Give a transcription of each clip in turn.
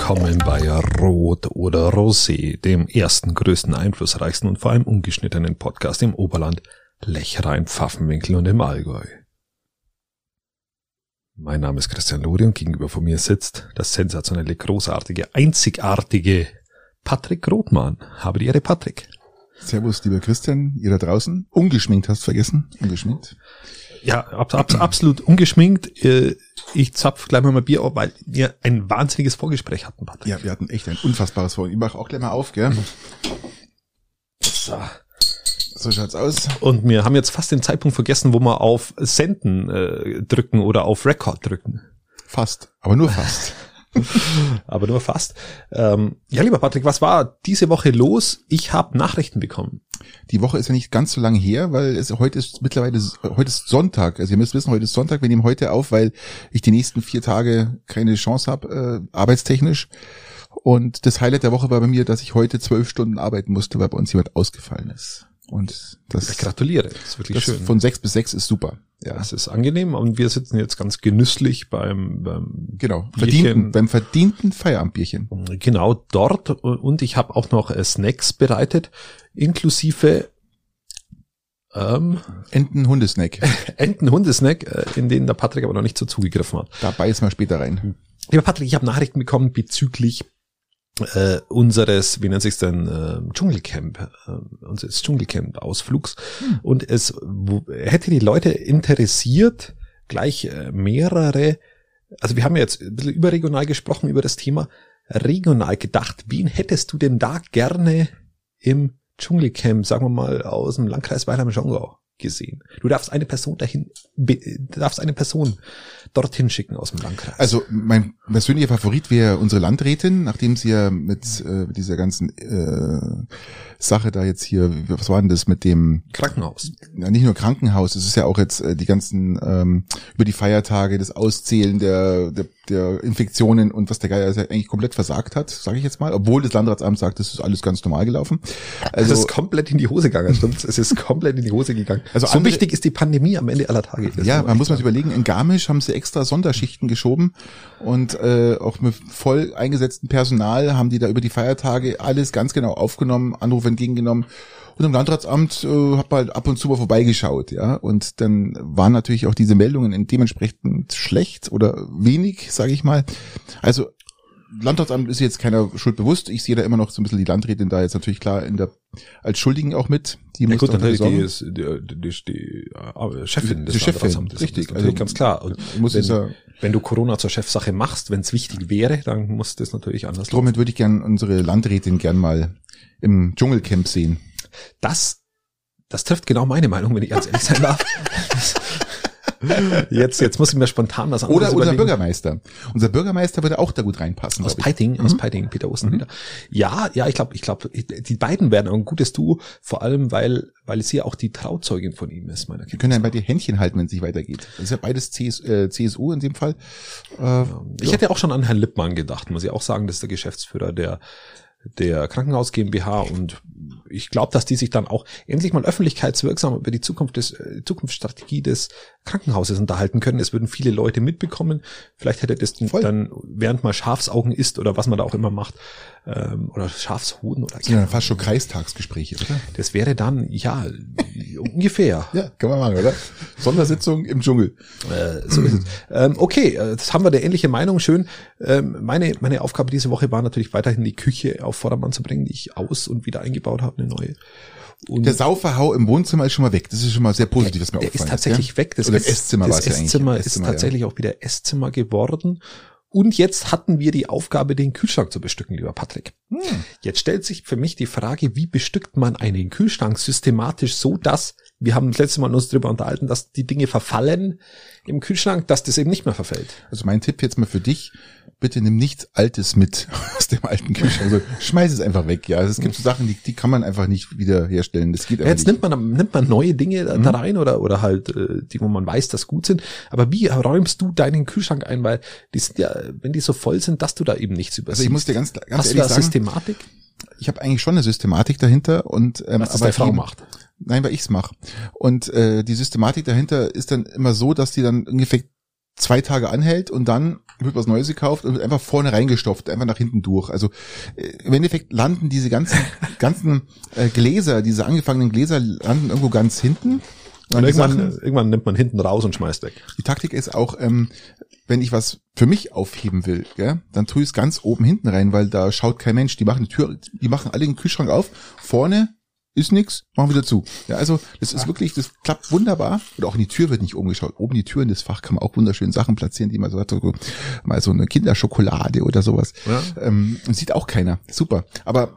Willkommen bei Rot oder Rosé, dem ersten, größten, einflussreichsten und vor allem ungeschnittenen Podcast im Oberland, Lechrein, Pfaffenwinkel und im Allgäu. Mein Name ist Christian Lori und gegenüber von mir sitzt das sensationelle, großartige, einzigartige Patrick Rothmann. Habe die Ehre, Patrick. Servus, lieber Christian, ihr da draußen. Ungeschminkt hast vergessen. Ungeschminkt. Ja, ab, ab, absolut ungeschminkt. Äh, ich zapf gleich mal mein Bier auf, weil wir ein wahnsinniges Vorgespräch hatten, Patrick. Ja, wir hatten echt ein unfassbares Vorgespräch. Ich mache auch gleich mal auf, gell? So. So schaut's aus. Und wir haben jetzt fast den Zeitpunkt vergessen, wo wir auf Senden äh, drücken oder auf Record drücken. Fast, aber nur fast. aber nur fast. Ähm, ja, lieber Patrick, was war diese Woche los? Ich habe Nachrichten bekommen. Die Woche ist ja nicht ganz so lange her, weil es heute ist mittlerweile heute ist Sonntag. Also ihr müsst wissen, heute ist Sonntag. Wir nehmen heute auf, weil ich die nächsten vier Tage keine Chance habe, äh, arbeitstechnisch. Und das Highlight der Woche war bei mir, dass ich heute zwölf Stunden arbeiten musste, weil bei uns jemand ausgefallen ist. Und das. Ich gratuliere. Das ist wirklich das schön. Von sechs bis sechs ist super. Ja, es ist angenehm und wir sitzen jetzt ganz genüsslich beim, beim genau verdienten, beim verdienten Feierabendbierchen. Genau dort und ich habe auch noch äh, Snacks bereitet, inklusive ähm, Entenhundesnack. Entenhundesnack, äh, in denen der Patrick aber noch nicht so zugegriffen hat. Da beißen wir später rein. Lieber Patrick, ich habe Nachrichten bekommen bezüglich äh, unseres, wie nennt sich's denn, äh, Dschungelcamp, äh, unseres Dschungelcamp-Ausflugs. Hm. Und es hätte die Leute interessiert, gleich äh, mehrere, also wir haben jetzt ein bisschen überregional gesprochen über das Thema, regional gedacht, wen hättest du denn da gerne im Dschungelcamp, sagen wir mal, aus dem Landkreis Weilheim-Schongau? gesehen. Du darfst eine Person dahin, darfst eine Person dorthin schicken aus dem Landkreis. Also mein persönlicher Favorit wäre unsere Landrätin, nachdem sie ja mit äh, dieser ganzen äh, Sache da jetzt hier, was war denn das mit dem Krankenhaus? Ja, nicht nur Krankenhaus, es ist ja auch jetzt äh, die ganzen ähm, über die Feiertage, das Auszählen der, der, der Infektionen und was der Geier eigentlich komplett versagt hat, sage ich jetzt mal, obwohl das Landratsamt sagt, das ist alles ganz normal gelaufen. Also es ist komplett in die Hose gegangen, stimmt? Es ist komplett in die Hose gegangen. Also so andere, wichtig ist die Pandemie am Ende aller Tage. Ja, man muss mal überlegen, in Garmisch haben sie extra Sonderschichten geschoben und äh, auch mit voll eingesetztem Personal haben die da über die Feiertage alles ganz genau aufgenommen, Anrufe entgegengenommen und im Landratsamt äh, hat man halt ab und zu mal vorbeigeschaut, ja. Und dann waren natürlich auch diese Meldungen dementsprechend schlecht oder wenig, sage ich mal. Also Landratsamt ist jetzt keiner Schuld bewusst. Ich sehe da immer noch so ein bisschen die Landrätin da jetzt natürlich klar in der als Schuldigen auch mit. Die ja, gut, natürlich die ist die, die, die äh, Chefin des die Chefin, richtig, also ganz klar. Und muss wenn, ja, wenn du Corona zur Chefsache machst, wenn es wichtig wäre, dann muss das natürlich anders. Damit würde ich gern unsere Landrätin gern mal im Dschungelcamp sehen. Das das trifft genau meine Meinung, wenn ich ganz ehrlich sein darf. Jetzt, jetzt muss ich mir spontan was anderes Oder unser überlegen. Bürgermeister. Unser Bürgermeister würde auch da gut reinpassen. Aus Peiting, mhm. aus Peiting, Peter Osten mhm. wieder. Ja, ja, ich glaube, ich glaube, die beiden werden ein gutes Duo, vor allem, weil, weil sie ja auch die Trauzeugin von ihm ist, meiner Kinder. Wir können ja bei dir Händchen halten, wenn es nicht weitergeht. Das ist ja beides CS, äh, CSU in dem Fall. Äh, ja. Ich ja. hätte auch schon an Herrn Lippmann gedacht, muss ich auch sagen, das ist der Geschäftsführer der der Krankenhaus GmbH und ich glaube, dass die sich dann auch endlich mal öffentlichkeitswirksam über die Zukunft des äh, Zukunftsstrategie des Krankenhauses unterhalten können. Es würden viele Leute mitbekommen. Vielleicht hätte das Voll. dann während man Schafsaugen isst oder was man da auch immer macht ähm, oder Schafshoden oder sind ja fast schon Kreistagsgespräche, oder? Das wäre dann ja ungefähr. Ja, kann man machen, oder? Sondersitzung im Dschungel. Äh, so ist es. Ähm, okay, äh, das haben wir der ähnliche Meinung. Schön. Ähm, meine meine Aufgabe diese Woche war natürlich weiterhin die Küche auf Vordermann zu bringen, die ich aus und wieder eingebaut habe, eine neue. Und der Sauverhau im Wohnzimmer ist schon mal weg. Das ist schon mal sehr positiv, was mir auffällt. Der ist tatsächlich ja? weg. Das Oder Esszimmer das Esszimmer ist Esszimmer, tatsächlich ja. auch wieder Esszimmer geworden. Und jetzt hatten wir die Aufgabe, den Kühlschrank zu bestücken, lieber Patrick. Hm. Jetzt stellt sich für mich die Frage, wie bestückt man einen Kühlschrank systematisch so, dass, wir haben das letzte Mal uns darüber unterhalten, dass die Dinge verfallen im Kühlschrank, dass das eben nicht mehr verfällt. Also mein Tipp jetzt mal für dich, bitte nimm nichts Altes mit aus dem alten Kühlschrank. Also schmeiß es einfach weg. Ja, also es gibt so Sachen, die, die kann man einfach nicht wieder herstellen. Das geht ja, jetzt nicht. nimmt man nimmt man neue Dinge mhm. da rein oder oder halt äh, die, wo man weiß, dass gut sind. Aber wie räumst du deinen Kühlschrank ein, weil die sind ja, wenn die so voll sind, dass du da eben nichts übersiehst. Also ich muss dir ganz ganz Hast ehrlich du da sagen, Systematik? Ich habe eigentlich schon eine Systematik dahinter und ähm, Was aber deine Frau macht. Nein, weil ich's mache. Und äh, die Systematik dahinter ist dann immer so, dass die dann ungefähr zwei Tage anhält und dann wird was Neues gekauft und wird einfach vorne reingestopft, einfach nach hinten durch. Also äh, im Endeffekt landen diese ganzen, ganzen äh, Gläser, diese angefangenen Gläser landen irgendwo ganz hinten. Und irgendwann, Sachen- irgendwann nimmt man hinten raus und schmeißt weg. die Taktik ist auch, ähm, wenn ich was für mich aufheben will, gell, dann tue ich es ganz oben hinten rein, weil da schaut kein Mensch. Die machen die Tür, die machen alle den Kühlschrank auf. Vorne ist nix, machen wieder zu. Ja, also das ist wirklich, das klappt wunderbar. Und auch in die Tür wird nicht oben geschaut. Oben die Tür in das Fach kann man auch wunderschön Sachen platzieren, die man so hat, so, mal so eine Kinderschokolade oder sowas. Ja. Ähm, sieht auch keiner. Super. Aber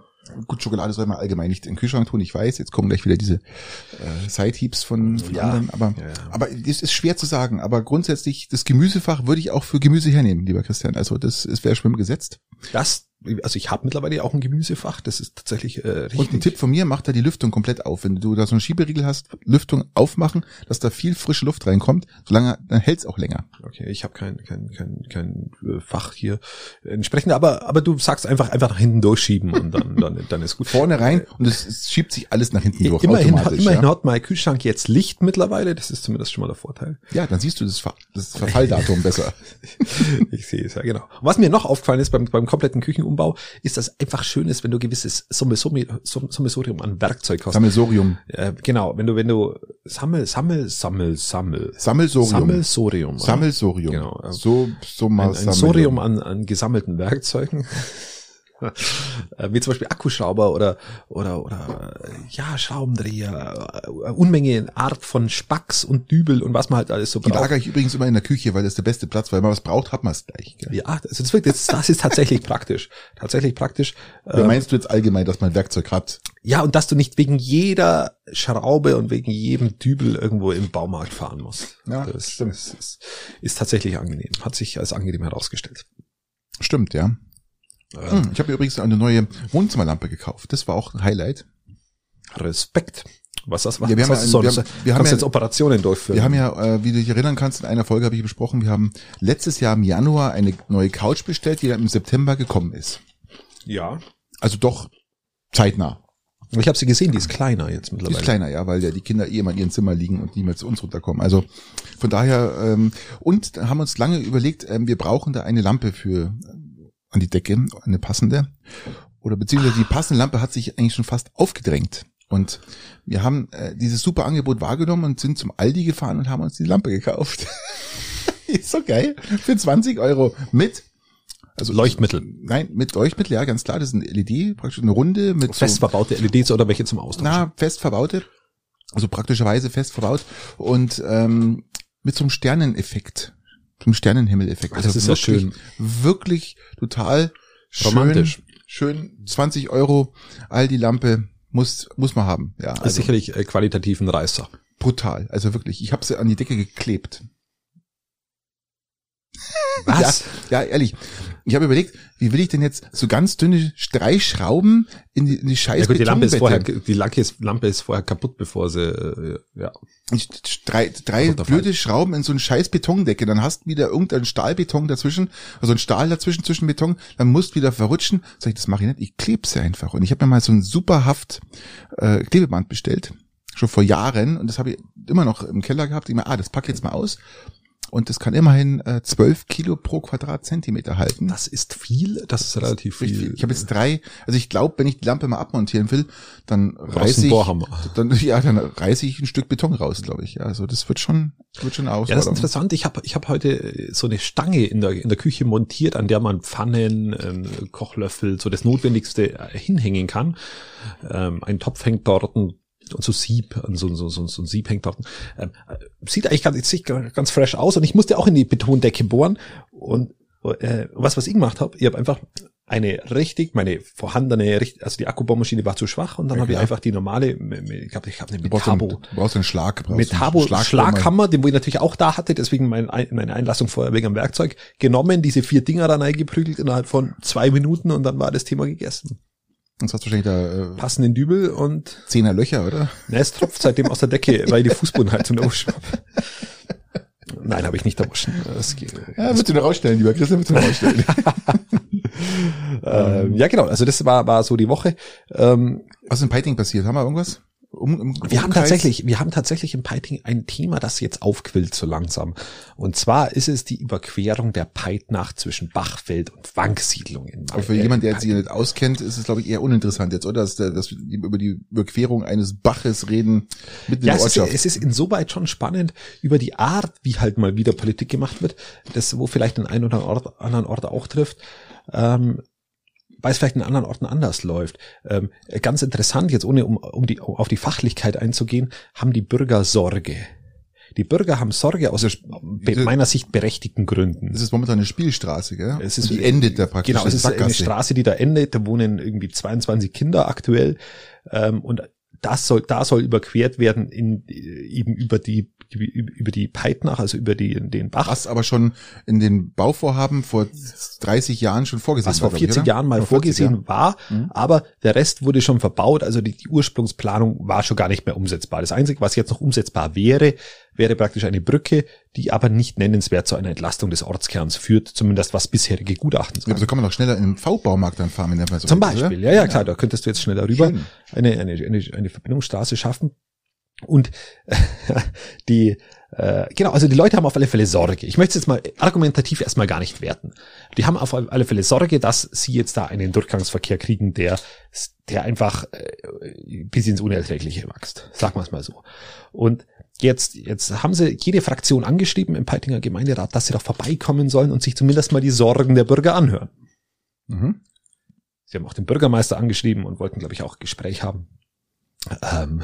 gut, Schokolade soll man allgemein nicht in den Kühlschrank tun. Ich weiß, jetzt kommen gleich wieder diese äh, Side-Heaps von, von Ja. anderen. Aber, Ja, aber das ist schwer zu sagen. Aber grundsätzlich, das Gemüsefach würde ich auch für Gemüse hernehmen, lieber Christian. Also das ist wäre schon gesetzt. Das, also ich habe mittlerweile auch ein Gemüsefach. Das ist tatsächlich äh, richtig. Und ein Tipp von mir, mach da die Lüftung komplett auf. Wenn du da so einen Schieberiegel hast, Lüftung aufmachen, dass da viel frische Luft reinkommt, solange, dann hält's auch länger. Okay, ich habe kein kein kein kein äh, Fach hier entsprechend, aber aber du sagst einfach einfach nach hinten durchschieben und dann dann dann ist gut. Vorne rein und es, es schiebt sich alles nach hinten durch. immerhin automatisch, immerhin ja. hat mein Kühlschrank jetzt Licht mittlerweile. Das ist zumindest schon mal der Vorteil. ja, dann siehst du das, Ver das Verfalldatum besser. Ich sehe es ja genau. Und was mir noch aufgefallen ist beim beim kompletten Küchenumbau, ist, dass einfach schön ist, wenn du gewisses Sammelsurium an Werkzeug hast. Sammelsorium. Äh, genau, wenn du wenn du Sammel Sammel Sammel Sammel Sammelsorium. Sammelsurium. Sammelsorium. Genau, ja. So, so mal ein, ein Sorium an, an gesammelten Werkzeugen. Äh, Wie zum Beispiel Akkuschrauber oder, oder, oder, äh, ja, Schraubendreher, äh, Unmenge Art von Spacks und Dübel und was man halt alles so Die braucht. lagere ich übrigens immer in der Küche, weil das ist der beste Platz, weil wenn man was braucht, hat man es gleich. Gell? Ja, also das, jetzt, das ist tatsächlich praktisch. Tatsächlich praktisch. Oder Ähm, meinst du jetzt allgemein, dass man Werkzeug hat? ja, und dass du nicht wegen jeder Schraube und wegen jedem Dübel irgendwo im Baumarkt fahren musst. Ja, das stimmt. Ist, ist, ist tatsächlich angenehm. Hat sich als angenehm herausgestellt. Stimmt, ja. Ähm, Hm, Ich habe übrigens eine neue Wohnzimmerlampe gekauft. Das war auch ein Highlight. Respekt. Was das war? Ja, wir haben ja ein- wir haben- wir haben kannst ja- jetzt Operationen durchführen. Wir haben ja, äh, wie du dich erinnern kannst, in einer Folge habe ich besprochen, wir haben letztes Jahr im Januar eine neue Couch bestellt, die dann im September gekommen ist. ja. Also doch zeitnah. Ich habe sie gesehen, die ist kleiner jetzt Die mittlerweile. ist kleiner, ja, weil ja die Kinder eh immer in ihren Zimmer liegen und nicht mehr zu uns runterkommen. Also von daher, ähm, und haben wir uns lange überlegt, ähm, wir brauchen da eine Lampe für an die Decke, eine passende. Oder beziehungsweise die passende Lampe hat sich eigentlich schon fast aufgedrängt. Und wir haben äh, dieses super Angebot wahrgenommen und sind zum Aldi gefahren und haben uns die Lampe gekauft. Ist so geil. Für 20 Euro mit also Leuchtmittel. Nein, mit Leuchtmittel, ja, ganz klar. Das ist ein LED, praktisch eine Runde mit Fest so, verbaute LEDs oder welche zum Austauschen? na, fest verbaute, also praktischerweise fest verbaut und ähm, mit so einem Sterneneffekt, einem Sternenhimmel-Effekt. Ah, das ist ja schön. Wirklich total Romantisch. Schön, schön 20 Euro, all die Lampe muss muss man haben. Ja, ist also sicherlich äh, qualitativ ein Reißer. brutal. Also wirklich, ich habe sie an die Decke geklebt. Was? Ja, ja, ehrlich. Ich habe überlegt, wie will ich denn jetzt so ganz dünne Streichschrauben in die, in die scheiß Ja, gut, die Lampe ist vorher, die Lampe ist, Lampe ist vorher kaputt, bevor sie, äh, ja. Ich- drei, drei blöde Schrauben in so eine scheiß Betondecke, dann hast du wieder irgendeinen Stahlbeton dazwischen, also ein Stahl dazwischen zwischen Beton, dann musst du wieder verrutschen. Sag ich, das mache ich nicht, ich klebe sie einfach. Und ich habe mir mal so ein superhaft äh, Klebeband bestellt, schon vor Jahren, und das habe ich immer noch im Keller gehabt. Ich mir, ah, das pack ich jetzt mal aus. Und das kann immerhin äh, 12 Kilo pro Quadratzentimeter halten. Das ist viel, das ist relativ Richtig viel. viel. Ich habe jetzt drei, also ich glaube, wenn ich die Lampe mal abmontieren will, dann reiße ich, dann, ja, dann reiße ich ein Stück Beton raus, glaube ich. Also das wird schon, wird schon eine Ja, das ist interessant. Ich habe ich hab heute äh, so eine Stange in der, in der Küche montiert, an der man Pfannen, ähm, Kochlöffel, so das Notwendigste äh, hinhängen kann. Ähm, ein Topf hängt dort und, und so Sieb, so, so, so, so ein Sieb hängt dort. Ähm, äh, sieht eigentlich ganz, sieht ganz fresh aus und ich musste auch in die Betondecke bohren und äh, was, was ich gemacht habe, ich habe einfach eine richtig, meine vorhandene, also die Akkubohrmaschine war zu schwach und dann Ja, habe ich einfach die normale, ich glaube, ich habe eine du brauchst, einen, Metabo. du brauchst einen Schlag. Brauchst Mit einen Habo Schlaghammer. Den wo ich natürlich auch da hatte, deswegen mein, Ein- meine Einlassung vorher wegen am Werkzeug, genommen, diese vier Dinger dann eingeprügelt innerhalb von zwei Minuten und dann war das Thema gegessen. Sonst hast du wahrscheinlich da äh, Passenden Dübel und Zehner Löcher, oder? na, es tropft seitdem aus der Decke, weil die Fußbodenheizung erwuschen habe. Nein, habe ich nicht erwuschen. Das geht. Ja, würdest du noch rausstellen, lieber Christian, würdest du noch rausstellen. Ähm, ja, genau. Also das war, war so die Woche. Ähm, Was ist in Peiting passiert? Haben wir irgendwas? Um, um, wir haben tatsächlich, wir haben tatsächlich im Peiting ein Thema, das jetzt aufquillt so langsam. Und zwar ist es die Überquerung der Peitnach zwischen Bachfeld und Wanksiedlung. In Aber für jemanden, der sich nicht auskennt, ist es, glaube ich, eher uninteressant jetzt, oder? Dass, dass wir über die Überquerung eines Baches reden mitten ja, der Ortschaft. Es ist, es ist insoweit schon spannend über die Art, wie halt mal wieder Politik gemacht wird, das wo vielleicht den einen oder anderen Ort auch trifft. Ähm, weil es vielleicht in anderen Orten anders läuft. Ähm, ganz interessant, jetzt ohne um, um die, auf die Fachlichkeit einzugehen, haben die Bürger Sorge. Die Bürger haben Sorge aus meiner Sicht berechtigten Gründen. Es ist momentan eine Spielstraße, gell? Es ist, die endet da praktisch. Genau, es ist eine Straße, die da endet. Da wohnen irgendwie 22 Kinder aktuell. Ähm, und das soll, da soll überquert werden in, eben über die über die Peitnach, also über die, den Bach. Was aber schon in den Bauvorhaben vor 30 Jahren schon vorgesehen war. Was vor 40 Jahren mal vorgesehen Jahren. war, mhm. aber der Rest wurde schon verbaut, also die, die Ursprungsplanung war schon gar nicht mehr umsetzbar. Das Einzige, was jetzt noch umsetzbar wäre, wäre praktisch eine Brücke, die aber nicht nennenswert zu einer Entlastung des Ortskerns führt, zumindest was bisherige Gutachten sagen. Ja, aber so kann man doch schneller in den V-Baumarkt dann fahren, wenn der Zum Beispiel, oder? ja, ja, klar, da könntest du jetzt schneller rüber eine, eine, eine, eine Verbindungsstraße schaffen. Und die, äh, genau, also die Leute haben auf alle Fälle Sorge. Ich möchte es jetzt mal argumentativ erstmal gar nicht werten. Die haben auf alle Fälle Sorge, dass sie jetzt da einen Durchgangsverkehr kriegen, der, der einfach äh, bis ins Unerträgliche wächst. Sagen wir es mal so. Und jetzt, jetzt haben sie jede Fraktion angeschrieben im Peitinger Gemeinderat, dass sie doch vorbeikommen sollen und sich zumindest mal die Sorgen der Bürger anhören. Mhm. Sie haben auch den Bürgermeister angeschrieben und wollten, glaube ich, auch Gespräch haben. Ähm,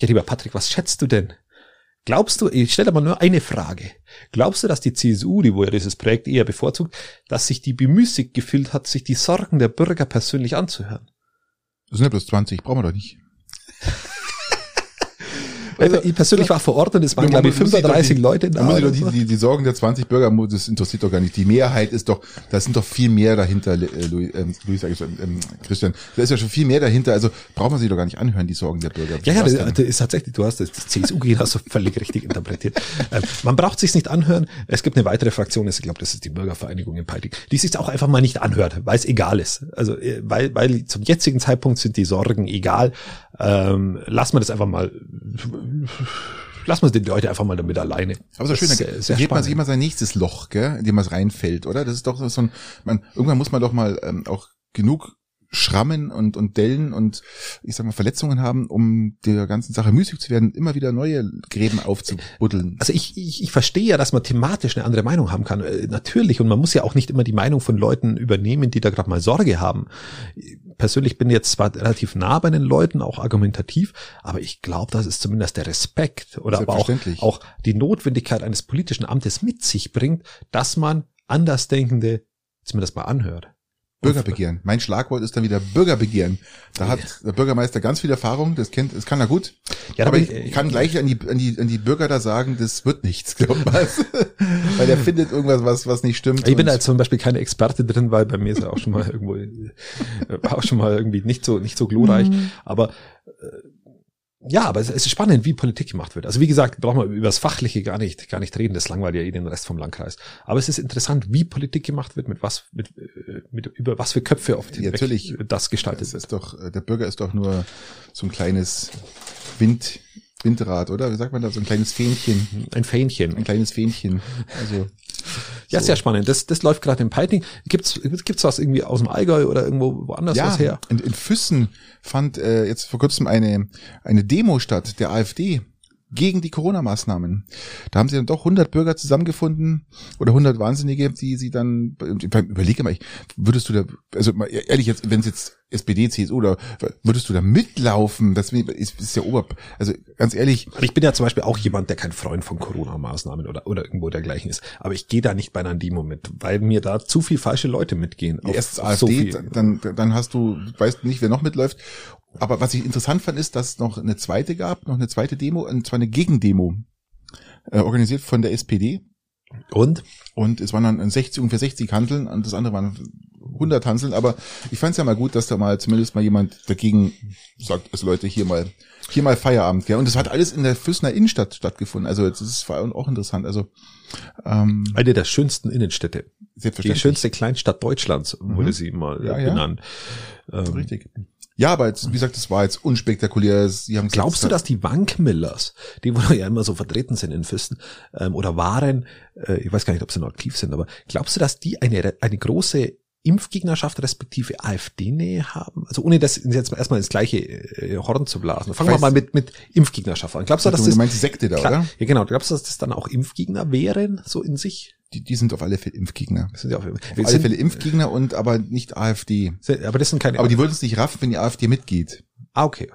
ja, lieber Patrick, was schätzt du denn? Glaubst du, ich stelle aber nur eine Frage. Glaubst du, dass die CSU, die wohl ja dieses Projekt eher bevorzugt, dass sich die bemüßigt gefühlt hat, sich die Sorgen der Bürger persönlich anzuhören? Das sind ja bloß 20, brauchen wir doch nicht. Also, ich persönlich war vor Ort und es waren, glaube ich, 35 die, Leute da. Die, die, die, die Sorgen der 20 Bürger, das interessiert doch gar nicht. Die Mehrheit ist doch, da sind doch viel mehr dahinter, äh, Louis, äh, Louis sag ich schon, ähm, Christian. Da ist ja schon viel mehr dahinter. Also braucht man sich doch gar nicht anhören, die Sorgen der Bürger. Ja, ja, das, das ist tatsächlich, du hast das, das CSU-Gehen hast du völlig richtig interpretiert. Ähm, man braucht sich's nicht anhören. Es gibt eine weitere Fraktion, ich glaube, das ist die Bürgervereinigung in Peiting, die sich auch einfach mal nicht anhört, weil es egal ist. Also, äh, weil, weil zum jetzigen Zeitpunkt sind die Sorgen egal. Ähm, lass mal das einfach mal lassen wir die Leute einfach mal damit alleine. Aber so schön, dann sehr, sehr geht man sich immer sein nächstes Loch, gell, in dem man reinfällt, oder? Das ist doch so ein, man, irgendwann muss man doch mal ähm, auch genug Schrammen und, und Dellen und ich sag mal Verletzungen haben, um der ganzen Sache müßig zu werden, immer wieder neue Gräben aufzubuddeln. Also ich, ich, ich verstehe ja, dass man thematisch eine andere Meinung haben kann. Äh, natürlich. Und man muss ja auch nicht immer die Meinung von Leuten übernehmen, die da gerade mal Sorge haben. Persönlich bin ich jetzt zwar relativ nah bei den Leuten, auch argumentativ, aber ich glaube, das ist zumindest der Respekt oder aber auch, auch die Notwendigkeit eines politischen Amtes mit sich bringt, dass man Andersdenkende zumindest mal anhört. Bürgerbegehren. Mein Schlagwort ist dann wieder Bürgerbegehren. Da hat der Bürgermeister ganz viel Erfahrung, das kennt, das kann er gut. Ja, aber ich, ich kann gleich an die, an die, an die Bürger da sagen, das wird nichts, glaub mal. weil er findet irgendwas, was, was nicht stimmt. Ich bin da zum Beispiel keine Experte drin, weil bei mir ist er auch schon mal irgendwo, auch schon mal irgendwie nicht so, nicht so glorreich. Mhm. Aber, äh, ja, aber es, ist spannend, wie Politik gemacht wird. Also wie gesagt, brauchen wir über das Fachliche gar nicht, gar nicht reden. Das langweilt ja eh den Rest vom Landkreis. Aber es ist interessant, wie Politik gemacht wird, mit was, mit, äh, mit über was für Köpfe auf die ja, natürlich das gestaltet es ist doch, äh, der Bürger ist doch nur so ein kleines Wind, Windrad, oder? Wie sagt man da? So ein kleines Fähnchen. Ein Fähnchen. Ein kleines Fähnchen. Also. Ja, so. sehr spannend. Das, das läuft gerade im Piting. Gibt's, gibt's was irgendwie aus dem Allgäu oder irgendwo woanders ja, was her? In, in Füssen fand äh, jetzt vor kurzem eine, eine Demo statt der AfD gegen die Corona-Maßnahmen. Da haben sie dann doch 100 Bürger zusammengefunden oder 100 Wahnsinnige, die sie dann, überlege mal, würdest du da, also mal ehrlich jetzt, wenn es jetzt SPD, CSU oder würdest du da mitlaufen? Das ist, ist ja ober, also ganz ehrlich. Ich bin ja zum Beispiel auch jemand, der kein Freund von Corona-Maßnahmen oder, oder irgendwo dergleichen ist. Aber ich gehe da nicht bei einer Demo mit, weil mir da zu viel falsche Leute mitgehen. Erst AfD, so dann, dann hast du, weißt nicht, wer noch mitläuft. Aber was ich interessant fand, ist, dass es noch eine zweite gab, noch eine zweite Demo, und zwar eine Gegendemo, äh, organisiert von der SPD. Und? Und es waren dann 60, ungefähr 60 Handeln und das andere waren 100 Handeln. Aber ich fand es ja mal gut, dass da mal zumindest mal jemand dagegen sagt, also Leute, hier mal, hier mal Feierabend. Ja. Und das hat alles in der Füssener Innenstadt stattgefunden. Also das ist auch interessant. Also ähm, Eine der schönsten Innenstädte. Die schönste Kleinstadt Deutschlands wurde mhm. sie mal ja, benannt. Ja. Ähm, Richtig. Ja, aber jetzt, wie gesagt, das war jetzt unspektakulär. Sie haben Glaubst du, dass die Wankmillers, die wo ja immer so vertreten sind in Füssen, ähm, oder waren, äh, ich weiß gar nicht, ob sie noch aktiv sind, aber glaubst du, dass die eine, eine große Impfgegnerschaft respektive AfD-Nähe haben? Also ohne das jetzt erstmal ins gleiche äh, Horn zu blasen. Fangen wir mal mit, mit Impfgegnerschaft an. Glaubst du, dass du das... meinst Sekte da, klar, oder? Ja genau, glaubst du, dass das dann auch Impfgegner wären, so in sich? Die, die sind auf alle Fälle Impfgegner. Das sind ja auf, Auf alle Fälle Impfgegner und aber nicht AfD. sind, aber das sind keine... Aber die würden es nicht raffen, wenn die AfD mitgeht. ah, okay.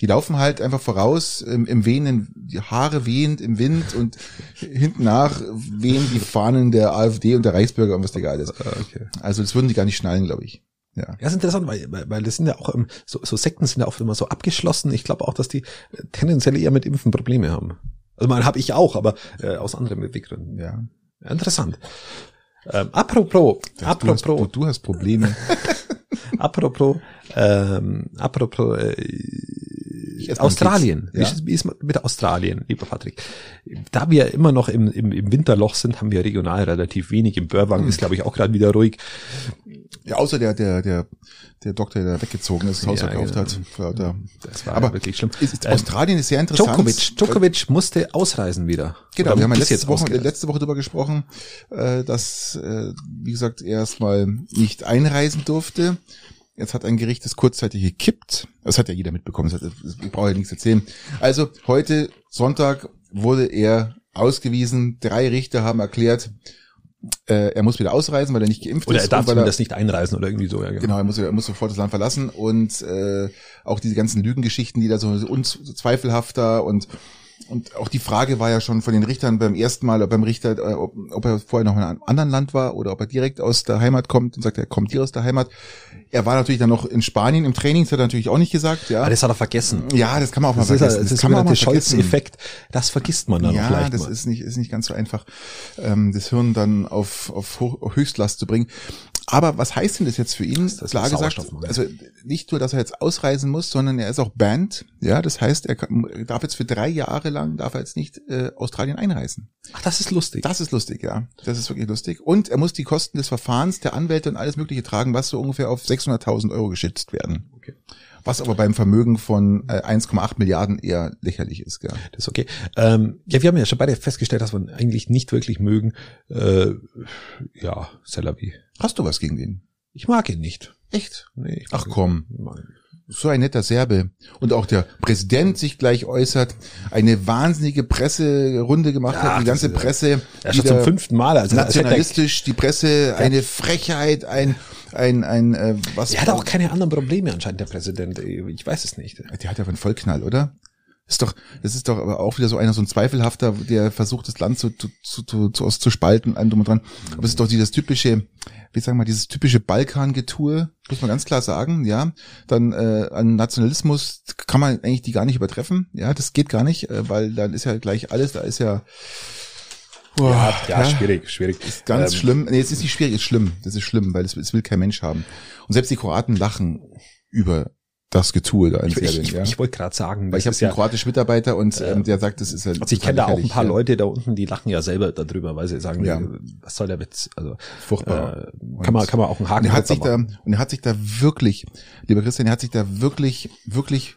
Die laufen halt einfach voraus im, im Wehen, die Haare wehend im Wind und hinten nach wehen die Fahnen der AfD und der Reichsbürger und was egal ist. Ah, okay. Also das würden die gar nicht schnallen, glaube ich. Ja. Ja, ist interessant, weil, weil, weil das sind ja auch, so, so Sekten sind ja oft immer so abgeschlossen. Ich glaube auch, dass die äh, tendenziell eher mit Impfen Probleme haben. Also man habe ich auch, aber äh, aus anderen Beweggründen. ja. Ja, interessant. Ähm, apropos, Du hast, du, apropos, du hast Probleme. apropos, ähm, apropos, äh, Australien. Wie, ist, wie ist mit Australien, lieber Patrick? Da wir immer noch im, im, im Winterloch sind, haben wir regional relativ wenig. Im Börwang Hm. ist, glaube ich, auch gerade wieder ruhig. Ja, außer der, der, der, der Doktor, der weggezogen ist, das Haus Ja, verkauft genau. hat. Ja, Das war Aber wirklich schlimm. ist, Ähm, Australien ist sehr interessant. Djokovic, Djokovic musste ausreisen wieder. Genau, Oder wir haben ja letzte Woche, ausgereist. letzte Woche darüber gesprochen, äh, dass, äh, wie gesagt, er erstmal nicht einreisen durfte. Jetzt hat ein Gericht das kurzzeitig gekippt. Das hat ja jeder mitbekommen. Das hat, das, ich brauche ja nichts erzählen. Also heute, Sonntag, wurde er ausgewiesen. Drei Richter haben erklärt, äh, er muss wieder ausreisen, weil er nicht geimpft Oder ist. er darf weil zumindest nicht einreisen oder irgendwie so, ja, Genau, er muss, er muss sofort das Land verlassen und äh, auch diese ganzen Lügengeschichten, die da so unzweifelhafter und und auch die Frage war ja schon von den Richtern beim ersten Mal, beim Richter, äh, ob, ob er vorher noch in einem anderen Land war oder ob er direkt aus der Heimat kommt und sagt, er kommt hier aus der Heimat. Er war natürlich dann noch in Spanien im Training, das hat er natürlich auch nicht gesagt, ja. Aber das hat er vergessen. Ja, das kann man auch Das mal ist, vergessen. das ist kann man auch der mal vergessen. Scholz-Effekt. Das vergisst man dann Ja, vielleicht das mal. ist nicht, ist nicht ganz so einfach, ähm, das Hirn dann auf, auf, Hoch, auf Höchstlast zu bringen. Aber was heißt denn das jetzt für ihn? Das ist Klar gesagt, also nicht nur, dass er jetzt ausreisen muss, sondern er ist auch banned. Ja, das heißt, er kann, darf jetzt für drei Jahre lang, darf er jetzt nicht äh, Australien einreisen. Ach, das ist lustig. Das ist lustig, ja. Das ist wirklich lustig. Und er muss die Kosten des Verfahrens, der Anwälte und alles Mögliche tragen, was so ungefähr auf 600.000 Euro geschätzt werden. Okay. Was aber beim Vermögen von äh, 1,8 Milliarden eher lächerlich ist, ja. Das ist okay. Ähm, ja, wir haben ja schon beide festgestellt, dass wir eigentlich nicht wirklich mögen. Äh, ja, Selavi. Hast du was gegen den? Ich mag ihn nicht. Echt? Nee, Ach komm. ihn. Ihn. So ein netter Serbe. Und auch der Präsident sich gleich äußert, eine wahnsinnige Presserunde gemacht Ja, hat, die ganze Presse. Ja, schon zum fünften Mal. Also nationalistisch, die Presse, eine Frechheit, ein, ein, ein, äh, was. Er hat auch keine anderen Probleme anscheinend, der Präsident. Ich weiß es nicht. Der hat ja einen Vollknall, oder? Ist doch, das ist doch aber auch wieder so einer, so ein Zweifelhafter, der versucht, das Land zu, zu, zu, zu, zu, spalten, allem drum und dran. Aber es ist doch dieses typische, wie sagen wir, dieses typische Balkan-Getue, muss man ganz klar sagen, ja. Dann äh, an Nationalismus kann man eigentlich die gar nicht übertreffen, ja, das geht gar nicht, äh, weil dann ist ja gleich alles, da ist ja, boah, Ja, ja, schwierig, schwierig. ist ganz Ähm, schlimm. Nee, es ist nicht schwierig, es ist schlimm. Das ist schlimm, weil es, es will kein Mensch haben. Und selbst die Kroaten lachen über das Getue da in Ich, Serbien, ich, ja. ich wollte gerade sagen, Weil ich habe ist einen kroatischen Mitarbeiter und ähm, der sagt, das ist ja also ich kenne da auch ein paar ja. Leute da unten, die lachen ja selber darüber, weil sie sagen, Ja. äh, was soll der Witz? Also Furchtbar. äh, kann man kann man auch einen Und Haken er hat sich da machen. und er hat sich da wirklich, lieber Christian, er hat sich da wirklich wirklich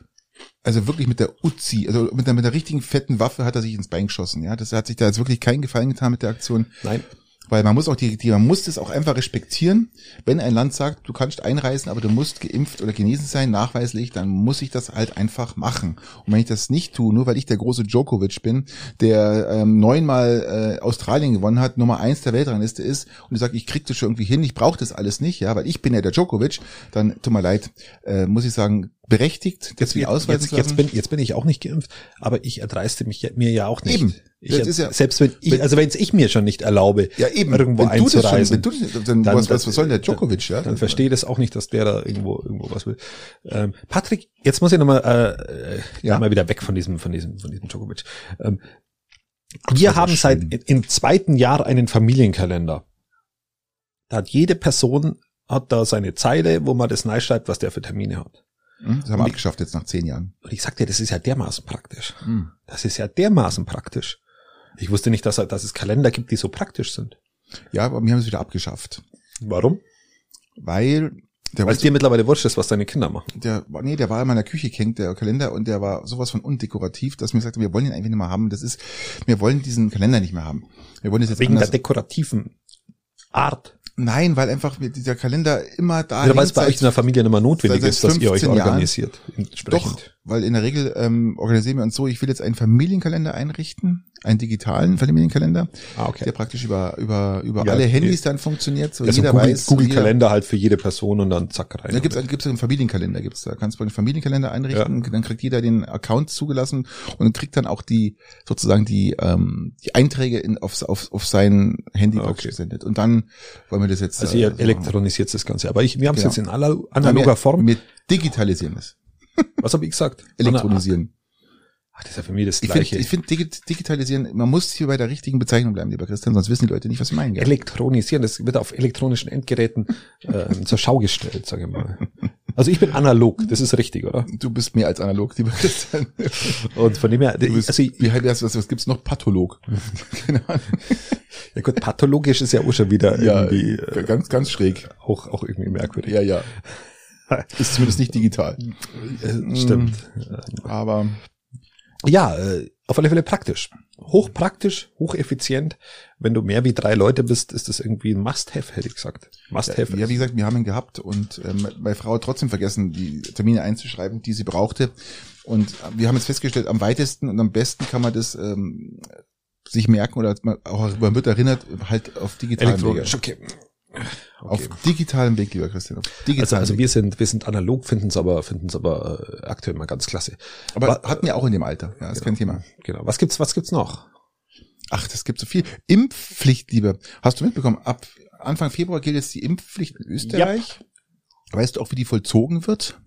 also wirklich mit der Uzi, also mit der, mit der richtigen fetten Waffe hat er sich ins Bein geschossen, ja. Das hat sich da jetzt wirklich keinen Gefallen getan mit der Aktion. Nein. Weil man muss auch die, die man muss es auch einfach respektieren. Wenn ein Land sagt, du kannst einreisen, aber du musst geimpft oder genesen sein, nachweislich, dann muss ich das halt einfach machen. Und wenn ich das nicht tue, nur weil ich der große Djokovic bin, der ähm, neunmal äh, Australien gewonnen hat, Nummer eins der Weltrangliste ist, und ich sage, ich krieg das schon irgendwie hin, ich brauche das alles nicht, ja, weil ich bin ja der Djokovic, dann tut mir leid, äh, muss ich sagen, berechtigt, das wieder ausweisen jetzt, jetzt, bin, jetzt bin ich auch nicht geimpft, aber ich erdreiste mich ja- mir ja auch nicht. Eben. Ich, Das ist ja- selbst wenn ich, also wenn es ich mir schon nicht erlaube, ja, eben. irgendwo wenn du das schon, einzureisen, wenn du dann, dann- was, was, was soll denn der Djokovic, ja? dann verstehe das auch nicht, dass der da irgendwo irgendwo was will. Ähm, Patrick, jetzt muss ich nochmal äh, Ja. mal wieder weg von diesem von diesem von diesem Djokovic. Ähm, wir haben seit im zweiten Jahr einen Familienkalender. Da hat jede Person hat da seine Zeile, wo man das neu schreibt, was der für Termine hat. Hm, Das haben wir abgeschafft jetzt nach zehn Jahren. Und ich sagte, das ist ja dermaßen praktisch. Hm. Das ist ja dermaßen praktisch. Ich wusste nicht, dass, dass es Kalender gibt, die so praktisch sind. Ja, aber wir haben es wieder abgeschafft. Warum? Weil Der, Weil es dir mittlerweile wurscht ist, was deine Kinder machen. der, nee, der war in meiner Küche hängt, der Kalender, und der war sowas von undekorativ, dass mir sagte, wir wollen ihn einfach nicht mehr haben. Das ist, wir wollen diesen Kalender nicht mehr haben. Wir wollen das jetzt Wegen der anders. dekorativen Art. Nein, weil einfach dieser Kalender immer da Oder weil es bei seit- euch in der Familie mehr notwendig ist, dass ihr euch 15 Jahren. organisiert. Entsprechend. Doch, weil in der Regel ähm, organisieren wir uns so, ich will jetzt einen Familienkalender einrichten, einen digitalen Familienkalender, Ah, okay. der praktisch über über über Ja, alle. Handys dann funktioniert, so Ja, so jeder Google, weiß. Google jeder- Kalender halt für jede Person und dann zack rein. Da gibt's gibt's einen Familienkalender, gibt's da kannst du einen Familienkalender einrichten, dann kriegt jeder den Account zugelassen und kriegt dann auch die sozusagen die ähm, die Einträge in, auf, auf, auf sein Handy Ah, okay. gesendet. Und dann wollen wir das jetzt also äh, ihr so elektronisiert das Ganze. Aber ich, wir haben es Genau. jetzt in aller, analoger Form. Wir digitalisieren es. Was habe ich gesagt? Elektronisieren. Ach, das ist ja für mich das Ich finde, Gleiche. ich find, Digi- digitalisieren, man muss hier bei der richtigen Bezeichnung bleiben, lieber Christian, sonst wissen die Leute nicht, was wir meinen. Gell? Elektronisieren, das wird auf elektronischen Endgeräten ähm, zur Schau gestellt, sage ich mal. Also ich bin analog, das ist richtig, oder? Du bist mehr als analog, lieber Christian. Und von dem her, Du bist, also ich, wie heißt das, was, was gibt's noch? Patholog. Keine Ahnung. ja gut, pathologisch ist ja auch schon wieder Ja, irgendwie äh, ganz, ganz schräg. auch, auch irgendwie merkwürdig. Ja, ja. Ist zumindest nicht digital. Äh, Stimmt. Aber Ja, äh, auf alle Fälle praktisch. Hochpraktisch, hocheffizient. Wenn du mehr wie drei Leute bist, ist das irgendwie ein Must-Have, hätte ich gesagt. Must-Have. ja, wie gesagt, wir haben ihn gehabt und ähm, meine Frau hat trotzdem vergessen, die Termine einzuschreiben, die sie brauchte. Und wir haben jetzt festgestellt, am weitesten und am besten kann man das ähm, sich merken oder man auch man wird erinnert, halt auf digitalen Elektronisch, Wege. Okay. Auf digitalem Weg, lieber Christian. Also, also Weg. wir sind, wir sind analog, finden es aber, finden es aber äh, aktuell mal ganz klasse. Aber Wa- hatten wir auch in dem Alter. Ja, ist kein Thema. Genau. Was gibt's, was gibt's noch? Ach, das gibt so viel. Impfpflicht, lieber. Hast du mitbekommen? Ab Anfang Februar gilt jetzt die Impfpflicht in Österreich. Weißt du auch, wie die vollzogen wird?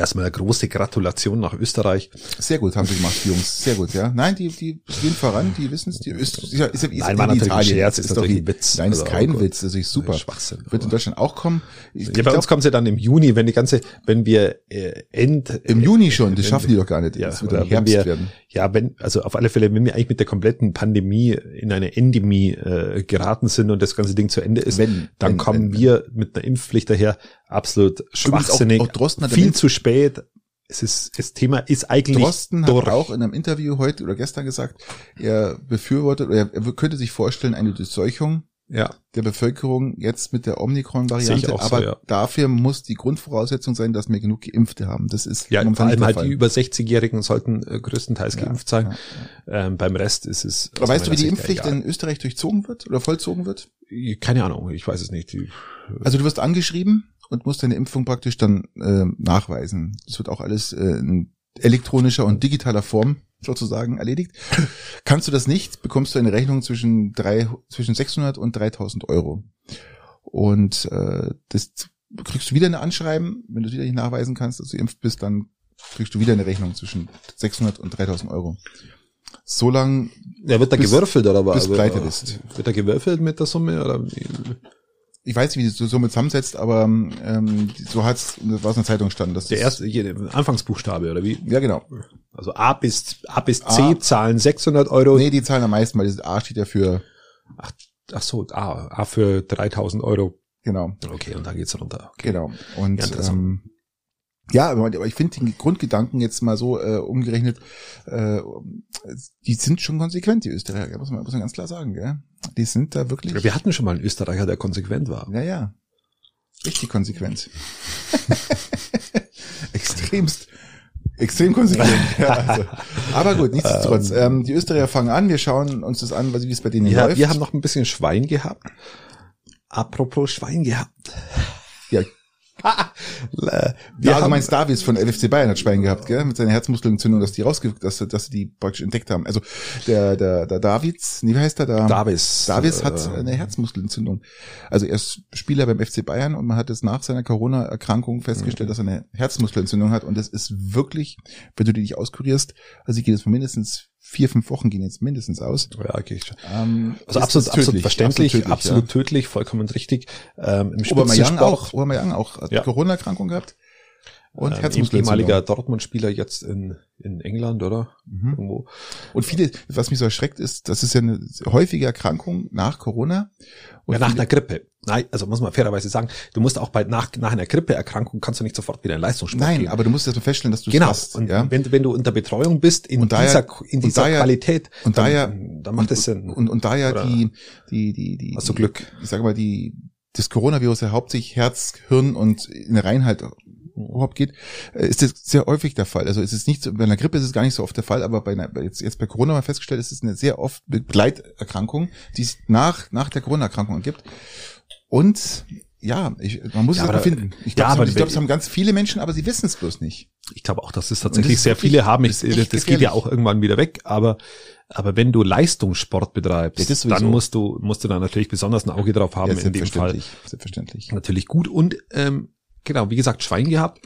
Erstmal eine große Gratulation nach Österreich. Sehr gut haben sie gemacht, die Jungs. Sehr gut, ja. Nein, die, die gehen voran, die wissen es. Die Öst ist ja, ist ist Nein, war natürlich ein Italien. Scherz, ist doch natürlich wie- ein Witz. Nein, ist Also, kein oh. Witz, das ist super. Schwachsinn. Wird in Deutschland auch kommen. Ich, Ja, ich bei uns glaub, kommen sie dann im Juni, wenn die ganze, wenn wir äh, End im Juni schon, das schaffen die doch gar nicht. Ja, das wird im Herbst wir, werden. Ja, wenn, also auf alle Fälle, wenn wir eigentlich mit der kompletten Pandemie in eine Endemie äh, geraten sind und das ganze Ding zu Ende ist, Wenn, dann wenn, kommen wenn, wir mit einer Impfpflicht daher absolut auch- schwachsinnig, auch Drosten hat viel zu spät. Es ist, das Thema ist eigentlich Drosten hat durch. auch in einem Interview heute oder gestern gesagt, er befürwortet oder er könnte sich vorstellen, eine Durchseuchung ja, der Bevölkerung jetzt mit der Omikron-Variante, so, aber ja. dafür muss die Grundvoraussetzung sein, dass wir genug Geimpfte haben. Das ist ja, vor allem halt der die Fall. über 60-Jährigen sollten äh, größtenteils Ja, geimpft sein. ja, Ähm, beim Rest ist es. Aber weißt du, wie die Impfpflicht egal. in Österreich durchzogen wird oder vollzogen wird? Keine Ahnung, ich weiß es nicht. Also du wirst angeschrieben und musst deine Impfung praktisch dann äh, nachweisen. Das wird auch alles äh, in elektronischer und digitaler Form sozusagen erledigt. Kannst du das nicht, bekommst du eine Rechnung zwischen drei, zwischen 600 und 3000 Euro. Und äh, das kriegst du wieder eine Anschreiben, wenn du es wieder nicht nachweisen kannst, dass du impft bist, dann kriegst du wieder eine Rechnung zwischen 600 und 3000 Euro. So lang ja, wird da Bis- gewürfelt oder was? bis pleite bist. Wird da gewürfelt mit der Summe oder? wie? ich weiß nicht, wie du so mit zusammensetzt, aber ähm, so hat's, was in der Zeitung stand. Dass Der erste, Anfangsbuchstabe oder wie? Ja, genau. Also A bis A bis C A- zahlen 600 Euro. Nee, die zahlen am meisten, weil das A steht ja für, Ach so, A, A für 3000 Euro. genau, Okay, und dann geht's runter. Okay. genau. Und Ja, ähm, ja, aber aber ich finde den Grundgedanken jetzt mal so äh, umgerechnet, äh, die sind schon konsequent, die Österreicher, muss man, muss man ganz klar sagen, gell? Die sind da wirklich, Wir hatten schon mal einen Österreicher, der konsequent war. ja, ja, richtig konsequent. Extremst. Extrem konsequent. ja, also. Aber gut, nichtsdestotrotz. Ähm, die Österreicher fangen an, wir schauen uns das an, wie es bei denen Ja, läuft. wir haben noch ein bisschen Schwein gehabt. Apropos Schwein gehabt. Ja. wir Ja, du haben, meinst Davis von LFC Bayern hat Schwein gehabt, gell? Mit seiner Herzmuskelentzündung, dass die rausge dass, dass sie die praktisch entdeckt haben. Also der, der, der Davids, nee, wie heißt der da? Davis. Davis hat äh, eine Herzmuskelentzündung. Also er ist Spieler beim FC Bayern und man hat es nach seiner Corona-Erkrankung festgestellt, dass er eine Herzmuskelentzündung hat und das ist wirklich, wenn du die nicht auskurierst, also ich gehe jetzt von mindestens vier, fünf Wochen gehen jetzt mindestens aus. Ja, okay. Ähm, Also ist- absolut, ist absolut tödlich, verständlich, absolut, ja. tödlich, vollkommen richtig. Ähm, Im Obermeier auch, Obermeier auch Ja. Corona-Erkrankung gehabt und ähm, ehemaliger Dortmund-Spieler jetzt in, in England, oder? Mhm. Irgendwo. Und viele, was mich so erschreckt, ist, das ist ja eine häufige Erkrankung nach Corona. Und Ja, nach einer Grippe. Nein, also muss man fairerweise sagen, du musst auch bei nach, nach einer Grippeerkrankung kannst du nicht sofort wieder in Leistungssport Nein, gehen. aber du musst erst mal feststellen, dass du es genau. hast. und ja? wenn, wenn du unter Betreuung bist in Und dieser, in und dieser da ja- Qualität, und da dann, ja- dann macht und, es Sinn. Und, und da ja Oder- die, die, die, die, Hast du die- Glück. Ich sage mal, die, das Coronavirus ja hauptsächlich Herz, Hirn und in der Reinheit überhaupt geht, äh, ist das sehr häufig der Fall. Also es ist nicht so, bei einer Grippe ist es gar nicht so oft der Fall, aber bei einer, jetzt, jetzt bei Corona mal festgestellt, es ist eine sehr oft Begleiterkrankung, die es nach, nach der Corona-Erkrankung gibt. Und ja, ich, man muss Ja, es aber finden. Ich ja, glaube, glaub, es wenn- haben ganz viele Menschen, aber sie wissen es bloß nicht. Ich glaube auch, dass es tatsächlich das sehr viele haben. Ich, das das geht ja auch irgendwann wieder weg. Aber, aber wenn du Leistungssport betreibst, dann musst du, musst du da natürlich besonders ein Auge drauf haben Ja, in dem Fall. selbstverständlich. Natürlich gut. Und, ähm, genau, wie gesagt, Schwein gehabt.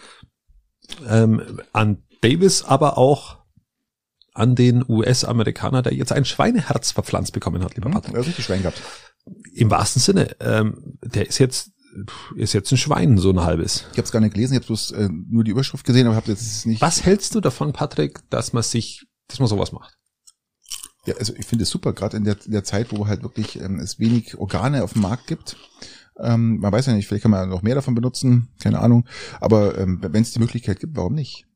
Ähm, an Davis, aber auch an den US-Amerikaner, der jetzt ein Schweineherz verpflanzt bekommen hat, lieber Hm, Patrick. ja, richtig Schwein gehabt. Im wahrsten Sinne, ähm, der ist jetzt, ist jetzt ein Schwein, so ein halbes. Ich habe es gar nicht gelesen, ich habe bloß äh, nur die Überschrift gesehen, aber habe jetzt nicht. Was hältst du davon, Patrick, dass man sich, dass man sowas macht? Ja, also ich finde es super, gerade in der, der Zeit, wo halt wirklich ähm, es wenig Organe auf dem Markt gibt. Ähm, man weiß ja nicht, vielleicht kann man noch mehr davon benutzen, keine Ahnung. Aber ähm, wenn es die Möglichkeit gibt, warum nicht?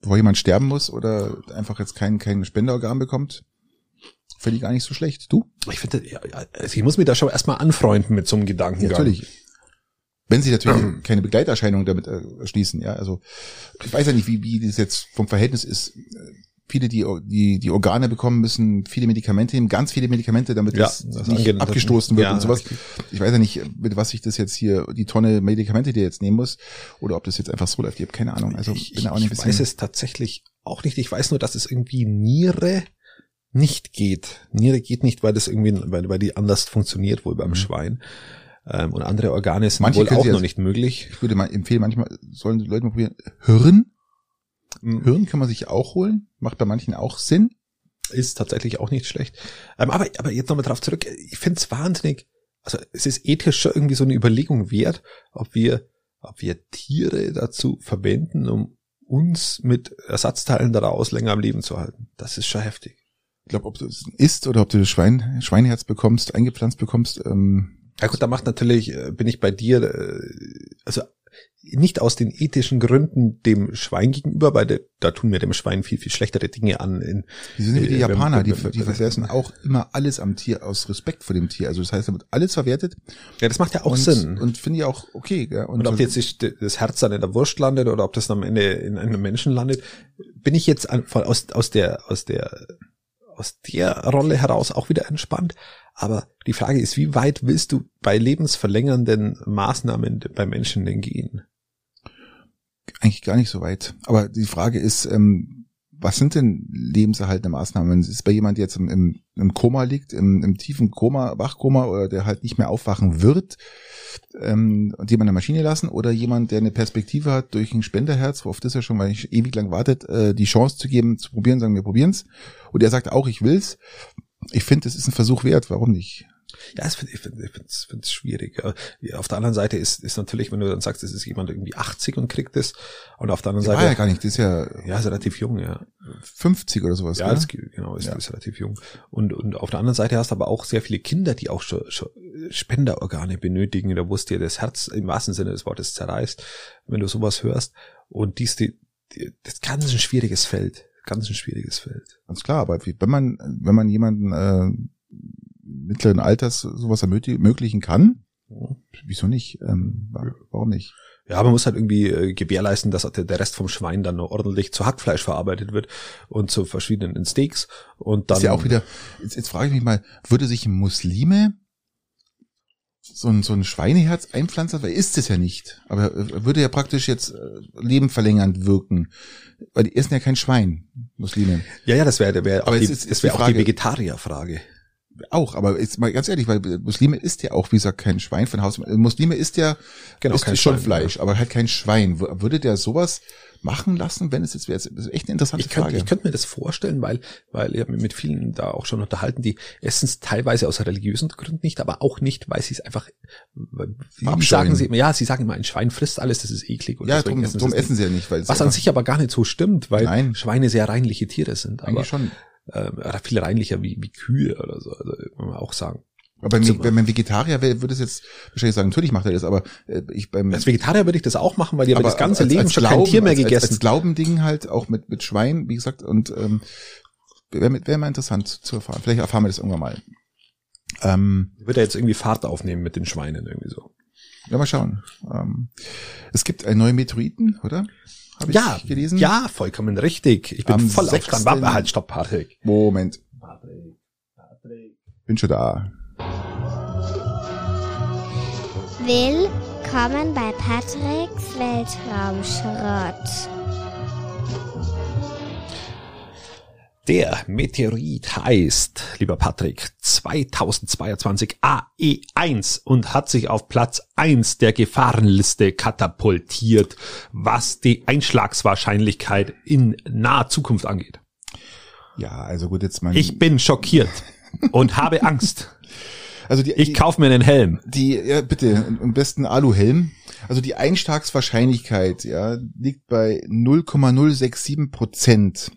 Bevor jemand sterben muss oder einfach jetzt kein, kein Spenderorgan bekommt, finde ich gar nicht so schlecht. Du? Ich finde, ja, also ich muss mich da schon erstmal anfreunden mit so einem Gedankengang. Ja, natürlich. Wenn sie natürlich keine Begleiterscheinungen damit äh, schließen, ja. Also ich weiß ja nicht, wie, wie das jetzt vom Verhältnis ist. Viele, die, die die Organe bekommen müssen, viele Medikamente nehmen, ganz viele Medikamente, damit Ja, das, das nicht abgestoßen wird ja, und sowas. Ich weiß ja nicht, mit was ich das jetzt hier, die Tonne Medikamente, die jetzt nehmen muss, oder ob das jetzt einfach so läuft. Ich habe keine Ahnung. Also ich, bin da auch ich nicht bisschen. weiß es tatsächlich auch nicht. Ich weiß nur, dass es irgendwie Niere nicht geht. Niere geht nicht, weil das irgendwie, weil, weil die anders funktioniert wohl beim Mhm. Schwein. Ähm, und andere Organe sind Manche wohl auch noch nicht möglich. Ich würde mal empfehlen, manchmal sollen die Leute mal probieren. Hirn? Hirn kann man sich auch holen. Macht bei manchen auch Sinn. Ist tatsächlich auch nicht schlecht. Ähm, aber, aber jetzt nochmal drauf zurück. Ich finde es wahnsinnig, also es ist ethisch schon irgendwie so eine Überlegung wert, ob wir, ob wir Tiere dazu verwenden, um uns mit Ersatzteilen daraus länger am Leben zu halten. Das ist schon heftig. Ich glaube, ob du es isst oder ob du das Schwein, Schweineherz bekommst, eingepflanzt bekommst, ähm, Ja gut, da macht natürlich, äh, bin ich bei dir, äh, also nicht aus den ethischen Gründen dem Schwein gegenüber, weil de, da tun wir dem Schwein viel, viel schlechtere Dinge an. In, die sind wie die Äh, Japaner, die, die verwerten auch immer alles am Tier aus Respekt vor dem Tier. Also das heißt, da wird alles verwertet. ja, das macht ja auch und, Sinn. Und finde ich auch okay. Ja. Und ob jetzt sich das Herz dann in der Wurst landet oder ob das dann am Ende in einem Menschen landet, bin ich jetzt an, von, aus, aus der, aus der, aus der Rolle heraus auch wieder entspannt. Aber die Frage ist, wie weit willst du bei lebensverlängernden Maßnahmen bei Menschen denn gehen? Eigentlich gar nicht so weit. Aber die Frage ist, ähm, was sind denn lebenserhaltende Maßnahmen? Ist bei jemand, jetzt im, im, im Koma liegt, im, im tiefen Koma, Wachkoma oder der halt nicht mehr aufwachen wird, ähm, und jemand in der Maschine lassen oder jemand, der eine Perspektive hat durch ein Spenderherz, worauf das ja schon weil ich ewig lang wartet, äh, die Chance zu geben, zu probieren, sagen wir probieren's. Und er sagt auch, ich will's. Ich finde, es ist ein Versuch wert. Warum nicht? Ja, ich finde es find, find's schwierig. Ja, Auf der anderen Seite ist, ist natürlich, wenn du dann sagst, es ist jemand irgendwie 80 und kriegt es, und auf der anderen Der war Seite, ja gar nicht. Das ist ja ja, ist relativ jung, ja. 50 oder sowas. Ja, das, genau, ist, Ja. ist relativ jung. Und, und auf der anderen Seite hast du aber auch sehr viele Kinder, die auch schon, schon Spenderorgane benötigen, da wo es dir das Herz im wahrsten Sinne des Wortes zerreißt, wenn du sowas hörst. Und dies, die, die, das ist ganz ein schwieriges Feld. Ganz ein schwieriges Feld. Ganz klar, aber wenn man, wenn man jemanden äh, mittleren Alters sowas ermöglich- ermöglichen kann, wieso nicht? Ähm, wa- warum nicht? Ja, man muss halt irgendwie äh, gewährleisten, dass der, Rest vom Schwein dann noch ordentlich zu Hackfleisch verarbeitet wird und zu verschiedenen Steaks. Und dann ist ja auch wieder, jetzt, jetzt frage ich mich mal, würde sich Muslime so ein, so ein Schweineherz einpflanzen? Weil ist es ja nicht. Aber äh, würde ja praktisch jetzt äh, lebenverlängernd wirken. Weil die essen ja kein Schwein, Muslime. Ja, ja, das wäre wär auch Aber die, jetzt ist- ist wär die auch die Frage- Vegetarierfrage. Auch, aber jetzt mal ganz ehrlich, weil Muslime isst ja auch, wie gesagt, kein Schwein von Haus. Muslime isst ja Genau, isst kein schon Schwein, Fleisch, aber halt kein Schwein. Würde der sowas machen lassen, wenn es jetzt wäre? Das ist echt eine interessante Ich könnte, Frage. ich könnte mir das vorstellen, weil, weil ich habe mich mit vielen da auch schon unterhalten, die essen es teilweise aus religiösen Gründen nicht, aber auch nicht, weil sie es einfach, Verabscheuen. sagen sie immer, ja, sie sagen immer, ein Schwein frisst alles, das ist eklig. Und ja, drum, sie drum es essen sie ja nicht, weil es Was an sich aber gar nicht so stimmt, weil Nein. Schweine sehr reinliche Tiere sind, aber eigentlich schon. Ähm, oder viel reinlicher wie, wie Kühe oder so, also kann man auch sagen. Aber wenn, wenn man Vegetarier wäre, würde es jetzt wahrscheinlich sagen, natürlich macht er das, aber äh, ich beim Als Vegetarier würde ich das auch machen, weil ich aber das ganze als, Leben als schon Glauben, kein Tier mehr als, gegessen. Als, als Glaubending halt, auch mit, mit Schwein, wie gesagt, und ähm, wäre wär mal interessant zu erfahren. Vielleicht erfahren wir das irgendwann mal. Ähm, Wird er jetzt irgendwie Fahrt aufnehmen mit den Schweinen irgendwie so? ja, mal schauen. Ähm, es gibt einen neuen Meteoriten, oder? Hab ich Ja, gelesen? ja, vollkommen richtig. Ich bin Am voll auf 6. dran. Warte, halt, stopp, Patrick. Moment. Bin schon da. Willkommen bei Patricks Weltraumschrott. Der Meteorit heißt, lieber Patrick, 2022 AE1 und hat sich auf Platz 1 der Gefahrenliste katapultiert, was die Einschlagswahrscheinlichkeit in naher Zukunft angeht. Ja, also gut, jetzt mein. Ich bin schockiert und habe Angst. also die, Ich die, kaufe mir einen Helm. die, ja, bitte, am besten Aluhelm. Also die Einschlagswahrscheinlichkeit, ja, liegt bei 0,067 Prozent.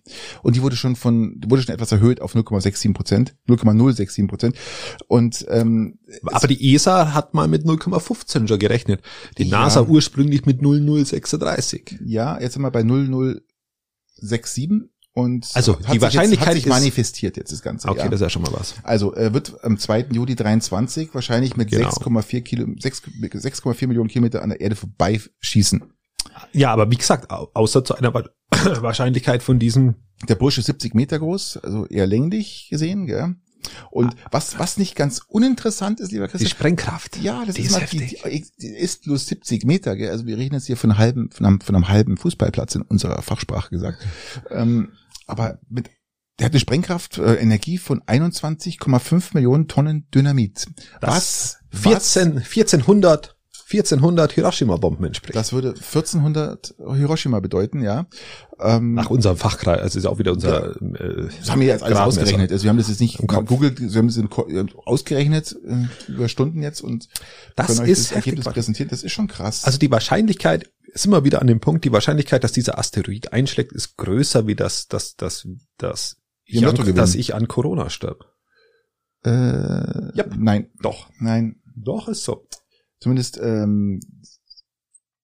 Und die wurde schon von, wurde schon etwas erhöht auf 0,67 Prozent, 0,067 Prozent. Und, ähm, Aber die ESA hat mal mit 0,15 schon gerechnet. Die Ja. NASA ursprünglich mit 0,036. ja, jetzt sind wir bei 0,067 und Also, die jetzt, Wahrscheinlichkeit sich ist- manifestiert jetzt das Ganze. Okay, ja. das ist ja schon mal was. Also er wird am 2. Juli 23 wahrscheinlich mit Genau. 6,4 Kilo, 6 6,4 Millionen Kilometer an der Erde vorbeischießen. Ja, aber wie gesagt, au- außer zu einer Wa- Wahrscheinlichkeit von diesem Der Bursche ist 70 Meter groß, also eher länglich gesehen, gell? Und was, was nicht ganz uninteressant ist, lieber die Christian, Sprengkraft. ja, das die ist, mal, die, heftig. die, die ist bloß 70 Meter, gell? Also wir reden jetzt hier von einem halben, von einem, von einem halben Fußballplatz in unserer Fachsprache gesagt. ähm, aber mit, der hat eine Sprengkraft, äh, Energie von 21,5 Millionen Tonnen Dynamit. Das was, 14, 1400, 1400 Hiroshima-Bomben entspricht. Das würde 1400 Hiroshima bedeuten, ja. Ähm, Nach unserem Fachkreis, also ist auch wieder unser, äh, das haben wir jetzt alles Gradmesser. ausgerechnet. Also wir haben das jetzt nicht gegoogelt, wir haben es äh, ausgerechnet äh, über Stunden jetzt und Das ist das Ergebnis heftig. präsentieren. Das ist schon krass. Also die Wahrscheinlichkeit, sind wir wieder an dem Punkt, die Wahrscheinlichkeit, dass dieser Asteroid einschlägt, ist größer wie das, dass, dass, dass Im ich, an, dass ich an Corona sterbe. äh, Yep. Nein, Doch. nein. Doch, ist so. Zumindest ähm,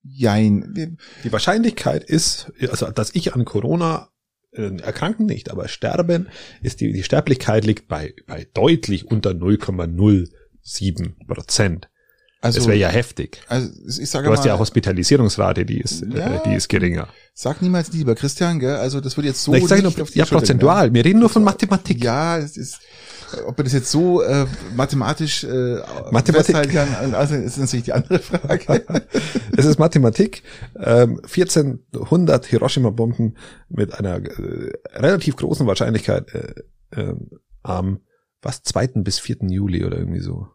jein. Die Wahrscheinlichkeit ist, also dass ich an Corona äh, erkranken nicht, aber sterben, ist die, die Sterblichkeit liegt bei, bei deutlich unter 0,07 Prozent. also, Das wäre ja heftig. also ich sage Du hast mal, ja Hospitalisierungsrate, die ist, Ja. äh, die ist geringer. sag niemals nie, lieber Christian, gell? Also das wird jetzt so Na, ich sage nur, ja, prozentual. Wir reden nur von Mathematik. Ja, es ist, ob man das jetzt so äh, mathematisch äh, Mathematik. festhalten kann, also ist natürlich die andere Frage. Es ist Mathematik. Ähm, 1400 Hiroshima-Bomben mit einer äh, relativ großen Wahrscheinlichkeit äh, ähm, am was 2. bis 4. Juli oder irgendwie so.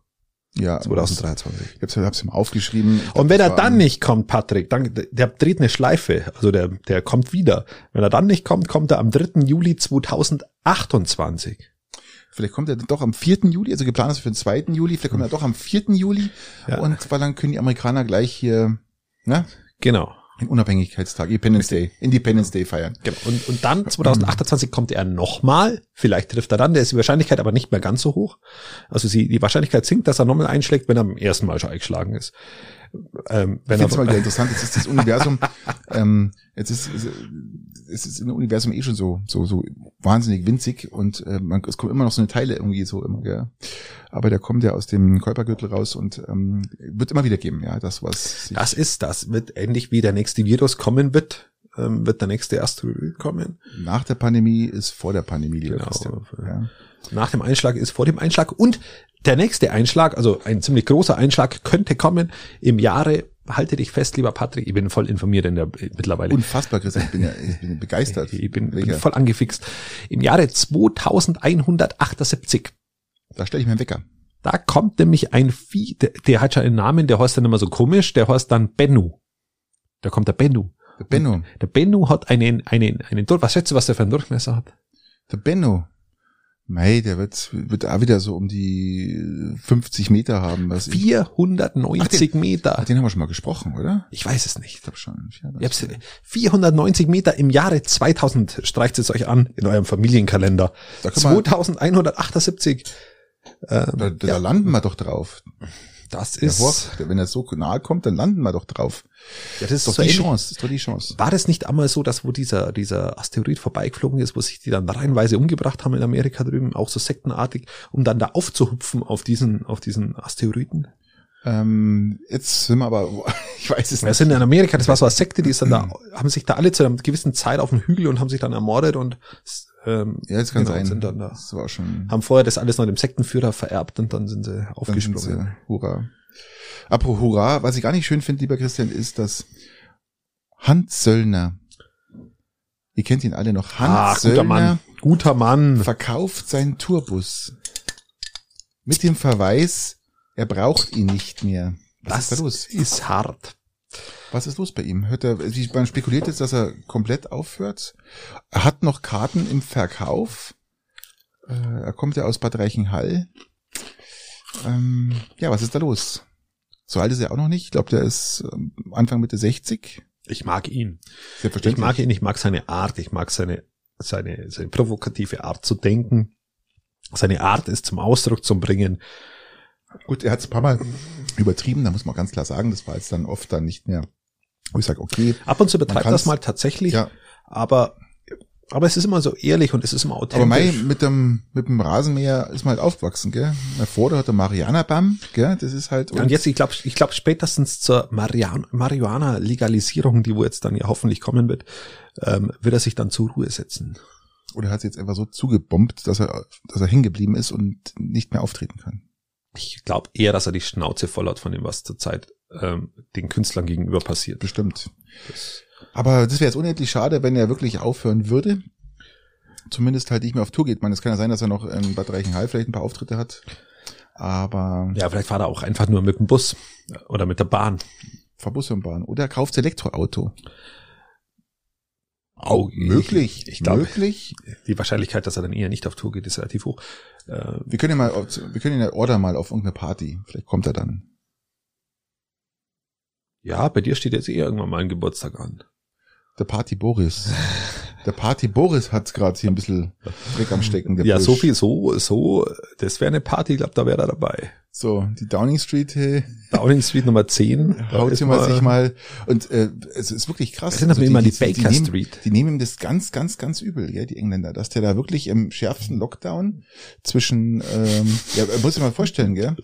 ja, 2023. Ich hab's, hab's ihm aufgeschrieben. Glaub, Und wenn er dann nicht kommt, Patrick, dann, der dreht eine Schleife, also der, der kommt wieder. Wenn er dann nicht kommt, kommt er am 3. Juli 2028. Vielleicht kommt er doch am 4. Juli, also geplant ist für den 2. Juli, vielleicht kommt er doch am 4. Juli. Ja. Und weil dann können die Amerikaner gleich hier, ne, Genau. den Unabhängigkeitstag, Independence Day, Independence Day feiern. genau. Und, und dann 2028 kommt er nochmal. Vielleicht trifft er dann, der ist die Wahrscheinlichkeit aber nicht mehr ganz so hoch. Also sie, die Wahrscheinlichkeit sinkt, dass er nochmal einschlägt, wenn er am ersten Mal schon eingeschlagen ist. Ähm, Ich wenn finde es mal wieder interessant, jetzt ist das Universum, ähm, jetzt ist, es ist im Universum eh schon so, so, so wahnsinnig winzig und äh, man, es kommen immer noch so eine Teile irgendwie so immer, gell. Aber der kommt ja aus dem Kuipergürtel raus und ähm, wird immer wieder geben, ja, das was das ist, das wird ähnlich wie der nächste Virus kommen wird, ähm, wird der nächste Asteroid kommen. nach der Pandemie ist vor der Pandemie, lieber Genau. Christian. Ja. Nach dem Einschlag ist vor dem Einschlag und der nächste Einschlag, also ein ziemlich großer Einschlag, könnte kommen im Jahre, halte dich fest, lieber Patrick, ich bin voll informiert in der mittlerweile. Unfassbar, Christian, ich bin ja ich bin begeistert. ich bin, bin voll angefixt. Im Jahre 2178, Da stelle ich mir einen Wecker. da kommt nämlich ein Vieh, der, der hat schon einen Namen, der heißt dann immer so komisch, der heißt dann Bennu. Da kommt der Bennu. Der Benno. Der Bennu hat einen, einen, einen, was schätzt du, was der für einen Durchmesser hat? Der Benno. Mei, der wird, wird auch wieder so um die 50 Meter haben. Was ich, 490 Meter. den haben wir schon mal gesprochen, oder? Ich weiß es nicht. Ich glaube schon. Ja, Ihr habt's, 490 Meter im Jahre 2000, streicht es euch an in eurem Familienkalender. Da kann man- 2178. Ähm, Da, da landen wir doch drauf. Das ist, Horch, wenn er so nahe kommt, dann landen wir doch drauf. ja, das ist doch so die ähnlich. Chance. Das ist doch die Chance. War das nicht einmal so, dass wo dieser, dieser Asteroid vorbeigeflogen ist, wo sich die dann reihenweise umgebracht haben in Amerika drüben, auch so sektenartig, um dann da aufzuhupfen auf diesen, auf diesen Asteroiden? Ähm, jetzt sind wir aber, ich weiß es Wir nicht. sind in Amerika, das war so eine Sekte, die ist dann da, haben sich da alle zu einer gewissen Zeit auf dem Hügel und haben sich dann ermordet und ähm, Ja, das kann genau, sein. Sind dann da, Das war schon. haben vorher das alles noch dem Sektenführer vererbt und dann sind sie Dann sind aufgesprungen. sie, hurra. Apropos Hurra, was ich gar nicht schön finde, lieber Christian, ist, dass Hans Söllner, ihr kennt ihn alle noch, Hans Ah, guter Söllner Mann. Guter Mann. verkauft seinen Tourbus. Mit dem Verweis, er braucht ihn nicht mehr. Was Das ist da los? ist hart. Was ist los bei ihm? Hört er, wie man spekuliert jetzt, dass er komplett aufhört. Er hat noch Karten im Verkauf. Äh, er kommt ja aus Bad Reichenhall. Ähm, ja, was ist da los? So alt ist er auch noch nicht. Ich glaube, der ist ähm, Anfang Mitte 60. Ich mag ihn. Ich mag ihn, ich mag seine Art, ich mag seine, seine, seine provokative Art zu denken. Seine Art ist zum Ausdruck zu bringen. Gut, er hat es ein paar Mal übertrieben, da muss man ganz klar sagen. Das war jetzt dann oft dann nicht mehr, wo ich sage, okay, Ab und zu betreibt das mal tatsächlich, ja, aber, aber es ist immer so ehrlich und es ist immer authentisch. Aber Mai mit dem, mit dem Rasenmäher ist man halt aufgewachsen, gell? Mein Vater hatte Mariana-Bamm, gell? Das ist halt, Ja, und jetzt, ich glaube, ich glaube spätestens zur Marihuana-Legalisierung, die wo jetzt dann ja hoffentlich kommen wird, ähm, wird er sich dann zur Ruhe setzen. oder hat sie jetzt einfach so zugebombt, dass er, dass er hängen geblieben ist und nicht mehr auftreten kann. Ich glaube eher, dass er die Schnauze voll hat von dem, was zurzeit ähm, den Künstlern gegenüber passiert. Bestimmt. Das, Aber das wäre jetzt unendlich schade, wenn er wirklich aufhören würde. Zumindest halt nicht mehr auf Tour geht. Ich meine, es kann ja sein, dass er noch in Bad Reichenhall vielleicht ein paar Auftritte hat. Aber ja, vielleicht fahrt er auch einfach nur mit dem Bus oder mit der Bahn. fahr Bus und Bahn. Oder er kauft Elektroauto. Auch möglich. Ich, ich glaube, möglich. die Wahrscheinlichkeit, dass er dann eher nicht auf Tour geht, ist relativ hoch. Äh, Wir können ihn mal, wir können ihn ja order mal auf irgendeine Party. Vielleicht kommt er dann. Ja, bei dir steht jetzt eher irgendwann mal ein Geburtstag an. Der Party Boris. Der Party Boris hat gerade hier ein bisschen Dreck am Stecken. Ja, so viel, so, so, das wäre eine Party, ich glaube, da wäre er dabei. So, die Downing Street, hey, Downing Street Nummer 10. haut sie mal sich mal. Und äh, es ist wirklich krass. Das sind aber immer die Baker nehmen, Street. Die nehmen ihm das ganz, ganz, ganz übel, ja, die Engländer, dass der da wirklich im schärfsten Lockdown zwischen, ähm, ja, muss ich mal vorstellen, gell?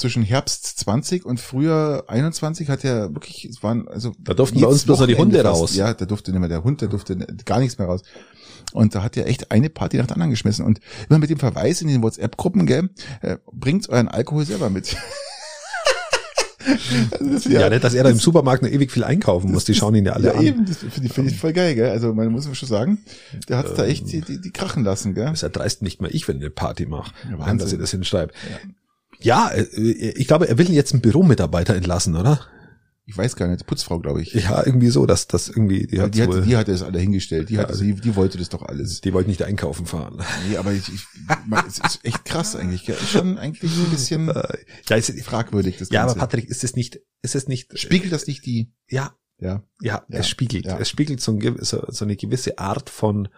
Zwischen Herbst 20 und Frühjahr 21 hat er wirklich, es waren also Da durften bei uns bloß noch die Hunde fast. raus. Ja, da durfte nicht mehr der Hund, da durfte gar nichts mehr raus. Und da hat er echt eine Party nach der anderen geschmissen. Und immer mit dem Verweis in den WhatsApp-Gruppen, gell, äh, bringt euren Alkohol selber mit. also das, Ja, nicht, dass er da im Supermarkt noch ewig viel einkaufen muss, die schauen ihn ja alle ja, an. eben, das finde ich, finde ich voll geil, gell? Also man muss schon sagen, der hat da echt die, die, die krachen lassen, gell? Das erdreist nicht mal ich, wenn ich eine Party mache, Ja, ja, Wahnsinn. dass ich das hinschreibe. Ja, äh, ich glaube, er will jetzt einen Büromitarbeiter entlassen, oder? Ich weiß gar nicht, Putzfrau, glaube ich. Ja, irgendwie so, dass das irgendwie, die hat die, hat, die hatte es alle hingestellt, die, Ja, hatte, die, die wollte das doch alles. die wollten nicht einkaufen fahren. Nee, aber ich, ich es ist echt krass eigentlich, schon eigentlich ein bisschen Äh, ja, ist, fragwürdig, das ja, aber Ganze. Patrick, ist es nicht, ist es nicht, Spiegelt das nicht die, ja, ja, ja, Ja, es spiegelt, ja. es spiegelt so, ein, so, so eine gewisse Art von,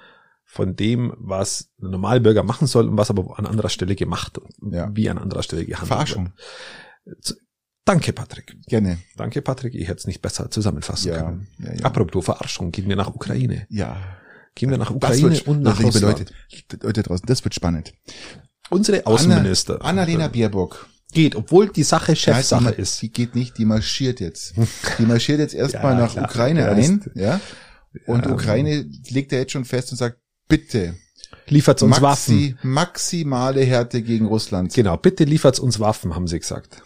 von dem, was ein Normalbürger machen soll und was aber an anderer Stelle gemacht und Ja. wie an anderer Stelle gehandelt Verarschung. wird. Danke, Patrick. Gerne. Danke, Patrick. Ich hätte es nicht besser zusammenfassen Ja, können. ja, ja. Apropos Verarschung, gehen wir nach Ukraine. Ja. Gehen wir nach Ukraine wird, und nach liebe. Leute, Leute draußen, das wird spannend. Unsere Außenminister Anna, Annalena Baerbock. geht, obwohl die Sache Chefsache Ja, die, ist. Die geht nicht, die marschiert jetzt. Die marschiert jetzt erstmal Ja, nach klar. Ukraine Ja, ein, ja. Und Ja, Ukraine legt er jetzt schon fest und sagt, bitte, Liefert uns Waffen. maxi, maximale Härte gegen Russland. Genau, bitte liefert uns Waffen, haben sie gesagt.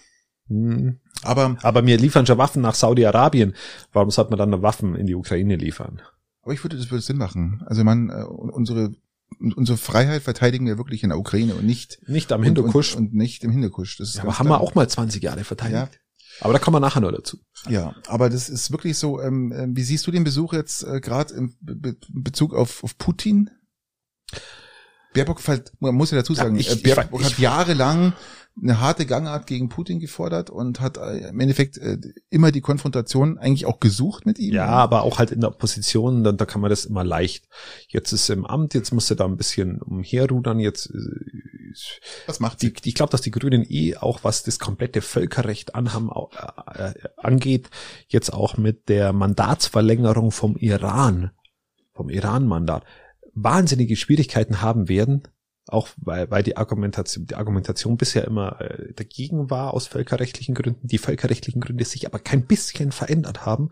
Hm. Aber, Aber wir liefern schon Waffen nach Saudi-Arabien. Warum sollte man dann noch Waffen in die Ukraine liefern? aber ich würde, das würde Sinn machen. Also man, äh, unsere, unsere Freiheit verteidigen wir wirklich in der Ukraine und nicht Nicht am und, Hindukusch. und, und nicht im Hindukusch. Das ist ja, aber haben klar. wir auch mal 20 Jahre verteidigt. Ja. Aber da kommen wir nachher noch dazu. Ja, aber das ist wirklich so. Ähm, ähm, wie siehst du den Besuch jetzt äh, gerade im Be Be Bezug auf, auf Putin? Baerbock, man muss ja dazu sagen, Ja, ich- äh, Baerbock ich- hat jahrelang eine harte Gangart gegen Putin gefordert und hat äh, im Endeffekt äh, immer die Konfrontation eigentlich auch gesucht mit ihm. Ja, aber auch halt in der Opposition, dann, da kann man das immer leicht. Jetzt ist er im Amt, jetzt muss er da ein bisschen umherrudern, jetzt äh, Was macht die, sie? ich glaube, dass die Grünen eh auch, was das komplette Völkerrecht anhaben, äh, angeht, jetzt auch mit der Mandatsverlängerung vom Iran, vom Iran-Mandat, wahnsinnige Schwierigkeiten haben werden, auch weil, weil die Argumentation, die Argumentation bisher immer äh, dagegen war aus völkerrechtlichen Gründen, die völkerrechtlichen Gründe sich aber kein bisschen verändert haben.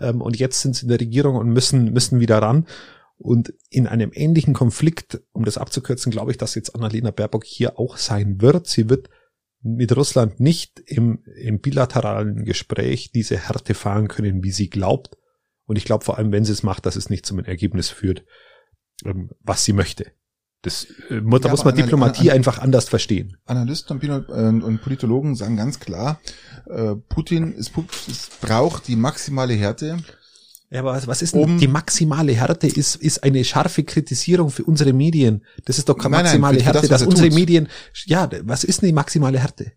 Ähm, und jetzt sind sie in der Regierung und müssen, müssen wieder ran. Und in einem ähnlichen Konflikt, um das abzukürzen, glaube ich, dass jetzt Annalena Baerbock hier auch sein wird. Sie wird mit Russland nicht im, im bilateralen Gespräch diese Härte fahren können, wie sie glaubt. Und ich glaube vor allem, wenn sie es macht, dass es nicht zum Ergebnis führt, ähm, was sie möchte. Das, äh, da Ja, muss man Diplomatie Anna- einfach anders verstehen. Analysten und, äh, und Politologen sagen ganz klar, äh, Putin ist, es braucht die maximale Härte. Ja, aber was, was ist denn Um- die maximale Härte? Ist, ist eine scharfe Kritisierung für unsere Medien. Das ist doch keine Nein, nein, maximale für- für Härte, das, dass er unsere tut. Medien, ja, was ist denn die maximale Härte?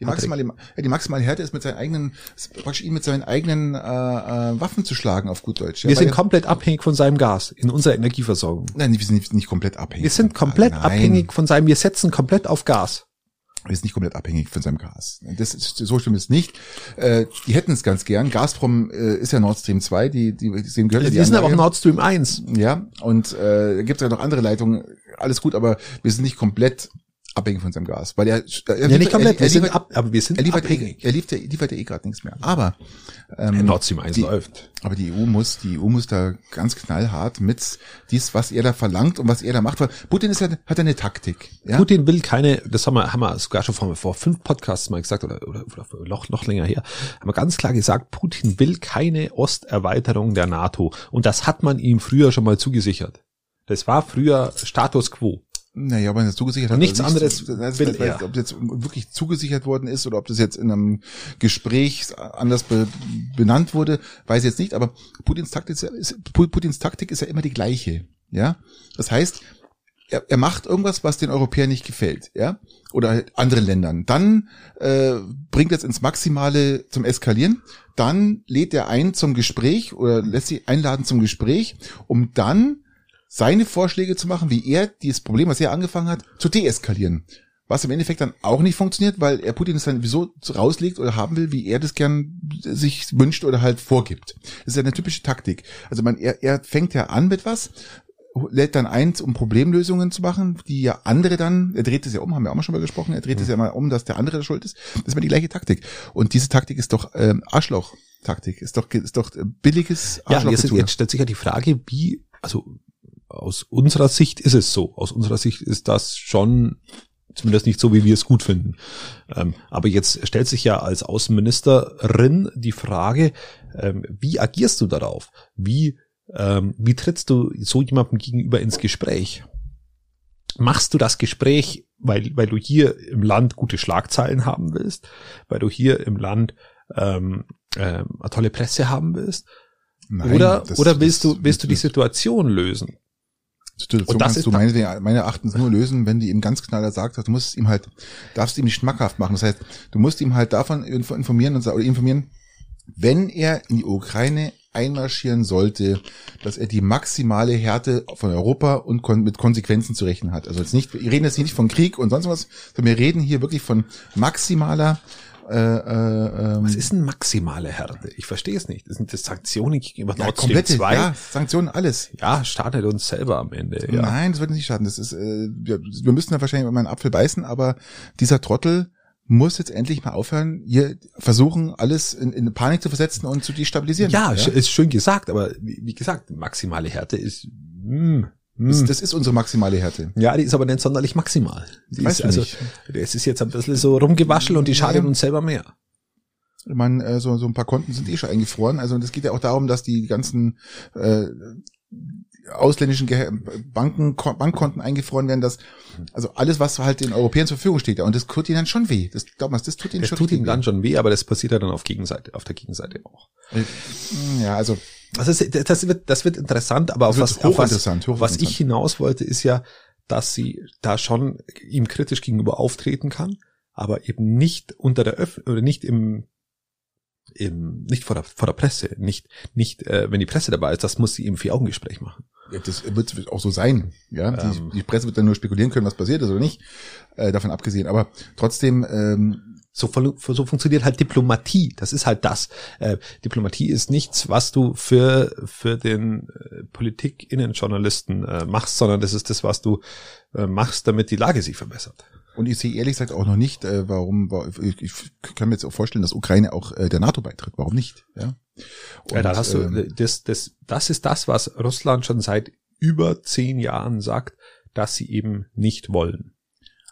Die maximale, ja, die maximale Härte ist mit seinen eigenen, ist praktisch ihn mit seinen eigenen äh, äh, Waffen zu schlagen, auf gut Deutsch. Ja, Wir sind komplett abhängig von seinem Gas in unserer Energieversorgung. Nein, wir sind nicht, nicht komplett abhängig. Wir sind komplett Nein, abhängig von seinem, wir setzen komplett auf Gas. Wir sind nicht komplett abhängig von seinem Gas. Das ist, so stimmt es nicht. Äh, die hätten es ganz gern. Gazprom äh, ist ja Nord Stream 2, die, die, die sehen gehört ja die Wir sind aber auch. Nord Stream 1. Ja, und äh, da gibt es ja noch andere Leitungen. Alles gut, aber wir sind nicht komplett abhängig von seinem Gas. Weil er, er Ja, nicht komplett, er, wir er sind liefert, ab, aber wir sind er liefert, eh, abhängig. er liefert, er liefert ja eh gerade nichts mehr. Aber Ja, ähm, Nord Stream 1 die- läuft. aber die EU muss, die EU muss da ganz knallhart mit dies, was er da verlangt und was er da macht. Weil Putin ist ja, hat eine Taktik. Ja? Putin will keine, das haben wir, haben wir sogar schon vor, vor fünf Podcasts mal gesagt oder, oder, oder noch, noch länger her, haben wir ganz klar gesagt, Putin will keine Osterweiterung der NATO. Und das hat man ihm früher schon mal zugesichert. Das war früher Status quo. Naja, aber wenn es zugesichert hat. Und nichts also anderes das- will er. Ob das jetzt wirklich zugesichert worden ist oder ob das jetzt in einem Gespräch anders be, benannt wurde, weiß ich jetzt nicht. Aber Putins Taktik ist, ja- ist, Putins Taktik ist ja immer die gleiche. Ja, das heißt, er, er macht irgendwas, was den Europäern nicht gefällt, ja, oder halt anderen Ländern. Dann äh, bringt er es ins Maximale zum Eskalieren. Dann lädt er ein zum Gespräch oder lässt sie einladen zum Gespräch, um dann seine Vorschläge zu machen, wie er dieses Problem, was er angefangen hat, zu deeskalieren. Was im Endeffekt dann auch nicht funktioniert, weil er Putin es dann wieso rauslegt oder haben will, wie er das gern sich wünscht oder halt vorgibt. Das ist ja eine typische Taktik. Also man, er, er fängt ja an mit was, lädt dann eins, um Problemlösungen zu machen, die ja andere dann, er dreht es ja um, haben wir auch mal schon mal gesprochen, er dreht es ja mal um, dass der andere da schuld ist. Das ist immer die gleiche Taktik. Und diese Taktik ist doch ähm, Arschloch-Taktik, ist doch, ist doch äh, billiges Ja, jetzt, Arschloch. jetzt stellt sich ja die Frage, wie, also aus unserer Sicht ist es so. Aus unserer Sicht ist das schon zumindest nicht so, wie wir es gut finden. Ähm, aber jetzt stellt sich ja als Außenministerin die Frage, ähm, wie agierst du darauf? Wie, ähm, wie trittst du so jemandem gegenüber ins Gespräch? Machst du das Gespräch, weil, weil du hier im Land gute Schlagzeilen haben willst, weil du hier im Land ähm, ähm, eine tolle Presse haben willst? Nein, oder das- oder willst das- du willst du die Situation lösen? Situation Und das kannst du meine, meine Erachtens nur lösen, wenn du ihm ganz knaller sagst, du musst ihm halt, darfst ihm nicht schmackhaft machen. Das heißt, du musst ihm halt davon info- informieren und oder informieren, wenn er in die Ukraine einmarschieren sollte, dass er die maximale Härte von Europa und kon mit Konsequenzen zu rechnen hat. Also jetzt nicht, wir reden jetzt hier nicht von Krieg und sonst was, sondern wir reden hier wirklich von maximaler äh, äh, ähm, Was ist denn maximale Härte? Ich verstehe es nicht. Das sind das Sanktionen gegenüber ja, Nord Stream komplette, 2? ja, Sanktionen, alles. Ja, schadet uns selber am Ende. Ja. Nein, das wird nicht schaden. Das ist, äh, wir, wir müssen da wahrscheinlich immer einen Apfel beißen, aber dieser Trottel muss jetzt endlich mal aufhören, hier versuchen, alles in, in Panik zu versetzen und zu destabilisieren. Ja, sch- ist schön gesagt, aber wie, wie gesagt, maximale Härte ist. Mm, mm. Das, das ist unsere maximale Härte. ja, die ist aber nicht sonderlich maximal. Die Weißt ist, du also, es ist jetzt ein bisschen so rumgewaschelt und die schadet Ja. uns selber mehr. Ich meine, äh, so, so ein paar Konten sind eh schon eingefroren. Also das geht ja auch darum, dass die ganzen äh, ausländischen Ge Banken, Ko- Bankkonten eingefroren werden, dass also alles, was halt den Europäern zur Verfügung steht, ja, und das tut ihnen dann schon weh. Das glaub mal, das tut ihnen Das schon tut ihm richtig dann schon weh, aber das passiert ja dann auf Gegenseite, auf der Gegenseite auch. weh. Ja, also Das, ist, das wird, das wird interessant, aber auf was, auf was, was ich hinaus wollte, ist ja, dass sie da schon ihm kritisch gegenüber auftreten kann, aber eben nicht unter der Öff oder nicht im im, nicht vor der, vor der Presse, nicht, nicht, äh, wenn die Presse dabei ist, das muss sie im Vier-Augen-Gespräch machen. Ja, das wird auch so sein. Ja, die, Ähm. die Presse wird dann nur spekulieren können, was passiert ist oder nicht. Äh, davon abgesehen. Aber trotzdem, ähm, So, so funktioniert halt Diplomatie. Das ist halt das. Äh, Diplomatie ist nichts, was du für, für den äh, Politik-Innenjournalisten äh, machst, sondern das ist das, was du äh, machst, damit die Lage sich verbessert. und ich sehe ehrlich gesagt auch noch nicht, äh, warum, wa- ich, ich kann mir jetzt auch vorstellen, dass Ukraine auch äh, der NATO beitritt. Warum nicht? Ja. ja, Und, dann hast du, ähm, das, das, das ist das, was Russland schon seit über zehn Jahren sagt, dass sie eben nicht wollen.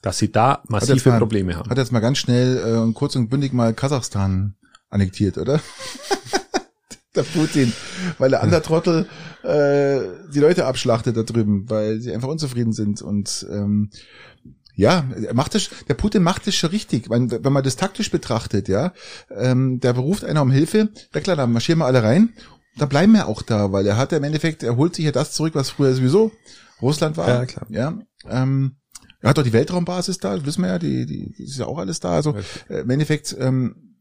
Dass sie da massive mal- Probleme haben. Hat jetzt mal ganz schnell äh, und kurz und bündig mal Kasachstan annektiert, oder? der Putin, weil der andere Trottel äh, die Leute abschlachtet da drüben, weil sie einfach unzufrieden sind und ähm, ja, er macht das, der Putin macht das schon richtig. Wenn, wenn man das taktisch betrachtet, ja, ähm, der beruft einer um Hilfe, ja klar, da marschieren wir alle rein, da bleiben wir auch da, weil er hat ja im Endeffekt, er holt sich ja das zurück, was früher sowieso Russland war. Ja, klar. Ja, ähm, er hat doch die Weltraumbasis da, wissen wir ja, die, die, die ist ja auch alles da. Also äh, im Endeffekt ähm,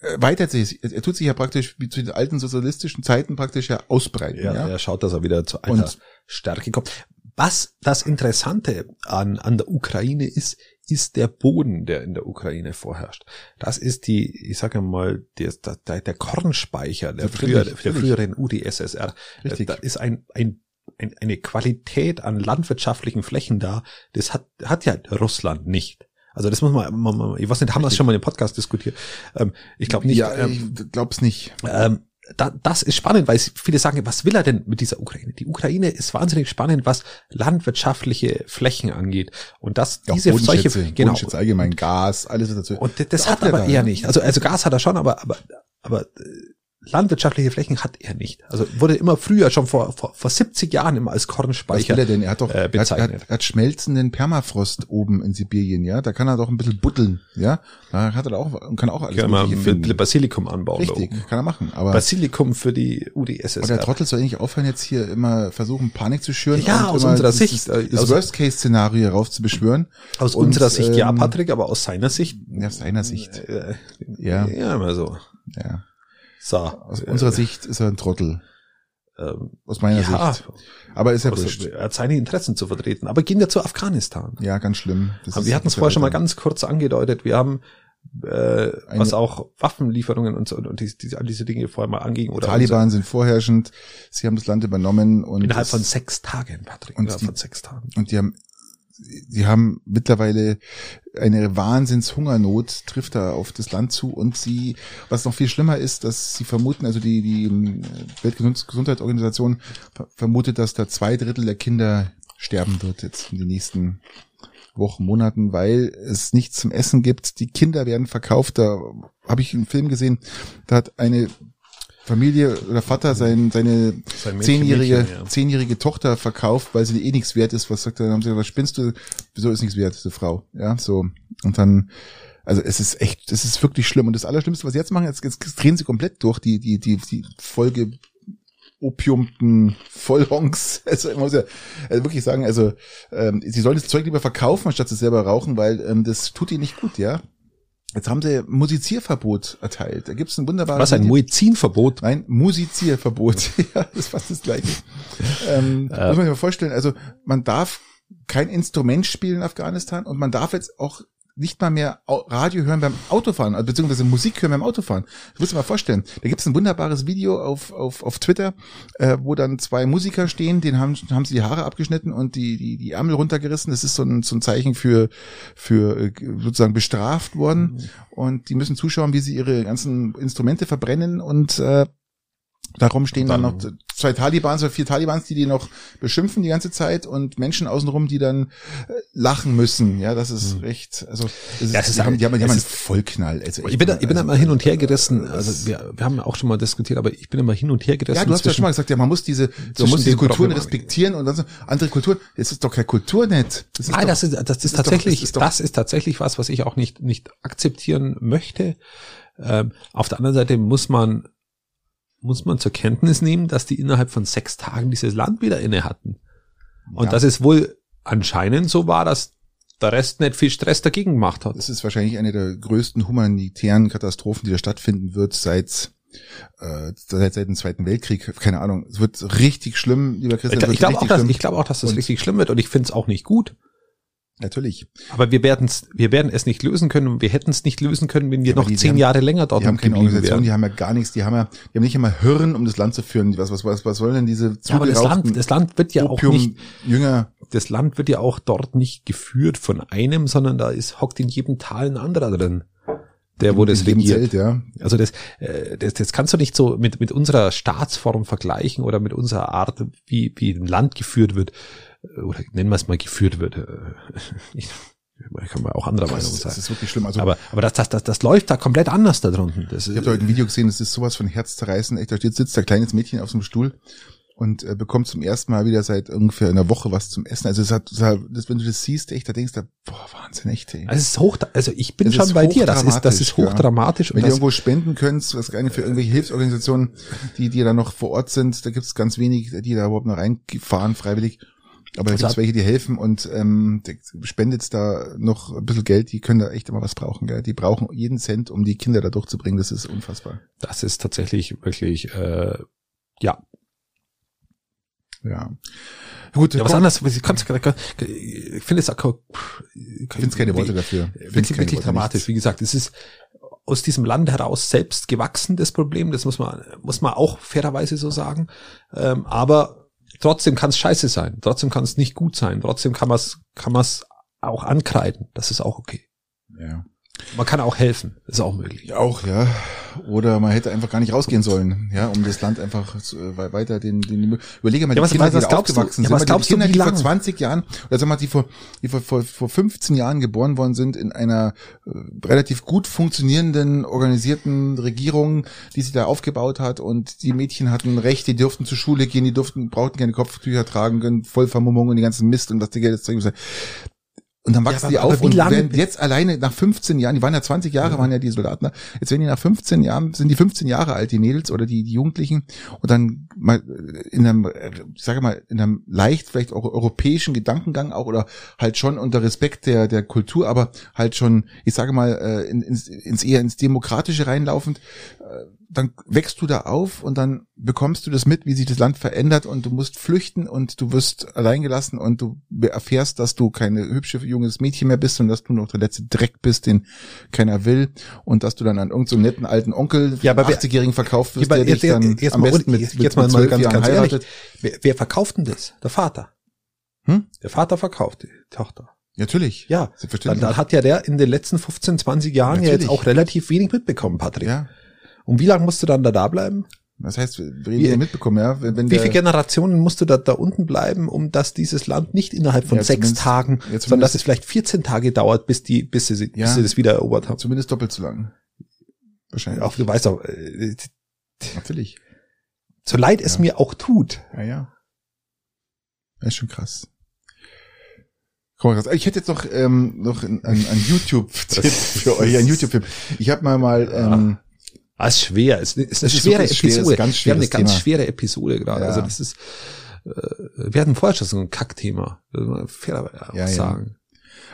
erweitert sich, er tut sich ja praktisch wie zu den alten sozialistischen Zeiten praktisch ja ausbreiten. Ja, Ja, er schaut, dass er wieder zu alter Und- Stärke kommt. Was das Interessante an, an der Ukraine ist, ist der Boden, der in der Ukraine vorherrscht. Das ist die, ich sage mal, der, der, der Kornspeicher der, früher, der früheren UdSSR. Richtig. Da ist ein, ein, ein, eine Qualität an landwirtschaftlichen Flächen da, das hat, hat ja Russland nicht. Also das muss man, man, man ich weiß nicht, haben wir es schon mal im Podcast diskutiert? Ähm, ich glaube nicht. ja ähm, ich glaub's nicht. ähm, da, das ist spannend, weil viele sagen, was will er denn mit dieser Ukraine? Die Ukraine ist wahnsinnig spannend, was landwirtschaftliche Flächen angeht. Und das, Ja, diese solche, genau. Bodenschätze allgemein, Gas, alles dazu. Und das, das hat auch aber der er da, nicht. Also, also Gas hat er schon, aber, aber, aber landwirtschaftliche Flächen hat er nicht. Also wurde immer früher, schon vor, vor, vor 70 Jahren immer als Was Kornspeicher will er denn? Er hat doch äh, hat, er bezeichnet. hat, er hat schmelzenden Permafrost oben in Sibirien, ja. Da kann er doch ein bisschen buddeln, ja. Da hat er auch und kann auch alles Kann man finden. Basilikum anbauen. Richtig, oben. kann er machen. Aber Basilikum für die und der. Trottel soll eigentlich aufhören, jetzt hier immer versuchen, Panik zu schüren. Ja, aus unserer das, Sicht, Das, äh, das aus- Worst-Case-Szenario heraufzubeschwören. Aus Und, unserer Sicht ja, ähm, Patrick, aber aus seiner Sicht. Ja, aus seiner Sicht. Äh, Ja. Ja, immer so. Ja. So. Aus unserer Sicht ist er ein Trottel. ähm, Aus meiner ja, Sicht. Aber ist ja wurscht. er hat seine Interessen zu vertreten. Aber gehen wir zu Afghanistan. Ja, ganz schlimm. Das wir hatten es vorher schon mal ganz kurz angedeutet. Wir haben, äh, was auch Waffenlieferungen und so und diese, diese, all diese Dinge vorher mal anging. Oder Taliban sind vorherrschend. Sie haben das Land übernommen und innerhalb es- von sechs Tagen, Patrick. Und innerhalb die- von sechs Tagen. und die haben die haben mittlerweile eine Wahnsinnshungernot trifft da auf das Land zu und sie, was noch viel schlimmer ist, dass sie vermuten, also die, die ähm, Weltgesundheitsorganisation ver- vermutet, dass da zwei Drittel der Kinder sterben wird jetzt in den nächsten Wochen, Monaten, weil es nichts zum Essen gibt. Die Kinder werden verkauft. Da habe ich einen Film gesehen, da hat eine Familie oder Vater sein, seine Sein Mädchen, zehnjährige, Mädchen, ja. zehnjährige Tochter verkauft, weil sie eh nichts wert ist. Was sagt er? Dann haben sie gesagt, was spinnst du? Wieso ist nichts wert, diese Frau? Ja, so. Und dann, also es ist echt, es ist wirklich schlimm. Und das Allerschlimmste, was sie jetzt machen, jetzt, jetzt drehen sie komplett durch, die, die, die, die Folge opiumten Vollhonks. Also ich muss ja also wirklich sagen, also ähm, sie sollen das Zeug lieber verkaufen, anstatt es selber rauchen, weil ähm, das tut ihnen nicht gut, ja. Jetzt haben sie Musizierverbot erteilt. Da gibt's ein wunderbares Was, ein Muezinverbot? Nein, Musizierverbot. ja, das ist fast das Gleiche. ähm, Äh. Muss man sich mal vorstellen, also man darf kein Instrument spielen in Afghanistan und man darf jetzt auch nicht mal mehr Radio hören beim Autofahren, also beziehungsweise Musik hören beim Autofahren. Das musst du mal vorstellen. Da gibt's ein wunderbares Video auf, auf, auf Twitter, äh, wo dann zwei Musiker stehen, denen haben, haben sie die Haare abgeschnitten und die, die, die Ärmel runtergerissen. Das ist so ein, so ein Zeichen für, für äh, sozusagen bestraft worden. Und die müssen zuschauen, wie sie ihre ganzen Instrumente verbrennen und äh, Darum stehen dann, Dann- noch zwei Talibans oder vier Talibans, die die noch beschimpfen die ganze Zeit und Menschen außenrum, die dann äh, lachen müssen. Ja, das ist recht, also das ist, Ja, es ist die haben, die haben, die haben einen ist- Vollknall. Also Ich bin, da, ich bin da also, immer hin und her gerissen. Also wir, wir haben auch schon mal diskutiert, aber ich bin immer hin und her gerissen. ja, du hast ja schon mal gesagt, ja, man muss diese, man muss diese Kulturen respektieren und dann so, andere Kulturen, das ist doch kein Kulturnet. Das ist Nein, doch, das ist, das ist das ist doch- tatsächlich, das ist doch- das ist tatsächlich was, was ich auch nicht, nicht akzeptieren möchte. Ähm, auf der anderen Seite muss man, muss man zur Kenntnis nehmen, dass die innerhalb von sechs Tagen dieses Land wieder inne hatten. Und Ja. das ist wohl anscheinend so war, dass der Rest nicht viel Stress dagegen gemacht hat. Das ist wahrscheinlich eine der größten humanitären Katastrophen, die da stattfinden wird seit äh, seit, seit dem Zweiten Weltkrieg. Keine Ahnung. Es wird richtig schlimm, lieber Christian. es Ich glaube auch, dass, ich glaube auch, dass das richtig schlimm wird und ich finde es auch nicht gut. Natürlich. Aber wir werden es, wir werden es nicht lösen können und wir hätten es nicht lösen können, wenn wir Ja, noch die- die zehn haben- Jahre länger dort Die haben keine Organisation, die wären. haben ja gar nichts, die haben ja, die haben nicht einmal Hirn, um das Land zu führen. Was, was, was, was sollen denn diese Ja, aber das Land, das Land wird ja auch nicht, Opium-Jünger? das Land wird ja auch dort nicht geführt von einem, sondern da ist, hockt in jedem Tal ein anderer drin, der wo das regiert. Zelt, ja. Also das, äh, das, das kannst du nicht so mit, mit unserer Staatsform vergleichen oder mit unserer Art, wie, wie ein Land geführt wird. Oder nennen wir es mal geführt wird. Äh, Ich, ich kann man auch anderer Meinung sein. das ist wirklich schlimm. Also, aber aber das, das, das, das läuft da komplett anders da drunten. Das ich habe heute ein Video gesehen, das ist sowas von Herzzerreißen. Echt, da steht, sitzt ein kleines Mädchen auf so einem Stuhl und äh, bekommt zum ersten Mal wieder seit ungefähr einer Woche was zum Essen. Also es hat, es hat das, wenn du das siehst, echt, da denkst du, boah, Wahnsinn, echt, ey. Also es ist hoch, also ich bin Es schon bei dir. Das ist, das ist hochdramatisch, ja. Wenn ihr das, irgendwo spenden könnt, was gar nicht für irgendwelche Hilfsorganisationen, die, die da noch vor Ort sind, da gibt es ganz wenig, die da überhaupt noch reinfahren, freiwillig. Aber da Also gibt es hat- welche, die helfen und ähm, spendet da noch ein bisschen Geld, die können da echt immer was brauchen. Gell? Die brauchen jeden Cent, um die Kinder da durchzubringen. Das ist unfassbar. das ist tatsächlich wirklich, äh, ja. Ja. Gut, Ja, was anderes, ich, kann's- ich finde es auch, ich finde keine Worte dafür. Ich find's wirklich, keine wirklich dramatisch. nichts. Wie gesagt, es ist aus diesem Land heraus selbst gewachsen, das Problem. Das muss man, muss man auch fairerweise so sagen. Ähm, aber trotzdem kann es scheiße sein. Trotzdem kann es nicht gut sein. Trotzdem kann man es, kann man es auch ankreiden. Das ist auch okay. Ja. Man kann auch helfen. Das ist auch möglich. Auch, ja. Oder man hätte einfach gar nicht rausgehen sollen, ja, um das Land einfach zu, äh, weiter den, den überlege mal, die Ja, was- Kinder, was die da glaubst du- aufgewachsen ja, sind, was glaubst die du, Kinder, wie die vor lang? 20 Jahren, oder sag mal, die vor, die vor, vor, vor 15 Jahren geboren worden sind in einer äh, relativ gut funktionierenden, organisierten Regierung, die sich da aufgebaut hat und die Mädchen hatten Recht, die durften zur Schule gehen, die durften, brauchten keine Kopftücher tragen, können Vollvermummung und die ganzen Mist und was die Geld jetzt und dann wachsen aber- die auf und werden jetzt alleine nach 15 Jahren, die waren ja 20 Jahre, waren ja die Soldaten da, jetzt werden die nach 15 Jahren, sind die 15 Jahre alt, die Mädels oder die, die Jugendlichen. Und dann mal in einem, äh, ich sage mal, in einem leicht vielleicht auch europäischen Gedankengang auch oder halt schon unter Respekt der, der Kultur, aber halt schon, ich sage mal, äh, in, ins, ins eher ins Demokratische reinlaufend, äh, dann wächst du da auf und dann bekommst du das mit, wie sich das Land verändert und du musst flüchten und du wirst alleingelassen und du erfährst, dass du keine hübsche junges Mädchen mehr bist und dass du noch der letzte Dreck bist, den keiner will und dass du dann an irgendeinem so netten alten Onkel, Ja, aber wer- 80-Jährigen verkauft wirst, Ja, der aber dich dann am mal, besten mit, mit, jetzt mal, mal 12 ganz, ganz heiratet. ehrlich. Wer, wer verkauft denn das? Der Vater. Hm? Der Vater verkauft die Tochter. Natürlich. Ja, dann, dann hat ja der in den letzten 15, 20 Jahren ja jetzt auch relativ wenig mitbekommen, Patrick. ja. Und wie lange musst du dann da, da bleiben? Das heißt, wir reden Wie- ja mitbekommen, ja. Wenn, wenn Wie viele Generationen musst du da, da unten bleiben, um dass dieses Land nicht innerhalb von Ja, sechs Tagen, ja, sondern dass es vielleicht 14 Tage dauert, bis die, bis sie, Ja. bis sie das wieder erobert haben. zumindest doppelt so lang. Wahrscheinlich. Auch du weißt auch, äh, Natürlich. so leid es mir auch tut. Ja, ja. Das ist schon krass. Ich hätte jetzt noch, ähm, noch einen, einen YouTube-Tipp für euch, einen YouTube-Tipp. Ich habe mal mal, ähm, Ah, ist schwer. Es ist eine ist schwere wirklich schwer, ist Episode. ganz wir haben eine ganz Thema. schwere Episode gerade. Ja. Also das ist, äh, wir hatten vorher schon so ein Kackthema. Fair Ja, ja. sagen.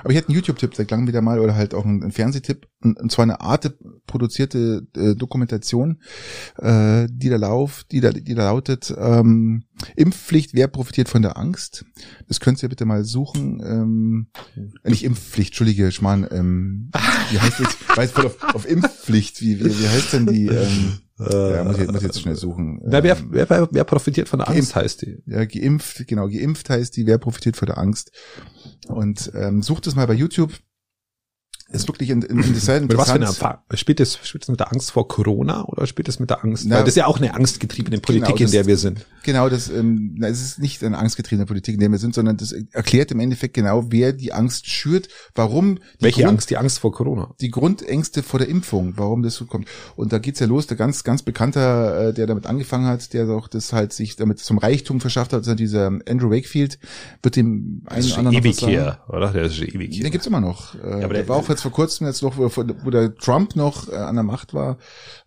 Aber ich hätte einen YouTube-Tipp seit langem wieder mal oder halt auch einen, einen Fernsehtipp und, zwar eine Arte produzierte äh, Dokumentation, äh, die da lauft, die da, die da lautet ähm, Impfpflicht, wer profitiert von der Angst? Das könnt ihr bitte mal suchen. Ähm, äh, nicht Impfpflicht, Entschuldige, Schmarrn. Ähm, wie heißt das? Weiß voll auf, auf Impfpflicht. Wie, wie, wie heißt denn die? Ähm, ja, muss ich, muss ich jetzt schnell suchen. Wer, Ähm, wer, wer, wer profitiert von der Angst, Geimpft. heißt die. ja, geimpft, genau, geimpft heißt die, wer profitiert vor der Angst. Und ähm, sucht es mal bei YouTube. Ist wirklich in, in, in sehr Mit was für eine interessant. Erfahrung? Spielt es, spielt es mit der Angst vor Corona oder spielt es mit der Angst? Na, Weil das ist ja auch eine angstgetriebene Politik, Genau, in das- der wir sind. Genau, das, ähm, na, es ist nicht eine angstgetriebene Politik, in der wir sind, sondern das erklärt im Endeffekt genau, wer die Angst schürt, warum die Welche Grund, Angst? Die Angst vor Corona. die Grundängste vor der Impfung, warum das so kommt. Und da geht's ja los, der ganz, ganz bekannter, äh, der damit angefangen hat, der auch das halt sich damit zum Reichtum verschafft hat, also dieser Andrew Wakefield, wird dem einen oder anderen noch ewig was sagen. her, oder? Der ist ewig Den her. gibt's immer noch. Äh, aber der, der- war auch jetzt vor kurzem jetzt noch, wo, wo der Trump noch äh, an der Macht war,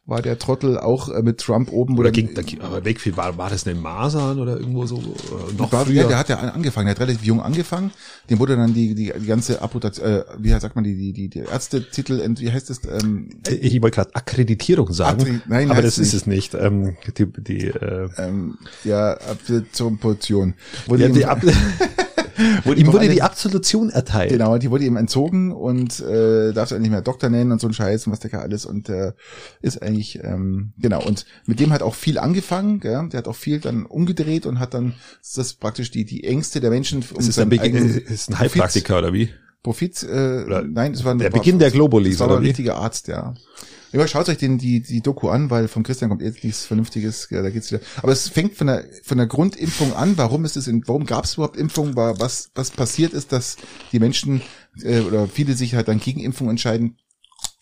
war der Trottel auch äh, mit Trump oben. Oder ging, da, aber weg, wie war, war das eine Masern oder irgendwo so, äh, noch war, früher? ja, der hat ja angefangen, der hat relativ jung angefangen. Dem wurde dann die, die, die ganze Apputation, äh, wie sagt man, die, die, die, die Ärztetitel, wie heißt das? Ähm, ich wollte gerade Akkreditierung sagen, Akkre- nein, aber das ist es nicht. Ähm, die, die, äh, ähm, ja, Absolution. Wurde ja, die Ab wurde ihm wurde die Absolution erteilt. Genau, die wurde ihm entzogen und äh, darf sich nicht mehr Doktor nennen und so ein Scheiß und was der kann alles und äh, ist eigentlich ähm, genau und mit dem hat auch viel angefangen, gell? der hat auch viel dann umgedreht und hat dann das ist praktisch die die Ängste der Menschen um Das ist ein, ist ein Heilpraktiker oder wie? Profit, äh, Oder nein, es war der war, Beginn der Globulis, das war ein richtiger Arzt, ja. Ja, schaut euch den, die, die Doku an, weil vom Christian kommt jetzt nichts Vernünftiges, ja, da geht's wieder. Aber es fängt von der, von der Grundimpfung an. Warum ist es, in, warum gab es überhaupt Impfungen? Was, was passiert ist, dass die Menschen, äh, oder viele sich halt dann gegen Impfung entscheiden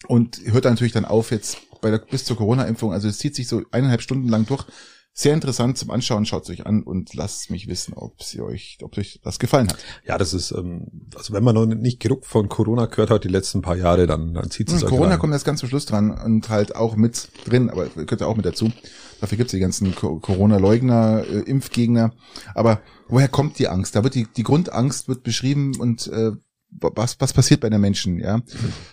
und hört dann natürlich dann auf jetzt bei der, bis zur Corona-Impfung. Also es zieht sich so eineinhalb Stunden lang durch. Sehr interessant zum Anschauen. Schaut euch an und lasst mich wissen, ob sie euch, ob euch das gefallen hat. Ja, das ist, ähm, also wenn man noch nicht genug von Corona gehört hat die letzten paar Jahre, dann, dann zieht es Hm, euch Corona rein. kommt jetzt ganz zum Schluss dran und halt auch mit drin, aber gehört ja auch mit dazu. Dafür gibt's die ganzen Co- Corona-Leugner, äh, Impfgegner. Aber woher kommt die Angst? Da wird die, die Grundangst wird beschrieben und äh, was, was passiert bei den Menschen, ja?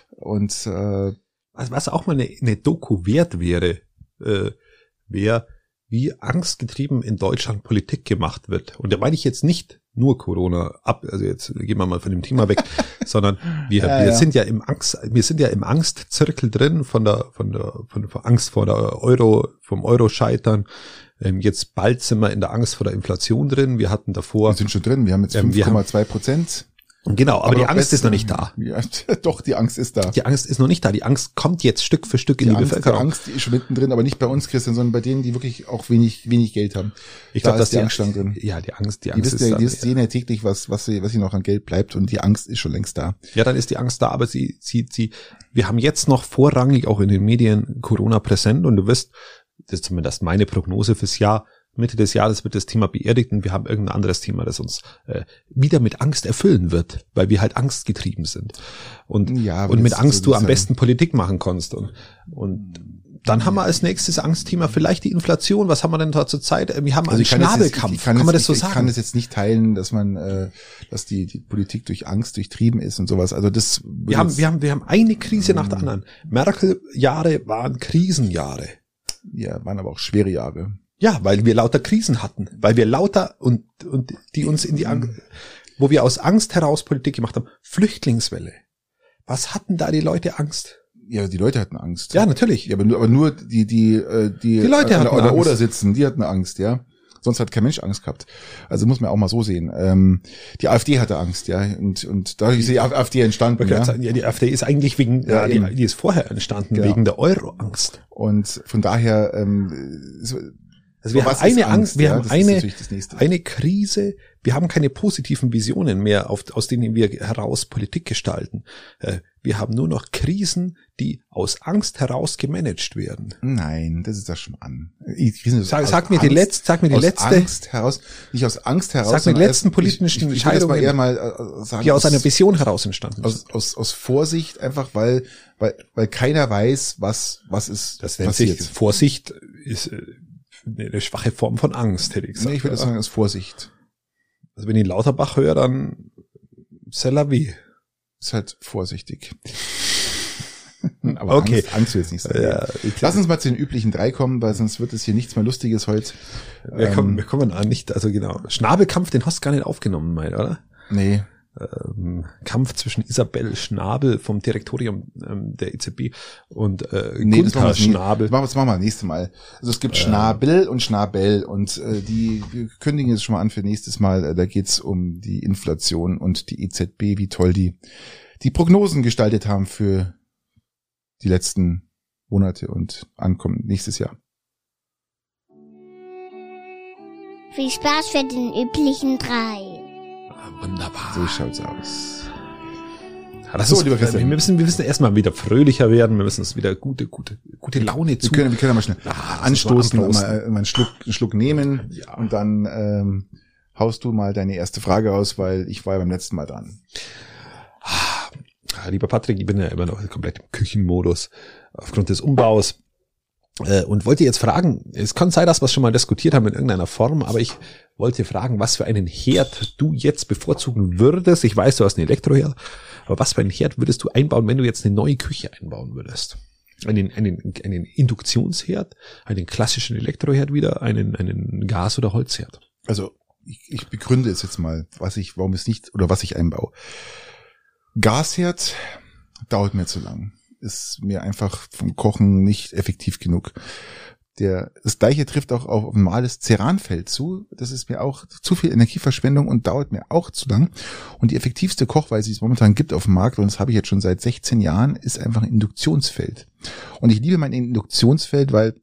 Und äh, was, was auch mal eine, eine Doku wert wäre, äh, wäre, wie angstgetrieben in Deutschland Politik gemacht wird. Und da meine ich jetzt nicht nur Corona ab, also jetzt gehen wir mal von dem Thema weg, sondern wir, Ja, wir ja. sind ja im Angst, wir sind ja im Angstzirkel drin von der, von der, von der Angst vor der Euro, vom Euro scheitern. Ähm, jetzt bald sind wir in der Angst vor der Inflation drin. Wir hatten davor, wir sind schon drin, wir haben jetzt Ähm, wir haben- 5,2 Prozent. Genau, aber, die noch Angst ist besser. noch nicht da. Ja, doch, die Angst ist da. Die Angst ist noch nicht da. Die Angst kommt jetzt Stück für Stück in Die die, Angst, die Bevölkerung. Angst die ist schon mittendrin, aber nicht bei uns, Christian, sondern bei denen, die wirklich auch wenig, wenig Geld haben. Ich Da glaube, dass ist die Angst schon drin. Ja, die Angst, die Die Angst wissen ist ja, da. die sehen ja täglich, was, was sie, was ihnen noch an Geld bleibt und die Angst ist schon längst da. Ja, dann ist die Angst da, aber sie, sie, sie, wir haben jetzt noch vorrangig auch in den Medien Corona präsent und du wirst, das ist zumindest meine Prognose fürs Jahr, Mitte des Jahres wird das Thema beerdigt und wir haben irgendein anderes Thema, das uns äh, wieder mit Angst erfüllen wird, weil wir halt angstgetrieben sind. Und, Ja, und mit Angst so du am besten Politik machen kannst. Und, und dann haben wir als nächstes Angstthema vielleicht die Inflation. Was haben wir denn da zur Zeit? Wir haben einen Also jetzt, Schnabelkampf. ich kann, kann man das so sagen? Ich kann das jetzt nicht teilen, dass man, äh, dass die, die Politik durch Angst durchtrieben ist und sowas. Also das. Wir haben, wir haben, wir haben eine Krise nach der anderen. Merkel-Jahre waren Krisenjahre. ja, waren aber auch schwere Jahre. Ja, weil wir lauter Krisen hatten, weil wir lauter und, und die uns in die Angst, wo wir aus Angst heraus Politik gemacht haben. Flüchtlingswelle. Was hatten da die Leute Angst? Ja, die Leute hatten Angst. Ja, natürlich. Ja, aber nur, aber nur die, die, äh, die, Die Leute hatten an der Angst. Oder sitzen, die hatten Angst, ja. Sonst hat kein Mensch Angst gehabt. Also muss man auch mal so sehen. Ähm, die AfD hatte Angst, ja. Und, und dadurch ist die AfD entstanden, ja. sagen, ja, die AfD ist eigentlich wegen, Ja, ja, die, die ist vorher entstanden, Genau. wegen der Euro-Angst. Und von daher, ähm, Also wir haben eine Angst, wir ja? haben eine, eine Krise, wir haben keine positiven Visionen mehr, auf, aus denen wir heraus Politik gestalten. Äh, Wir haben nur noch Krisen, die aus Angst heraus gemanagt werden. Nein, das ist das schon an. Sag, aus sag mir die Angst- letzte, sag mir die aus letzte, Angst heraus, nicht aus Angst heraus. Sag mir die letzten aus- politischen ich, ich, ich Entscheidungen, eher mal äh, sagen, die aus einer Vision heraus entstanden aus, sind. aus, aus Vorsicht, einfach weil, weil, weil keiner weiß, was, was ist Das nennt passiert. sich Vorsicht, ist äh, eine schwache Form von Angst, hätte ich gesagt. Nee, ich würde sagen, aus Vorsicht. Also wenn ich Lauterbach höre, dann c'est la vie. Ist halt vorsichtig. Aber Okay. Angst, Angst will jetzt nicht sein. Ja, Lass uns mal zu den üblichen drei kommen, weil sonst wird es hier nichts mehr Lustiges heute. Wir kommen, Ähm, wir kommen an nicht, also genau. Schnabelkampf, den hast du gar nicht aufgenommen, mein, oder? Nee. Ähm, Kampf zwischen Isabel Schnabel vom Direktorium ähm, der EZB und äh, Nee, das machen, Gunther nie. Schnabel. Das machen wir- das machen wir nächstes Mal. Also es gibt Schnabel und Schnabel und äh, die kündigen jetzt schon mal an für nächstes Mal. Äh, da geht's um die Inflation und die EZB, wie toll die die Prognosen gestaltet haben für die letzten Monate und ankommen nächstes Jahr. Viel Spaß für den üblichen drei. Ah, Wunderbar. So schaut's aus. Das So, ist, lieber wir Christian. müssen, wir müssen erstmal wieder fröhlicher werden. Wir müssen uns wieder gute, gute, gute Laune Wir zu. können, wir können mal schnell Ah, anstoßen, mal, mal einen, Schluck, einen Schluck nehmen Ja. und dann ähm, haust du mal deine erste Frage aus, weil ich war ja beim letzten Mal dran. lieber Patrick, ich bin ja immer noch komplett im Küchenmodus aufgrund des Umbaus. Äh, und wollte jetzt fragen, es kann sein, dass wir es schon mal diskutiert haben in irgendeiner Form, aber ich wollte fragen, was für einen Herd du jetzt bevorzugen würdest. Ich weiß, du hast einen Elektroherd, aber was für einen Herd würdest du einbauen, wenn du jetzt eine neue Küche einbauen würdest? Einen, einen, einen Induktionsherd, einen klassischen Elektroherd wieder, einen, einen Gas- oder Holzherd? Also ich, ich begründe es jetzt mal, was ich, warum es nicht oder was ich einbaue. Gasherd dauert mir zu lang. Ist mir einfach vom Kochen nicht effektiv genug. Der, das gleiche trifft auch auf ein normales Ceranfeld zu. Das ist mir auch zu viel Energieverschwendung und dauert mir auch zu lang. Und die effektivste Kochweise, die es momentan gibt auf dem Markt, und das habe ich jetzt schon seit 16 Jahren, ist einfach ein Induktionsfeld. Und ich liebe mein Induktionsfeld, weil.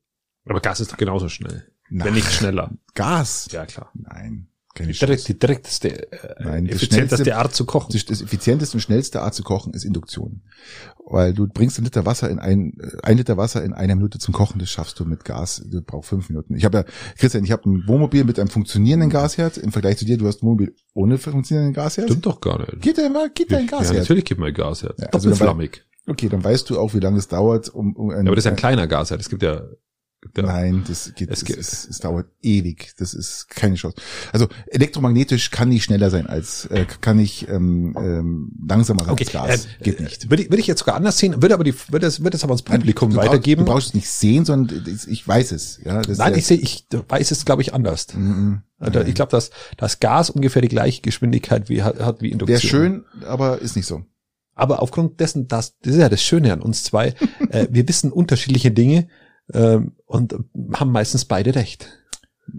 Aber Gas ist doch genauso schnell. Wenn nicht schneller. Gas? Ja, klar. Nein. Keine Die, direkt, die direkteste, äh, Nein, effizienteste Art zu kochen. Das, das effizienteste und schnellste Art zu kochen ist Induktion. Weil du bringst ein Liter Wasser in ein, äh, ein Liter Wasser in einer Minute zum Kochen, das schaffst du mit Gas, du brauchst fünf Minuten. Ich habe ja, Christian, ich habe ein Wohnmobil mit einem funktionierenden Gasherd, im Vergleich zu dir, du hast ein Wohnmobil ohne funktionierenden Gasherd. Stimmt doch gar nicht. Geht dein, geht dein ja, Gasherd? natürlich gibt man Gas her. Ja, also Doppelflammig. okay, dann weißt du auch, wie lange es dauert, um, um Ja, aber das ist ein kleiner Gasherd. Es gibt ja, ja Nein, das geht, Es es, geht- es, es dauert ewig. Das ist keine Chance. Also elektromagnetisch kann nicht schneller sein als, äh, kann nicht ähm, ähm, langsamer sein Okay, als Gas. äh, geht nicht. Würde ich, würde ich jetzt sogar anders sehen, würde aber die, würde es, würde es aber ans Publikum du brauchst- weitergeben. Du brauchst es nicht sehen, sondern ich weiß es. Ja, das Nein, ich sehe, ich weiß es, glaube ich, anders. Mhm. Also Ich glaube, dass das Gas ungefähr die gleiche Geschwindigkeit wie, hat, hat wie Induktion. Wäre schön, aber ist nicht so. Aber aufgrund dessen, dass, das ist ja das Schöne an uns zwei, äh, wir wissen unterschiedliche Dinge ähm, und haben meistens beide recht.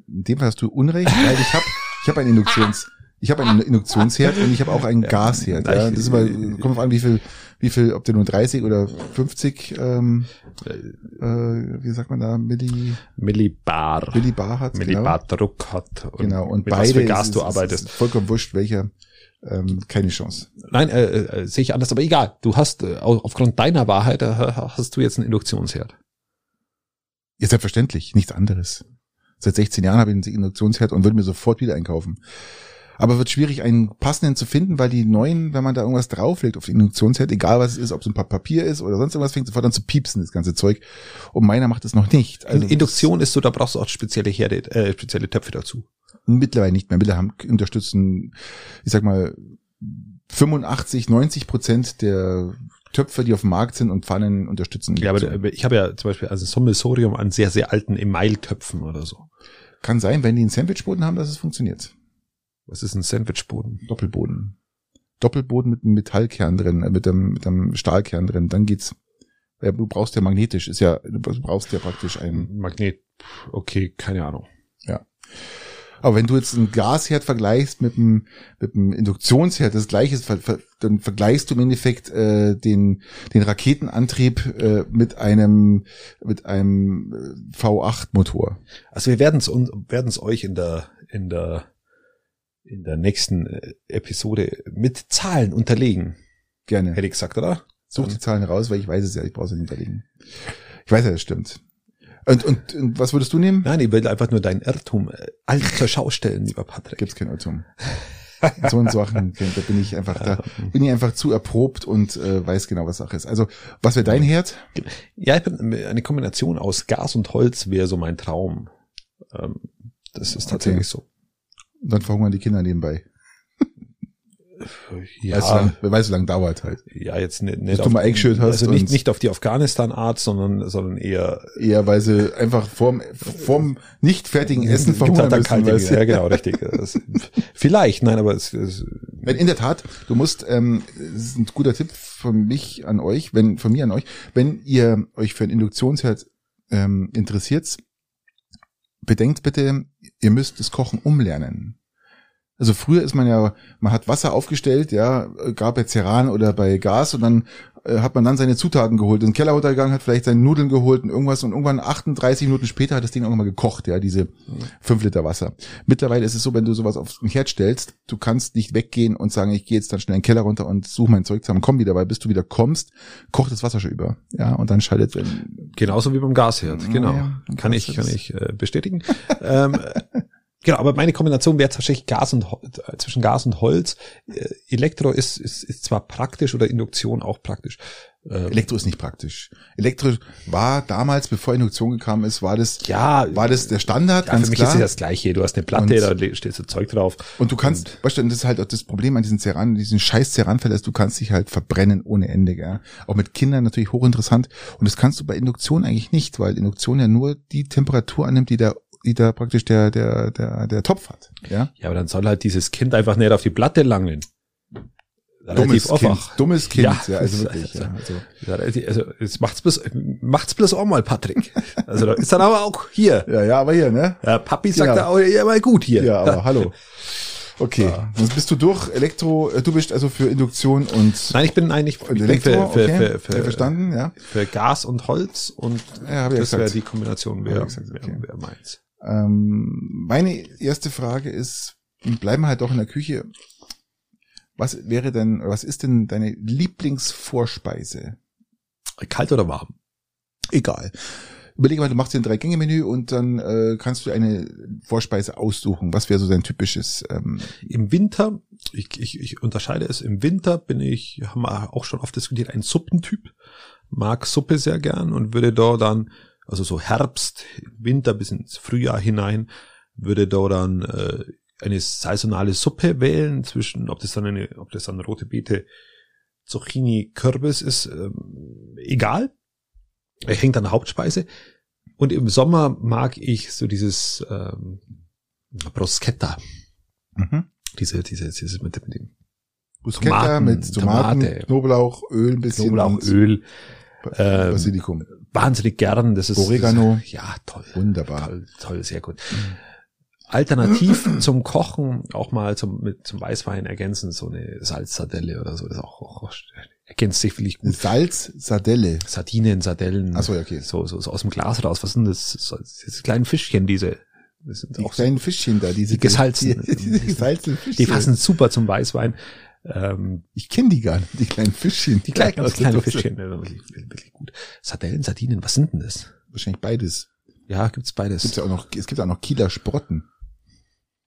In dem Fall hast du Unrecht, weil ich habe ich hab einen Induktions ich habe einen Induktionsherd und ich habe auch einen Gasherd. Ja. Das ist immer, kommt auf an, wie viel, wie viel, ob der nur 30 oder 50, ähm, äh, wie sagt man da, Milli, Millibar. Millibar hat. Millibar Druck hat. Und Genau, und mit beide was für Gas ist, du arbeitest. Ist vollkommen wurscht, welcher. Ähm, keine Chance. Nein, äh, äh, sehe ich anders, aber egal. Du hast äh, au- aufgrund deiner Wahrheit äh, hast du jetzt einen Induktionsherd. Ja, selbstverständlich, nichts anderes. Seit 16 Jahren habe ich einen Induktionsherd und würde mir sofort wieder einkaufen. Aber wird schwierig, einen passenden zu finden, weil die neuen, wenn man da irgendwas drauflegt auf den Induktionsherd, egal was es ist, ob es ein Pa- Papier ist oder sonst irgendwas, fängt sofort an zu piepsen, das ganze Zeug. Und meiner macht es noch nicht. Also In Induktion ist so, da brauchst du auch spezielle Herde, äh, spezielle Töpfe dazu. Mittlerweile nicht mehr. Mittlerweile haben, unterstützen, ich sag mal, 85, 90 Prozent der Töpfe, die auf dem Markt sind und Pfannen unterstützen. Ja, aber äh, ich habe ja zum Beispiel also ein Sammelsurium an sehr, sehr alten Emailtöpfen oder so. Kann sein, wenn die einen Sandwichboden haben, dass es funktioniert. Was ist ein Sandwichboden? Doppelboden. Doppelboden mit einem Metallkern drin, äh, mit einem, mit einem Stahlkern drin, dann geht's. Ja, du brauchst ja magnetisch, ist ja, du brauchst ja praktisch einen. Magnet. Okay, keine Ahnung. Aber wenn du jetzt einen Gasherd vergleichst mit einem, mit einem Induktionsherd, das gleiche, ist, ver, ver, dann vergleichst du im Endeffekt äh, den, den Raketenantrieb äh, mit einem, mit einem äh, V8-Motor. Also wir werden es werden es euch in der in der in der nächsten äh, Episode mit Zahlen unterlegen, Gerne. hätte ich gesagt, oder? Such die Zahlen raus, weil ich weiß es ja, ich brauche es nicht hinterlegen. Ich weiß ja, das stimmt. Und, und, und was würdest du nehmen? Nein, ich will einfach nur deinen Irrtum äh, all zur Schau stellen, lieber Patrick. Gibt's kein Irrtum. In so einen Sachen, da bin ich einfach, da bin ich einfach zu erprobt und äh, weiß genau, was Sache ist. Also, was wäre dein Herd? Ja, ich bin eine Kombination aus Gas und Holz wäre so mein Traum. Ähm, das ist tatsächlich so. Und dann verhungern die Kinder nebenbei. Ja, Weißt du, lang, wer weiß, wie lange dauert halt. ja jetzt nicht, nicht du mal eingeschüttet hast also nicht, nicht auf die Afghanistan-Art, sondern sondern eher Eher, weil sie einfach vorm, vorm nicht fertigen Essen verhungern halt müssen. kalte, ja genau, richtig. Das, vielleicht, nein, aber es, es Nein, in der Tat, du musst, ähm, das ist ein guter Tipp von mich an euch, wenn, von mir an euch, wenn ihr euch für ein Induktionsherd ähm, interessiert, bedenkt bitte, ihr müsst das Kochen umlernen. Also früher ist man ja, man hat Wasser aufgestellt, ja, gab bei Ceran oder bei Gas und dann äh, hat man dann seine Zutaten geholt, in den Keller runtergegangen, hat vielleicht seine Nudeln geholt und irgendwas und irgendwann 38 Minuten später hat das Ding auch nochmal gekocht, ja, diese fünf Liter Wasser. Mittlerweile ist es so, wenn du sowas auf den Herd stellst, du kannst nicht weggehen und sagen, ich gehe jetzt dann schnell in den Keller runter und suche mein Zeug zusammen, komm wieder, weil bis du wieder kommst, kocht das Wasser schon über, ja, und dann schaltet, genauso wie beim Gasherd, genau. Ja, kann ich, kann ich äh, bestätigen. ähm, Genau, aber meine Kombination wäre tatsächlich Gas und äh, zwischen Gas und Holz. Äh, Elektro ist, ist, ist zwar praktisch oder Induktion auch praktisch. Äh, Elektro ist nicht praktisch. Elektro war damals, bevor Induktion gekommen ist, war das, ja, war das der Standard, ja, ganz für mich klar. ist es das Gleiche. Du hast eine Platte, Und- da steht so Zeug drauf. Und du kannst, weißt du, und das ist halt auch das Problem an diesen Ceran, diesen scheiß Ceranfällen, ist, du kannst dich halt verbrennen ohne Ende, gell? Auch mit Kindern natürlich hochinteressant. Und das kannst du bei Induktion eigentlich nicht, weil Induktion ja nur die Temperatur annimmt, die der, die da praktisch der, der, der, der Topf hat, ja? Ja, aber dann soll halt dieses Kind einfach nicht auf die Platte langen. Dummes Kind, dummes Kind, Ja, ja, also das- wirklich, ja, also. Ja, Also, jetzt macht's bloß, macht's bloß auch mal, Patrick. Also, da ist dann aber auch hier. Ja, ja, aber hier, ne? Ja, Papi sagt Ja. da auch, ja, mal gut hier. Ja, aber hallo. Okay, dann bist du durch Elektro, äh, du bist also für Induktion und, Nein, ich bin eigentlich ich Elektro, für, für, okay, für, für, verstanden, ja. für Gas und Holz und Ja, ja das wäre die Kombination, wäre wär, wär meins. Ähm, meine erste Frage ist, wir bleiben halt doch in der Küche. Was wäre denn, was ist denn deine Lieblingsvorspeise? Kalt oder warm? Egal. Überlege mal, du machst dir ein Drei-Gänge-Menü und dann äh, kannst du eine Vorspeise aussuchen. Was wäre so dein typisches? Ähm, Im Winter, ich, ich, ich unterscheide es, im Winter bin ich, haben wir auch schon oft diskutiert, ein Suppentyp. Mag Suppe sehr gern und würde da dann, also so Herbst, Winter bis ins Frühjahr hinein, würde da dann äh, eine saisonale Suppe wählen, zwischen, ob das dann eine, ob das dann rote Beete, Zucchini, Kürbis ist, ähm, egal. Er hängt an der Hauptspeise. Und im Sommer mag ich so dieses ähm, Bruschetta. mhm. Diese, diese, diese mit, mit dem Bruschetta Tomaten, mit Tomaten, Tomate. Knoblauch, Öl, ein bisschen Knoblauch, Öl. Ähm, Basilikum. Wahnsinnig gern. Das ist Oregano. Das, ja, toll. Wunderbar. Toll, toll, sehr gut. Alternativ zum Kochen auch mal zum, mit, zum Weißwein ergänzen, so eine Salzsardelle oder so. Das auch, auch ergänzt sich wirklich gut. Salz, Sardelle. Sardinen, Sardellen. Ach so, okay. So, so, so aus dem Glas raus. Was sind das? So, diese kleinen Fischchen, diese. Das sind Die auch so, kleinen Fischchen da, diese Die gesalzenen. Die, diese gesalzenen Fischchen. die passen super zum Weißwein. Ähm, Ich kenne die gar nicht, die kleinen Fischchen. die kleinen, aus kleinen. Fischchen, äh, wirklich, wirklich gut. Sardellen, Sardinen, was sind denn das? Wahrscheinlich beides. Ja, gibt's beides. Gibt's ja auch noch, es gibt auch noch Kieler Sprotten.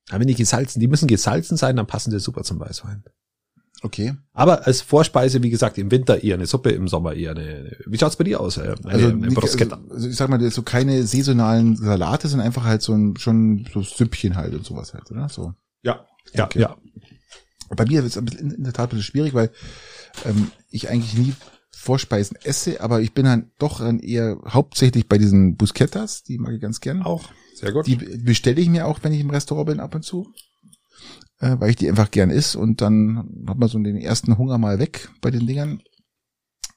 Aber wenn die gesalzen, die müssen gesalzen sein, dann passen die super zum Weißwein. Okay. Aber als Vorspeise, wie gesagt, im Winter eher eine Suppe, im Sommer eher eine. Wie schaut's bei dir aus? Eine, Also, eine Bruschetta. also, also ich sag mal, so keine saisonalen Salate, sondern einfach halt so ein schon so Süppchen halt und sowas halt, oder? So. ja, ja, okay. ja. Bei mir ist es in der Tat ein bisschen schwierig, weil ähm, ich eigentlich nie Vorspeisen esse, aber ich bin dann doch dann eher hauptsächlich bei diesen Bruschettas, die mag ich ganz gern. Auch. Sehr gut. Die bestelle ich mir auch, wenn ich im Restaurant bin, ab und zu. Äh, weil ich die einfach gern isst und dann hat man so den ersten Hunger mal weg bei den Dingern.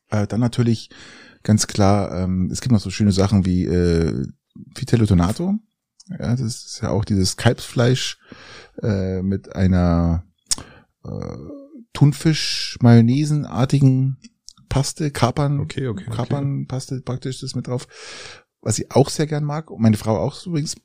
Äh, dann natürlich ganz klar, ähm, es gibt noch so schöne Sachen wie äh, Vitello Tonato. Ja, das ist ja auch dieses Kalbsfleisch äh, mit einer äh, Thunfisch-Mayonnaise-artigen Paste, Kapern, Okay, okay, okay. Kapernpaste praktisch ist mit drauf. Was ich auch sehr gern mag, und meine Frau auch übrigens.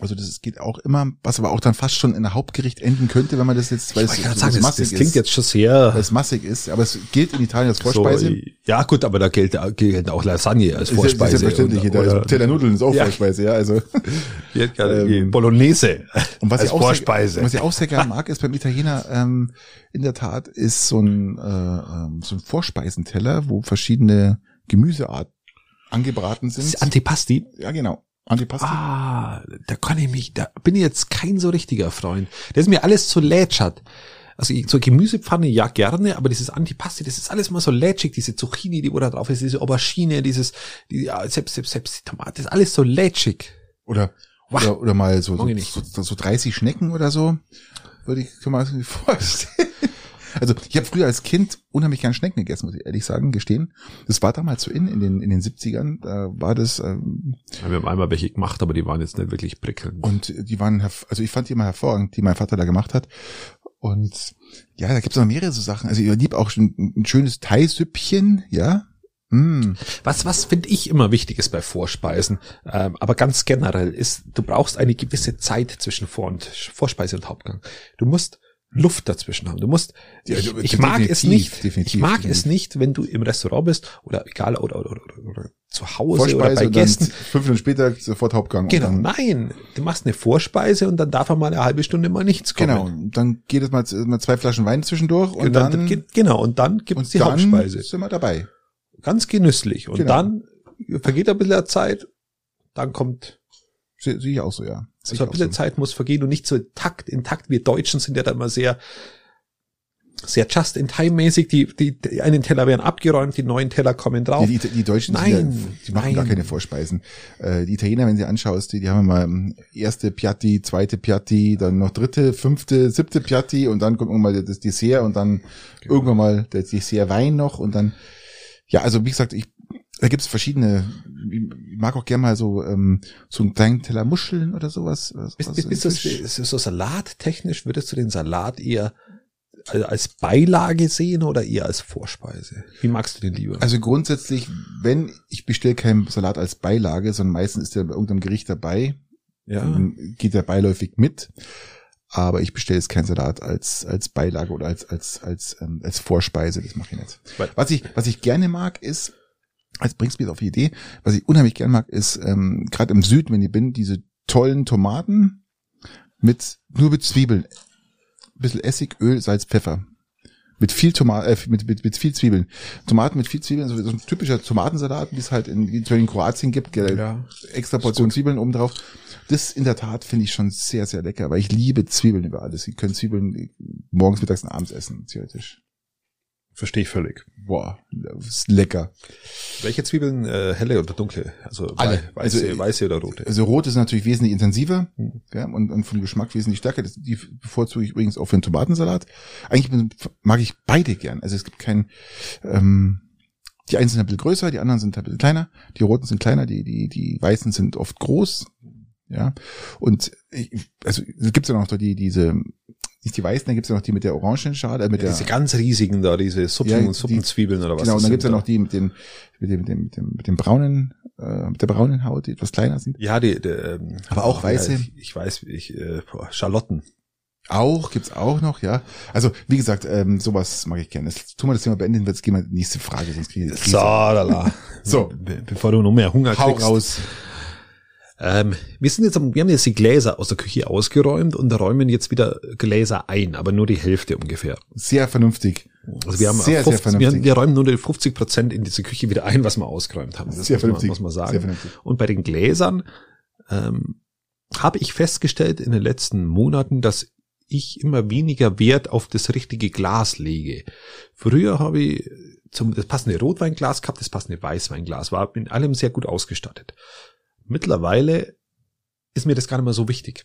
Also das geht auch immer, was aber auch dann fast schon in ein Hauptgericht enden könnte, wenn man das jetzt, weil es so sagen, das, massig das klingt ist, jetzt schon sehr. weil es massig ist, aber es gilt in Italien als Vorspeise. So, ja, gut, aber da gilt, gilt auch Lasagne als Vorspeise. Ist ja selbstverständlich. oder, oder, Teller Nudeln ist auch Ja. Vorspeise, ja. Also ähm, Bolognese und was als ich auch Vorspeise. Sehr, was ich auch sehr gerne mag, ist beim Italiener ähm, in der Tat ist so ein äh, ähm, so ein Vorspeisenteller, wo verschiedene Gemüsearten angebraten sind. Antipasti. ja, genau. Antipasti. Ah, da kann ich mich, da bin ich jetzt kein so richtiger Freund. Das ist mir alles zu lätschert. Also so Gemüsepfanne ja gerne, aber dieses Antipasti, das ist alles mal so lätschig, diese Zucchini, die wo da drauf ist, diese Aubergine, dieses, die, ja, selbst, selbst, selbst die Tomate, das ist alles so lätschig. Oder, Wah. oder, oder mal so, so, so, so 30 Schnecken oder so. Würde ich, kann man sich irgendwie vorstellen. Also ich habe früher als Kind unheimlich gern Schnecken gegessen, muss ich ehrlich sagen, gestehen. Das war damals so in, in den, in den 70ern. Da war das, ähm, Wir haben einmal welche gemacht, aber die waren jetzt nicht wirklich prickelnd. und die waren, also ich fand die immer hervorragend, die mein Vater da gemacht hat. Und ja, da gibt's noch mehrere so Sachen. Also ich lieb auch schon ein schönes Thaisüppchen, ja. Mm. Was, was finde ich immer wichtig ist bei Vorspeisen, ähm, aber ganz generell ist, du brauchst eine gewisse Zeit zwischen Vor- und Vorspeise und Hauptgang. Du musst Luft dazwischen haben. Du musst, Ja, ich, ich mag es nicht, ich mag es nicht, wenn du im Restaurant bist oder egal oder, oder, oder, oder zu Hause oder Vorspeise bei und dann Gästen. fünf Minuten später sofort Hauptgang. Genau, dann, nein, du machst eine Vorspeise und dann darf er mal eine halbe Stunde mal nichts kommen. genau. Dann geht es mal, mal zwei Flaschen Wein zwischendurch und Und dann, dann, ge- genau, und dann gibt's und die dann Hauptspeise. sind wir dabei. Ganz genüsslich. Und Genau. dann vergeht ein bisschen Zeit, dann kommt, Sehe sehe ich auch so, ja. Sehe also ein bisschen so. Zeit muss vergehen und nicht so Takt in Takt. Wir Deutschen sind ja da immer sehr, sehr just in time mäßig. Die, die, die einen Teller werden abgeräumt, die neuen Teller kommen drauf. Die, die, die Deutschen Nein, sind ja, die machen gar nein. keine Vorspeisen. Äh, die Italiener, wenn sie anschaust, die, die haben immer ähm, erste Piatti, zweite Piatti, dann noch dritte, fünfte, siebte Piatti und dann kommt irgendwann mal das Dessert und dann Genau. irgendwann mal der Dessert Wein noch und dann, ja, also wie gesagt, ich, da gibt's verschiedene, mag auch gerne mal so, ähm, so einen kleinen Teller Muscheln oder sowas. was- Bist, was bist du Fisch. ist so salattechnisch, würdest du den Salat eher als Beilage sehen oder eher als Vorspeise? Wie magst du den lieber? Also grundsätzlich, wenn ich bestelle keinen Salat als Beilage, sondern meistens ist der bei irgendeinem Gericht dabei, ja. dann geht der beiläufig mit. Aber ich bestelle jetzt keinen Salat als, als Beilage oder als, als, als, ähm, als Vorspeise. Das mache ich nicht. Was ich, was ich gerne mag, ist, als bringst du mich auf die Idee, was ich unheimlich gerne mag, ist, ähm, gerade im Süden, wenn ich bin, diese tollen Tomaten mit, nur mit Zwiebeln. Ein bisschen Essig, Öl, Salz, Pfeffer. Mit viel Tomaten, äh, mit, mit, mit viel Zwiebeln. Tomaten mit viel Zwiebeln, so, so ein typischer Tomatensalat, wie es halt in, in Kroatien gibt, gell, Ja. extra Portion Zwiebeln oben drauf. Das in der Tat finde ich schon sehr, sehr lecker, weil ich liebe Zwiebeln über alles. Sie können Zwiebeln morgens, mittags und abends essen, theoretisch. Verstehe ich völlig. Boah, das ist lecker. Welche Zwiebeln, äh, helle oder dunkle? Also Alle. wei- weiße, Also, weiße oder rote? Also rot ist natürlich wesentlich intensiver Hm. ja, und, und vom Geschmack wesentlich stärker. Das, die bevorzuge ich übrigens auch für einen Tomatensalat. Eigentlich mag ich beide gern. Also es gibt keinen, ähm, die einen sind ein bisschen größer, die anderen sind ein bisschen kleiner. Die roten sind kleiner, die, die, die weißen sind oft groß. Ja. Und ich, also es gibt ja noch die, diese, nicht die weißen, dann gibt es ja noch die mit der Orangenschale, äh, mit Ja, der diese ganz riesigen da, diese Suppen, Ja, die- Suppenzwiebeln oder was. Genau, und das dann gibt's ja noch die mit dem, mit dem, mit dem, mit dem, mit dem braunen, äh, mit der braunen Haut, die etwas kleiner sind. Ja, die, die ähm, Aber auch weiße? Ja, ich, ich weiß, ich, äh, boah, Schalotten. Auch, gibt's auch noch, ja. Also, wie gesagt, ähm, sowas mag ich gerne. Jetzt tun wir das Thema beenden, jetzt gehen wir in die nächste Frage, sonst kriege ich So, Krise. lala. So. Be bevor du noch mehr Hunger Hau kriegst. raus. Ähm, wir sind jetzt, am- wir haben jetzt die Gläser aus der Küche ausgeräumt und räumen jetzt wieder Gläser ein, aber nur die Hälfte ungefähr. Sehr vernünftig. Also wir haben Sehr, sehr 50, wir, vernünftig. haben- wir räumen nur die 50 Prozent in diese Küche wieder ein, was wir ausgeräumt haben. Das Sehr muss, man, vernünftig. muss man sagen. Sehr vernünftig. Und bei den Gläsern ähm, habe ich festgestellt in den letzten Monaten, dass ich immer weniger Wert auf das richtige Glas lege. Früher habe ich zum, das passende Rotweinglas gehabt, das passende Weißweinglas, war in allem sehr gut ausgestattet. Mittlerweile ist mir das gar nicht mehr so wichtig.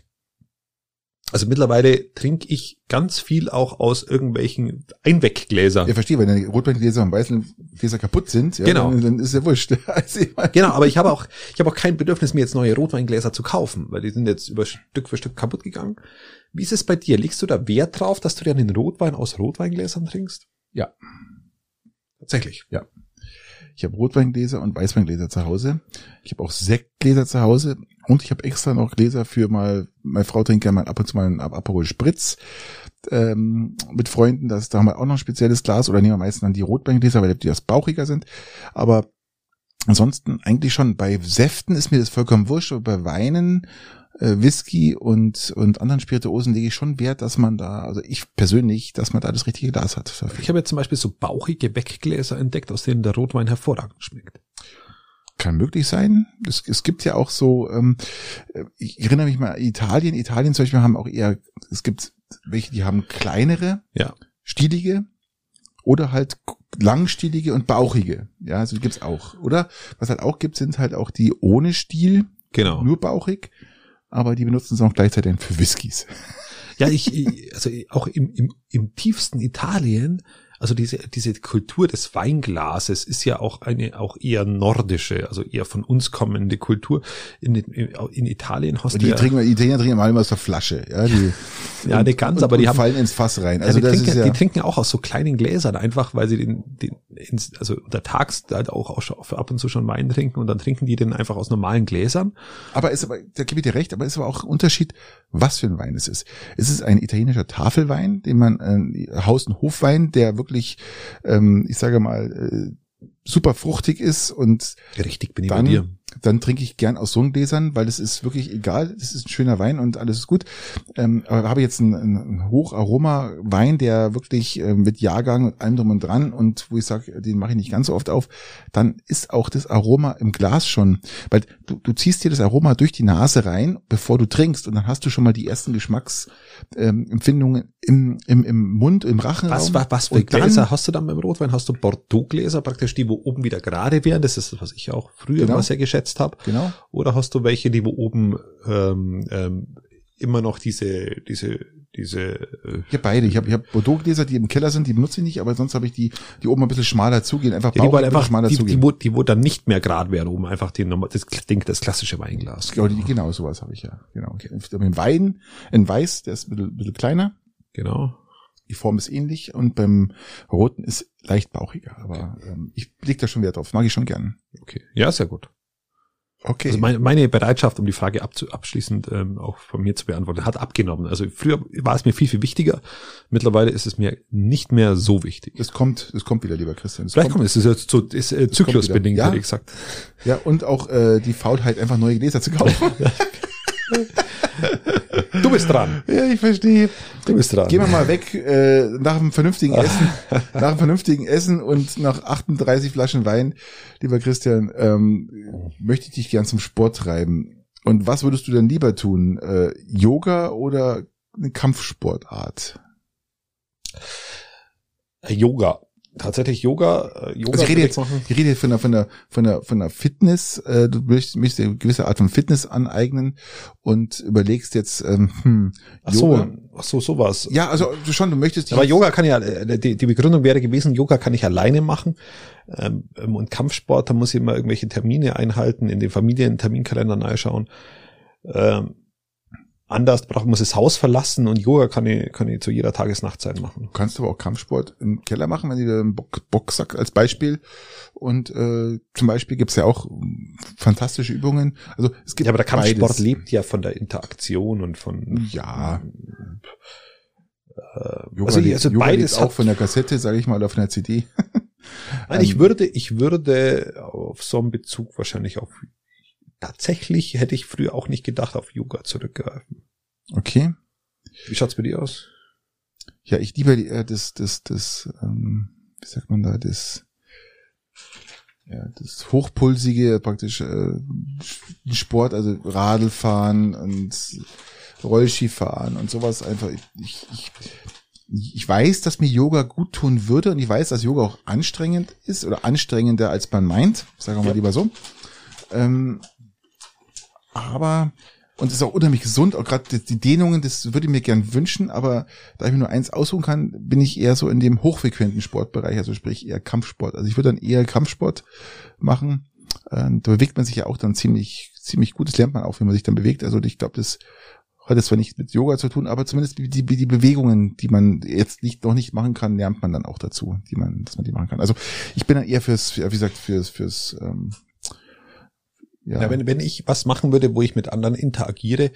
Also mittlerweile trinke ich ganz viel auch aus irgendwelchen Einweggläsern. Ja, verstehe, wenn die Rotweingläser und Weißweingläser kaputt sind, ja, Genau. dann, dann ist ja wurscht. Also, Genau, aber ich habe auch, ich habe auch kein Bedürfnis, mir jetzt neue Rotweingläser zu kaufen, weil die sind jetzt über Stück für Stück kaputt gegangen. Wie ist es bei dir? Legst du da Wert drauf, dass du dir den Rotwein aus Rotweingläsern trinkst? Ja. Tatsächlich. Ja. Ich habe Rotweingläser und Weißweingläser zu Hause. Ich habe auch Sektgläser zu Hause und ich habe extra noch Gläser für mal, meine Frau trinkt gerne mal ab und zu mal einen Ap- Aperol Spritz ähm, mit Freunden. Das, da haben wir auch noch ein spezielles Glas oder nehmen wir meistens dann die Rotweingläser, weil die das bauchiger sind. Aber ansonsten eigentlich schon. Bei Säften ist mir das vollkommen wurscht, aber bei Weinen äh, Whisky und, und anderen Spirituosen lege ich schon Wert, dass man da, also ich persönlich, dass man da das richtige Glas hat. Ich habe jetzt zum Beispiel so bauchige Weggläser entdeckt, aus denen der Rotwein hervorragend schmeckt. Kann möglich sein. Es, es gibt ja auch so, ähm, ich erinnere mich mal an Italien. Italien zum Beispiel haben auch eher, es gibt welche, die haben kleinere, Ja. stielige oder halt langstielige und bauchige. Ja, also die gibt's auch. Oder was halt auch gibt, sind halt auch die ohne Stiel, Genau. nur bauchig, aber die benutzen es auch gleichzeitig für Whiskys. Ja, ich, ich also auch im, im, im tiefsten Italien, also diese, diese Kultur des Weinglases ist ja auch eine auch eher nordische, also eher von uns kommende Kultur. In, in, Italien hast Und du die ja, trinken, die Italiener trinken mal immer aus der Flasche. Ja, die, ja, nicht ganz, aber die haben fallen ins Fass rein. Ja, Also die, das trinken, ist ja, die trinken auch aus so kleinen Gläsern einfach, weil sie den, den ins, also untertags halt auch, auch ab und zu schon Wein trinken und dann trinken die den einfach aus normalen Gläsern. Aber ist aber, da gebe ich dir recht, aber ist aber auch ein Unterschied, was für ein Wein es ist. Es ist ein italienischer Tafelwein, den man, äh, Haus- und Hofwein, der wirklich, ähm, ich sage mal, äh, super fruchtig ist und Richtig, bin ich dann, bei dir. Dann trinke ich gern aus so einem Gläsern, weil es ist wirklich egal, es ist ein schöner Wein und alles ist gut. Ähm, aber habe jetzt einen, einen Hocharoma-Wein, der wirklich äh, mit Jahrgang und allem drum und dran und wo ich sage, den mache ich nicht ganz so oft auf, dann ist auch das Aroma im Glas schon, weil du, du ziehst dir das Aroma durch die Nase rein, bevor du trinkst und dann hast du schon mal die ersten Geschmacksempfindungen ähm, im, im, im Mund, im Rachen. Was, was, was für und dann- Gläser hast du dann beim Rotwein? Hast du Bordeaux-Gläser, praktisch die, wo oben wieder gerade wären? Das ist das, was ich auch früher Genau. immer sehr geschätzt habe. Genau. Oder hast du welche, die wo oben ähm, ähm, immer noch diese, diese, diese äh, Ich habe beide. Ich habe ich hab Bordeaux-Gläser, die im Keller sind, die benutze ich nicht, aber sonst habe ich die, die oben ein bisschen schmaler zugehen, einfach ja, die, ein bisschen einfach, schmaler die, die, zugehen. wo, die wo dann nicht mehr gerade wären, oben einfach die, normal- das Ding, das klassische Weinglas. Genau, die, genau sowas habe ich ja. Genau. Okay. Im Wein, in Weiß, der ist ein bisschen, bisschen kleiner. Genau. Die Form ist ähnlich und beim Roten ist leicht bauchiger. Aber ähm, ich leg da schon Wert drauf. Mag ich schon gern. Okay. Ja, sehr gut. Okay. Also meine, meine Bereitschaft, um die Frage abzu, abschließend ähm, auch von mir zu beantworten, hat abgenommen. Also früher war es mir viel, viel wichtiger. Mittlerweile ist es mir nicht mehr so wichtig. das kommt, das kommt wieder, lieber Christian. Das Vielleicht kommt es, ist jetzt so, ist äh, zyklusbedingt, hätte ich gesagt. Ja, und auch äh, die Faulheit, einfach neue Gläser zu kaufen. Du bist dran. ja, ich verstehe. Du bist dran. Gehen wir mal weg äh, nach einem vernünftigen Essen, nach einem vernünftigen Essen und nach 38 Flaschen Wein, lieber Christian, ähm, möchte ich dich gern zum Sport treiben. Und was würdest du denn lieber tun? Äh, Yoga oder eine Kampfsportart? Yoga. Tatsächlich Yoga. Äh, Yoga Also ich rede jetzt, machen. ich rede von der, von der, von der, von der Fitness. Äh, du möchtest, möchtest dir eine gewisse Art von Fitness aneignen und überlegst jetzt, ähm, hm, Ach so, Yoga. ach so, sowas. Ja, also du schon, du möchtest Aber Yoga kann ja, äh, die, die Begründung wäre gewesen, Yoga kann ich alleine machen. Ähm, ähm, und Kampfsport, da muss ich immer irgendwelche Termine einhalten, in den Familien-Terminkalender reinschauen. Ähm, anders braucht, muss das Haus verlassen und Yoga kann ich, kann ich zu jeder Tages-Nachtzeit machen. Du kannst aber auch Kampfsport im Keller machen, wenn du dir einen Boxsack als Beispiel. Und äh, zum Beispiel gibt's ja auch ähm, fantastische Übungen. Also es gibt Ja, aber der Kampfsport beides. lebt ja von der Interaktion und von, Ja, äh, Yoga, also, lebt- also Yoga beides lebt auch von der Kassette, sage ich mal, oder von der CD. Nein, ich Ähm, würde, ich würde auf so einen Bezug wahrscheinlich auf, tatsächlich hätte ich früher auch nicht gedacht, auf Yoga zurückgreifen. Okay. Wie schaut's bei dir aus? Ja, ich liebe die, äh, das, das, das, ähm, wie sagt man da, das, ja, das hochpulsige, praktisch äh, Sport, also Radlfahren und Rollskifahren und sowas einfach. Ich, ich, ich weiß, dass mir Yoga gut tun würde und ich weiß, dass Yoga auch anstrengend ist oder anstrengender als man meint, sagen wir mal Ja. lieber so. Ähm, aber und es ist auch unheimlich gesund, auch gerade die- Dehnungen, das würde ich mir gern wünschen, aber da ich mir nur eins aussuchen kann, bin ich eher so in dem hochfrequenten Sportbereich, also sprich eher Kampfsport. Also ich würde dann eher Kampfsport machen. Ähm, da bewegt man sich ja auch dann ziemlich, ziemlich gut. Das lernt man auch, wenn man sich dann bewegt. Also ich glaube, das hat jetzt zwar nicht mit Yoga zu tun, aber zumindest die, die, die Bewegungen, die man jetzt nicht, noch nicht machen kann, lernt man dann auch dazu, die man, dass man die machen kann. Also ich bin dann eher fürs, für, wie gesagt, fürs, fürs, ähm, ja, Ja, wenn, wenn ich was machen würde, wo ich mit anderen interagiere,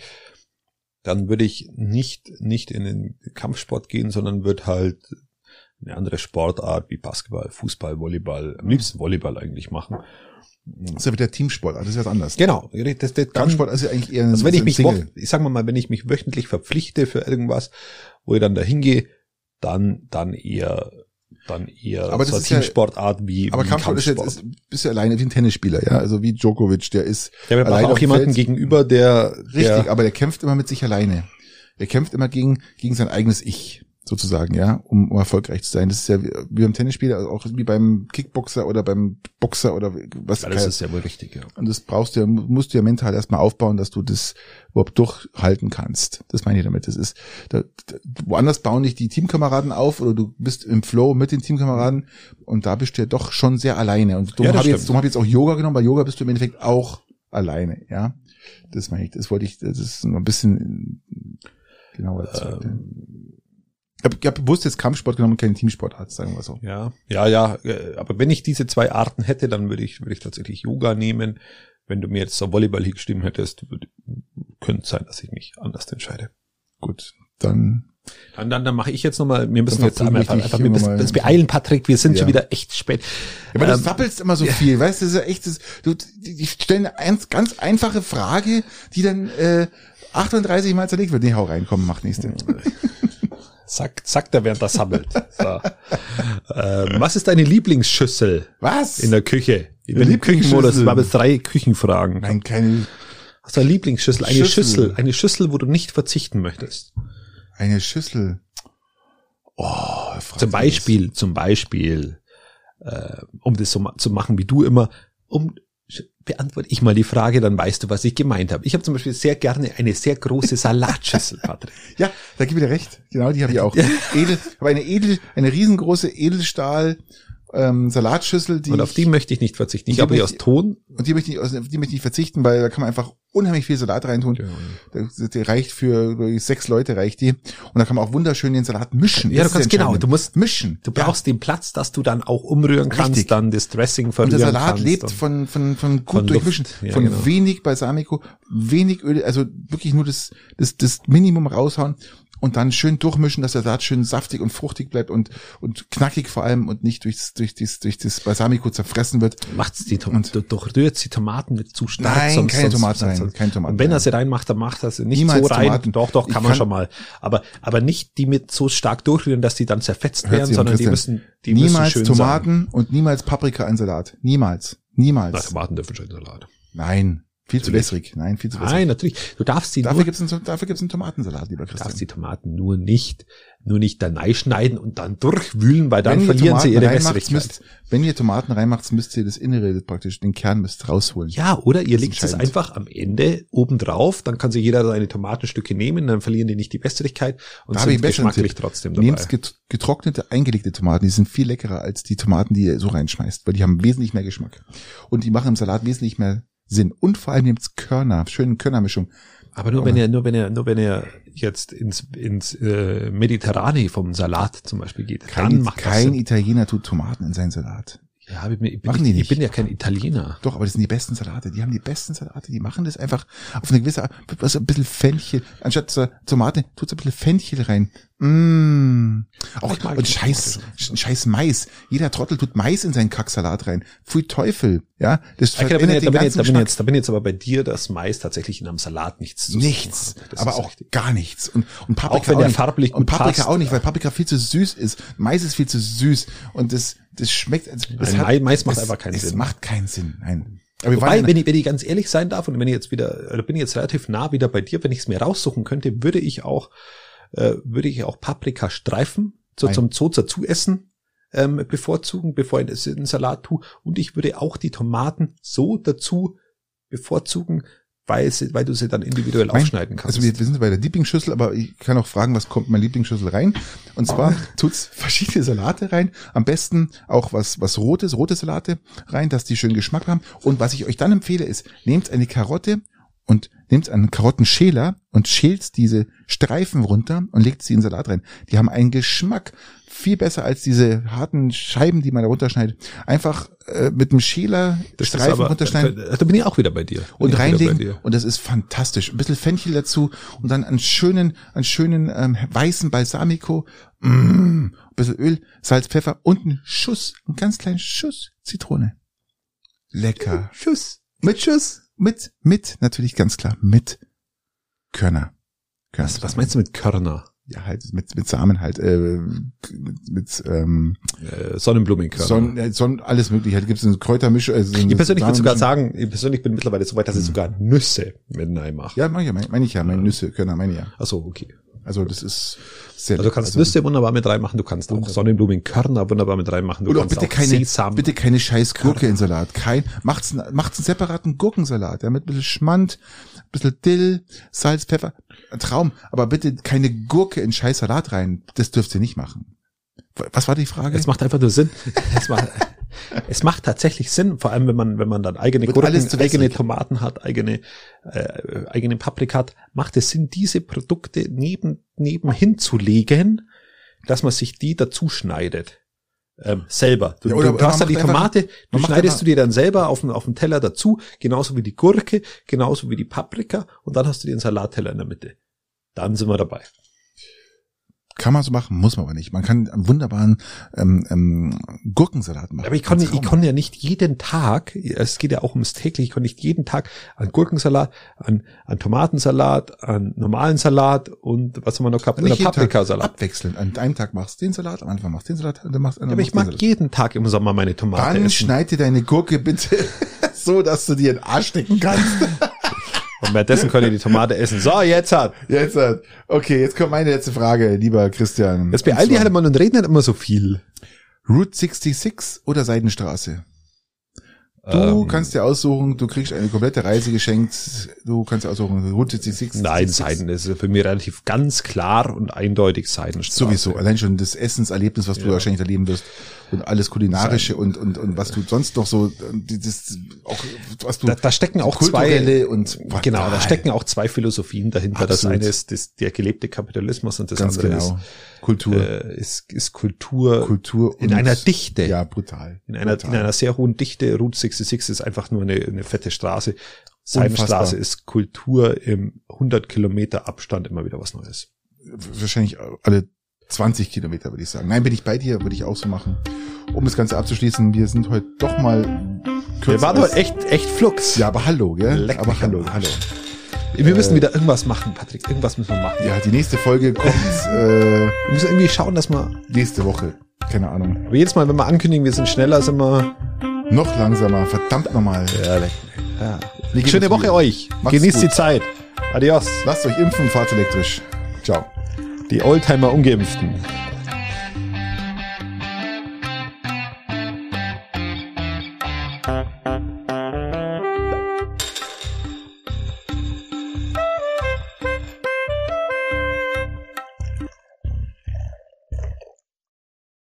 dann würde ich nicht, nicht in den Kampfsport gehen, sondern würde halt eine andere Sportart wie Basketball, Fußball, Volleyball, am liebsten Volleyball eigentlich machen. das ist ja wieder Teamsport, das ist ja was anderes. Genau. Das, das, Kampfsport ist ja eigentlich eher ein, also wenn ich mich, Single. ich sag mal mal, wenn ich mich wöchentlich verpflichte für irgendwas, wo ich dann da hingehe, dann, dann eher, dann eher Aber das so ist ja- Teamsportart wie, Aber wie Kampfsport ist jetzt, ist, bist ja alleine wie ein Tennisspieler, ja, also wie Djokovic, der ist ja, wir alleine auch jemanden Feld. gegenüber, der, Richtig, der, aber der kämpft immer mit sich alleine. Er kämpft immer gegen, gegen sein eigenes Ich, sozusagen, ja, um, um erfolgreich zu sein. Das ist ja wie, wie beim Tennisspieler, also auch wie beim Kickboxer oder beim Boxer oder was. Das ist ja wohl richtig, ja. und das brauchst du ja, musst du ja mental erstmal aufbauen, dass du das überhaupt durchhalten kannst. Das meine ich damit. Das ist, da, da, woanders bauen dich die Teamkameraden auf oder du bist im Flow mit den Teamkameraden und da bist du ja doch schon sehr alleine. Und darum Ja, habe ich jetzt, darum habe ich jetzt auch Yoga genommen, weil Yoga bist du im Endeffekt auch alleine, ja. Das meine ich, das wollte ich, das ist ein bisschen genauer erzählt. Ähm, Ich habe hab bewusst jetzt Kampfsport genommen, keinen Teamsportarzt, sagen wir so. Ja, ja, ja. äh, Aber wenn ich diese zwei Arten hätte, dann würde ich, würde ich tatsächlich Yoga nehmen. Wenn du mir jetzt zur Volleyball hingestimmt hättest, würde, könnte sein, dass ich mich anders entscheide. Gut, dann Dann, dann, dann mache ich jetzt nochmal, wir müssen jetzt einfach, dich wir müssen uns beeilen, Patrick, wir sind Ja. schon wieder echt spät. Ja, aber du Ähm, sappelst immer so viel, weißt du, das ist ja echt, das, du, die, die stellen eine ein- ganz einfache Frage, die dann äh, 38 Mal zerlegt wird. Nee, hau rein, komm, mach nächste. Sagt, sagt er, während er sammelt. So. ähm, was ist deine Lieblingsschüssel Was? in der Küche? Im Lieblingsschüssel? Küchenmodus, wir haben jetzt drei Küchenfragen. Nein, keine, Hast du eine Lieblingsschüssel? Eine Schüssel. Schüssel, eine Schüssel, wo du nicht verzichten möchtest. eine Schüssel. Oh, Zum Beispiel, zum Beispiel, äh, um das so ma zu machen wie du immer, um beantworte ich mal die Frage, dann weißt du, was ich gemeint habe. Ich habe zum Beispiel sehr gerne eine sehr große Salatschüssel, Patrick. Ja, da gebe ich dir recht. Genau, die habe ich auch. Edel, aber eine edel, eine riesengroße Edelstahl ähm, Salatschüssel, die Und auf die möchte ich nicht verzichten. Ich habe die aus Ton. und die möchte ich, aus- die möchte ich nicht verzichten, weil da kann man einfach unheimlich viel Salat reintun. Das, die reicht für sechs Leute reicht die. Und da kann man auch wunderschön den Salat mischen. Ja, Das du kannst genau, du musst mischen. Du brauchst den Platz, dass du dann auch umrühren kannst, Richtig. dann das Dressing Und verrühren der Salat kannst. lebt und- von, von, von gut Von durchmischen, Ja, von genau. wenig Balsamico, wenig Öl, also wirklich nur das, das, das Minimum raushauen und dann schön durchmischen, dass der Salat schön saftig und fruchtig bleibt und, und knackig vor allem und nicht durchs, durch, das, durch das Balsamico zerfressen wird. Macht's die Tom Und- du durchrührst die Tomaten nicht zu stark. Nein, sonst, keine Tomaten rein, sonst, keine Tomaten Und wenn er sie reinmacht, dann macht er sie nicht Niemals so rein. Tomaten. Doch, doch, Ich kann man kann- schon mal. Aber, aber nicht die mit so stark durchrühren, dass die dann zerfetzt werden, sondern die Christian. müssen, die müssen niemals schön Tomaten und niemals Paprika in Salat. Niemals. sein. Na, Niemals. Tomaten dürfen schon in Salat. Nein. Viel zu wässrig. Nein, viel zu wässrig. Nein, natürlich. Du darfst die Dafür nur, gibt's einen, dafür gibt's einen Tomatensalat, lieber du darfst Christian. die Tomaten nur nicht, nur nicht da schneiden und dann durchwühlen, weil dann verlieren sie ihre reinmacht, Wässrigkeit. müsst, wenn ihr Tomaten reinmacht, müsst ihr das Innere praktisch, den Kern müsst rausholen. Ja, oder ihr legt es einfach am Ende oben drauf, dann kann sich jeder seine Tomatenstücke nehmen, dann verlieren die nicht die Wässrigkeit und Da sind geschmacklich Tipp. trotzdem dabei. Nehmt get getrocknete, eingelegte Tomaten, die sind viel leckerer als die Tomaten, die ihr so reinschmeißt, weil die haben wesentlich mehr Geschmack. Und die machen im Salat wesentlich mehr Sinn. Und vor allem nehmt Körner, schöne Körnermischung. Aber nur wenn ihr, nur wenn ihr, nur wenn ihr jetzt ins, ins äh, Mediterrane vom Salat zum Beispiel geht, dann Kein, macht das kein. Italiener tut Tomaten in seinen Salat. Ja, ich bin, ich bin, Machen die ich nicht. bin ja kein Italiener. Doch, aber das sind die besten Salate. Die haben die besten Salate. Die machen das einfach auf eine gewisse Art. Was, ein bisschen Fenchel. Anstatt zur Tomate tut ein bisschen Fenchel rein. Mmh. Auch, und scheiß, scheiß Mais. Jeder Trottel tut Mais in seinen Kacksalat rein. Pfui Teufel. Ja, das Okay, da, bin ich, da, bin ich, ganzen da, bin jetzt, da bin jetzt aber bei dir, dass Mais tatsächlich in einem Salat nichts zu Nichts, hat. Aber auch richtig. gar nichts. Und, und Paprika Auch wenn der nicht. farblich und Paprika passt. auch nicht, weil Paprika viel zu süß ist. Mais ist viel zu süß und das, das schmeckt. Also, das Nein, Mais- Mais macht es, einfach keinen es Sinn. Es macht keinen Sinn. Nein. Aber Wobei, wenn ich, wenn ich ganz ehrlich sein darf und wenn ich jetzt wieder, oder bin ich jetzt relativ nah wieder bei dir, wenn ich es mir raussuchen könnte, würde ich auch, äh, würde ich auch Paprikastreifen so zum Zoo dazu essen, ähm, bevorzugen, bevor ich es in den Salat tue. Und ich würde auch die Tomaten so dazu bevorzugen, weil, sie, weil du sie dann individuell Mein- aufschneiden kannst. Also wir, wir sind bei der Lieblingsschüssel, aber ich kann auch fragen, was kommt in meine Lieblingsschüssel rein? Und zwar tut's verschiedene Salate rein. Am besten auch was, was rotes, rote Salate rein, dass die schön Geschmack haben. Und was ich euch dann empfehle ist, nehmt eine Karotte und nehmt einen Karottenschäler und schält diese Streifen runter und legt sie in den Salat rein. Die haben einen Geschmack viel besser als diese harten Scheiben, die man da runterschneidet. Einfach äh, mit dem Schäler das Streifen aber, runterschneiden da, da bin ich auch wieder bei dir. Und reinlegen dir. und das ist fantastisch. Ein bisschen Fenchel dazu und dann einen schönen, einen schönen ähm, weißen Balsamico, mm, ein bisschen Öl, Salz, Pfeffer und einen Schuss, einen ganz kleinen Schuss Zitrone. Lecker. Tschüss. Mit Schuss, mit, mit, natürlich ganz klar, mit Körner. Körner. Was, was meinst du mit Körner? Ja, halt mit, mit Samen halt, äh, mit, mit ähm, Äh, Sonnenblumenkörner. Sonn, äh, Sonn, alles mögliche. Halt gibt's eine Kräutermischung. Also Ich persönlich würde sogar sagen, ich persönlich bin mittlerweile so weit, dass ich sogar Nüsse mit reinmache. Ja, meine ich ja, meine mein ich ja, meine Nüsse, Körner, meine ich ja. Ach so, okay. Also das ist sehr Also du kannst Nüsse wunderbar mit reinmachen, du kannst auch Sonnenblumenkörner wunderbar mit reinmachen, du auch kannst bitte auch keine, Sesam. bitte keine scheiß Gurke in Salat. Kein, macht's, einen- macht's einen separaten Gurkensalat, ja, mit ein bisschen Schmand, ein bisschen Dill, Salz, Pfeffer. Traum. Aber bitte keine Gurke in scheiß Salat rein. Das dürft ihr nicht machen. Was war die Frage? Es macht einfach nur Sinn. Es macht, es macht tatsächlich Sinn, vor allem wenn man, wenn man dann eigene Gurken, eigene Tomaten hat, eigene, äh, eigene Paprika hat, macht es Sinn, diese Produkte neben, nebenhin zu legen, dass man sich die dazu schneidet. Ähm, selber. Du, Ja, oder- du, hast dann die Tomate, du schneidest du dir dann selber auf dem, auf dem Teller dazu, genauso wie die Gurke, genauso wie die Paprika und dann hast du den Salatteller in der Mitte. Dann sind wir dabei. Kann man so machen, muss man aber nicht. Man kann einen wunderbaren ähm, ähm, Gurkensalat machen. Aber ich Ganz ich kann ja nicht jeden Tag, es geht ja auch ums täglich, ich kann nicht jeden Tag an Gurkensalat, an, an Tomatensalat, an normalen Salat und was haben wir noch gehabt? Nicht An jeden Tag Paprikasalat. abwechseln. An einem Tag machst du den Salat, am Anfang machst du den Salat, dann machst du Ja, aber ich mag jeden Tag im Sommer meine Tomate Dann essen. schneid dir deine Gurke bitte so, dass du dir den Arsch stecken kannst. Und währenddessen kann ich die Tomate essen. So, jetzt hat. Jetzt, äh, okay, jetzt kommt meine letzte Frage, lieber Christian. Jetzt beeil dich halt mal und reden nicht immer so viel. Route 66 oder Seidenstraße? Du Ähm, kannst dir aussuchen, du kriegst eine komplette Reise geschenkt. Du kannst dir aussuchen, Route 66. Nein, Seiden ist für mich relativ ganz klar und eindeutig Seidenstraße. Sowieso, allein schon das Essenserlebnis, was du Ja. wahrscheinlich erleben wirst und alles kulinarische und und und was du sonst noch so dieses auch was du Da, da stecken auch zwei und genau, da stecken auch zwei Philosophien dahinter. Das Absolut. eine ist das, der gelebte Kapitalismus und das ganz andere genau Kultur, ist, äh, ist, ist Kultur, Kultur in einer Dichte. Ja, brutal. in einer, brutal. in einer sehr hohen Dichte. Route 66 ist einfach nur eine, eine fette Straße. Seidenstraße ist Kultur im 100 Kilometer Abstand immer wieder was Neues. wahrscheinlich alle 20 Kilometer, würde ich sagen. Nein, bin ich bei dir, würde ich auch so machen. Um das Ganze abzuschließen, wir sind heute doch mal kürzer. Wir waren heute echt, echt flux. Ja, aber hallo, gell? Leck aber hallo, hallo. Wir müssen wieder irgendwas machen, Patrick. Irgendwas müssen wir machen. Ja, die nächste Folge kommt äh, Wir müssen irgendwie schauen, dass wir, nächste Woche. Keine Ahnung. aber jedes Mal, wenn wir ankündigen, wir sind schneller, sind wir, Noch langsamer, verdammt nochmal. ja, leck. ja. Schöne Woche wieder. euch. Macht's Genießt gut. die Zeit. Adios. Lasst euch impfen, fahrt elektrisch. Ciao. Die Oldtimer Ungeimpften.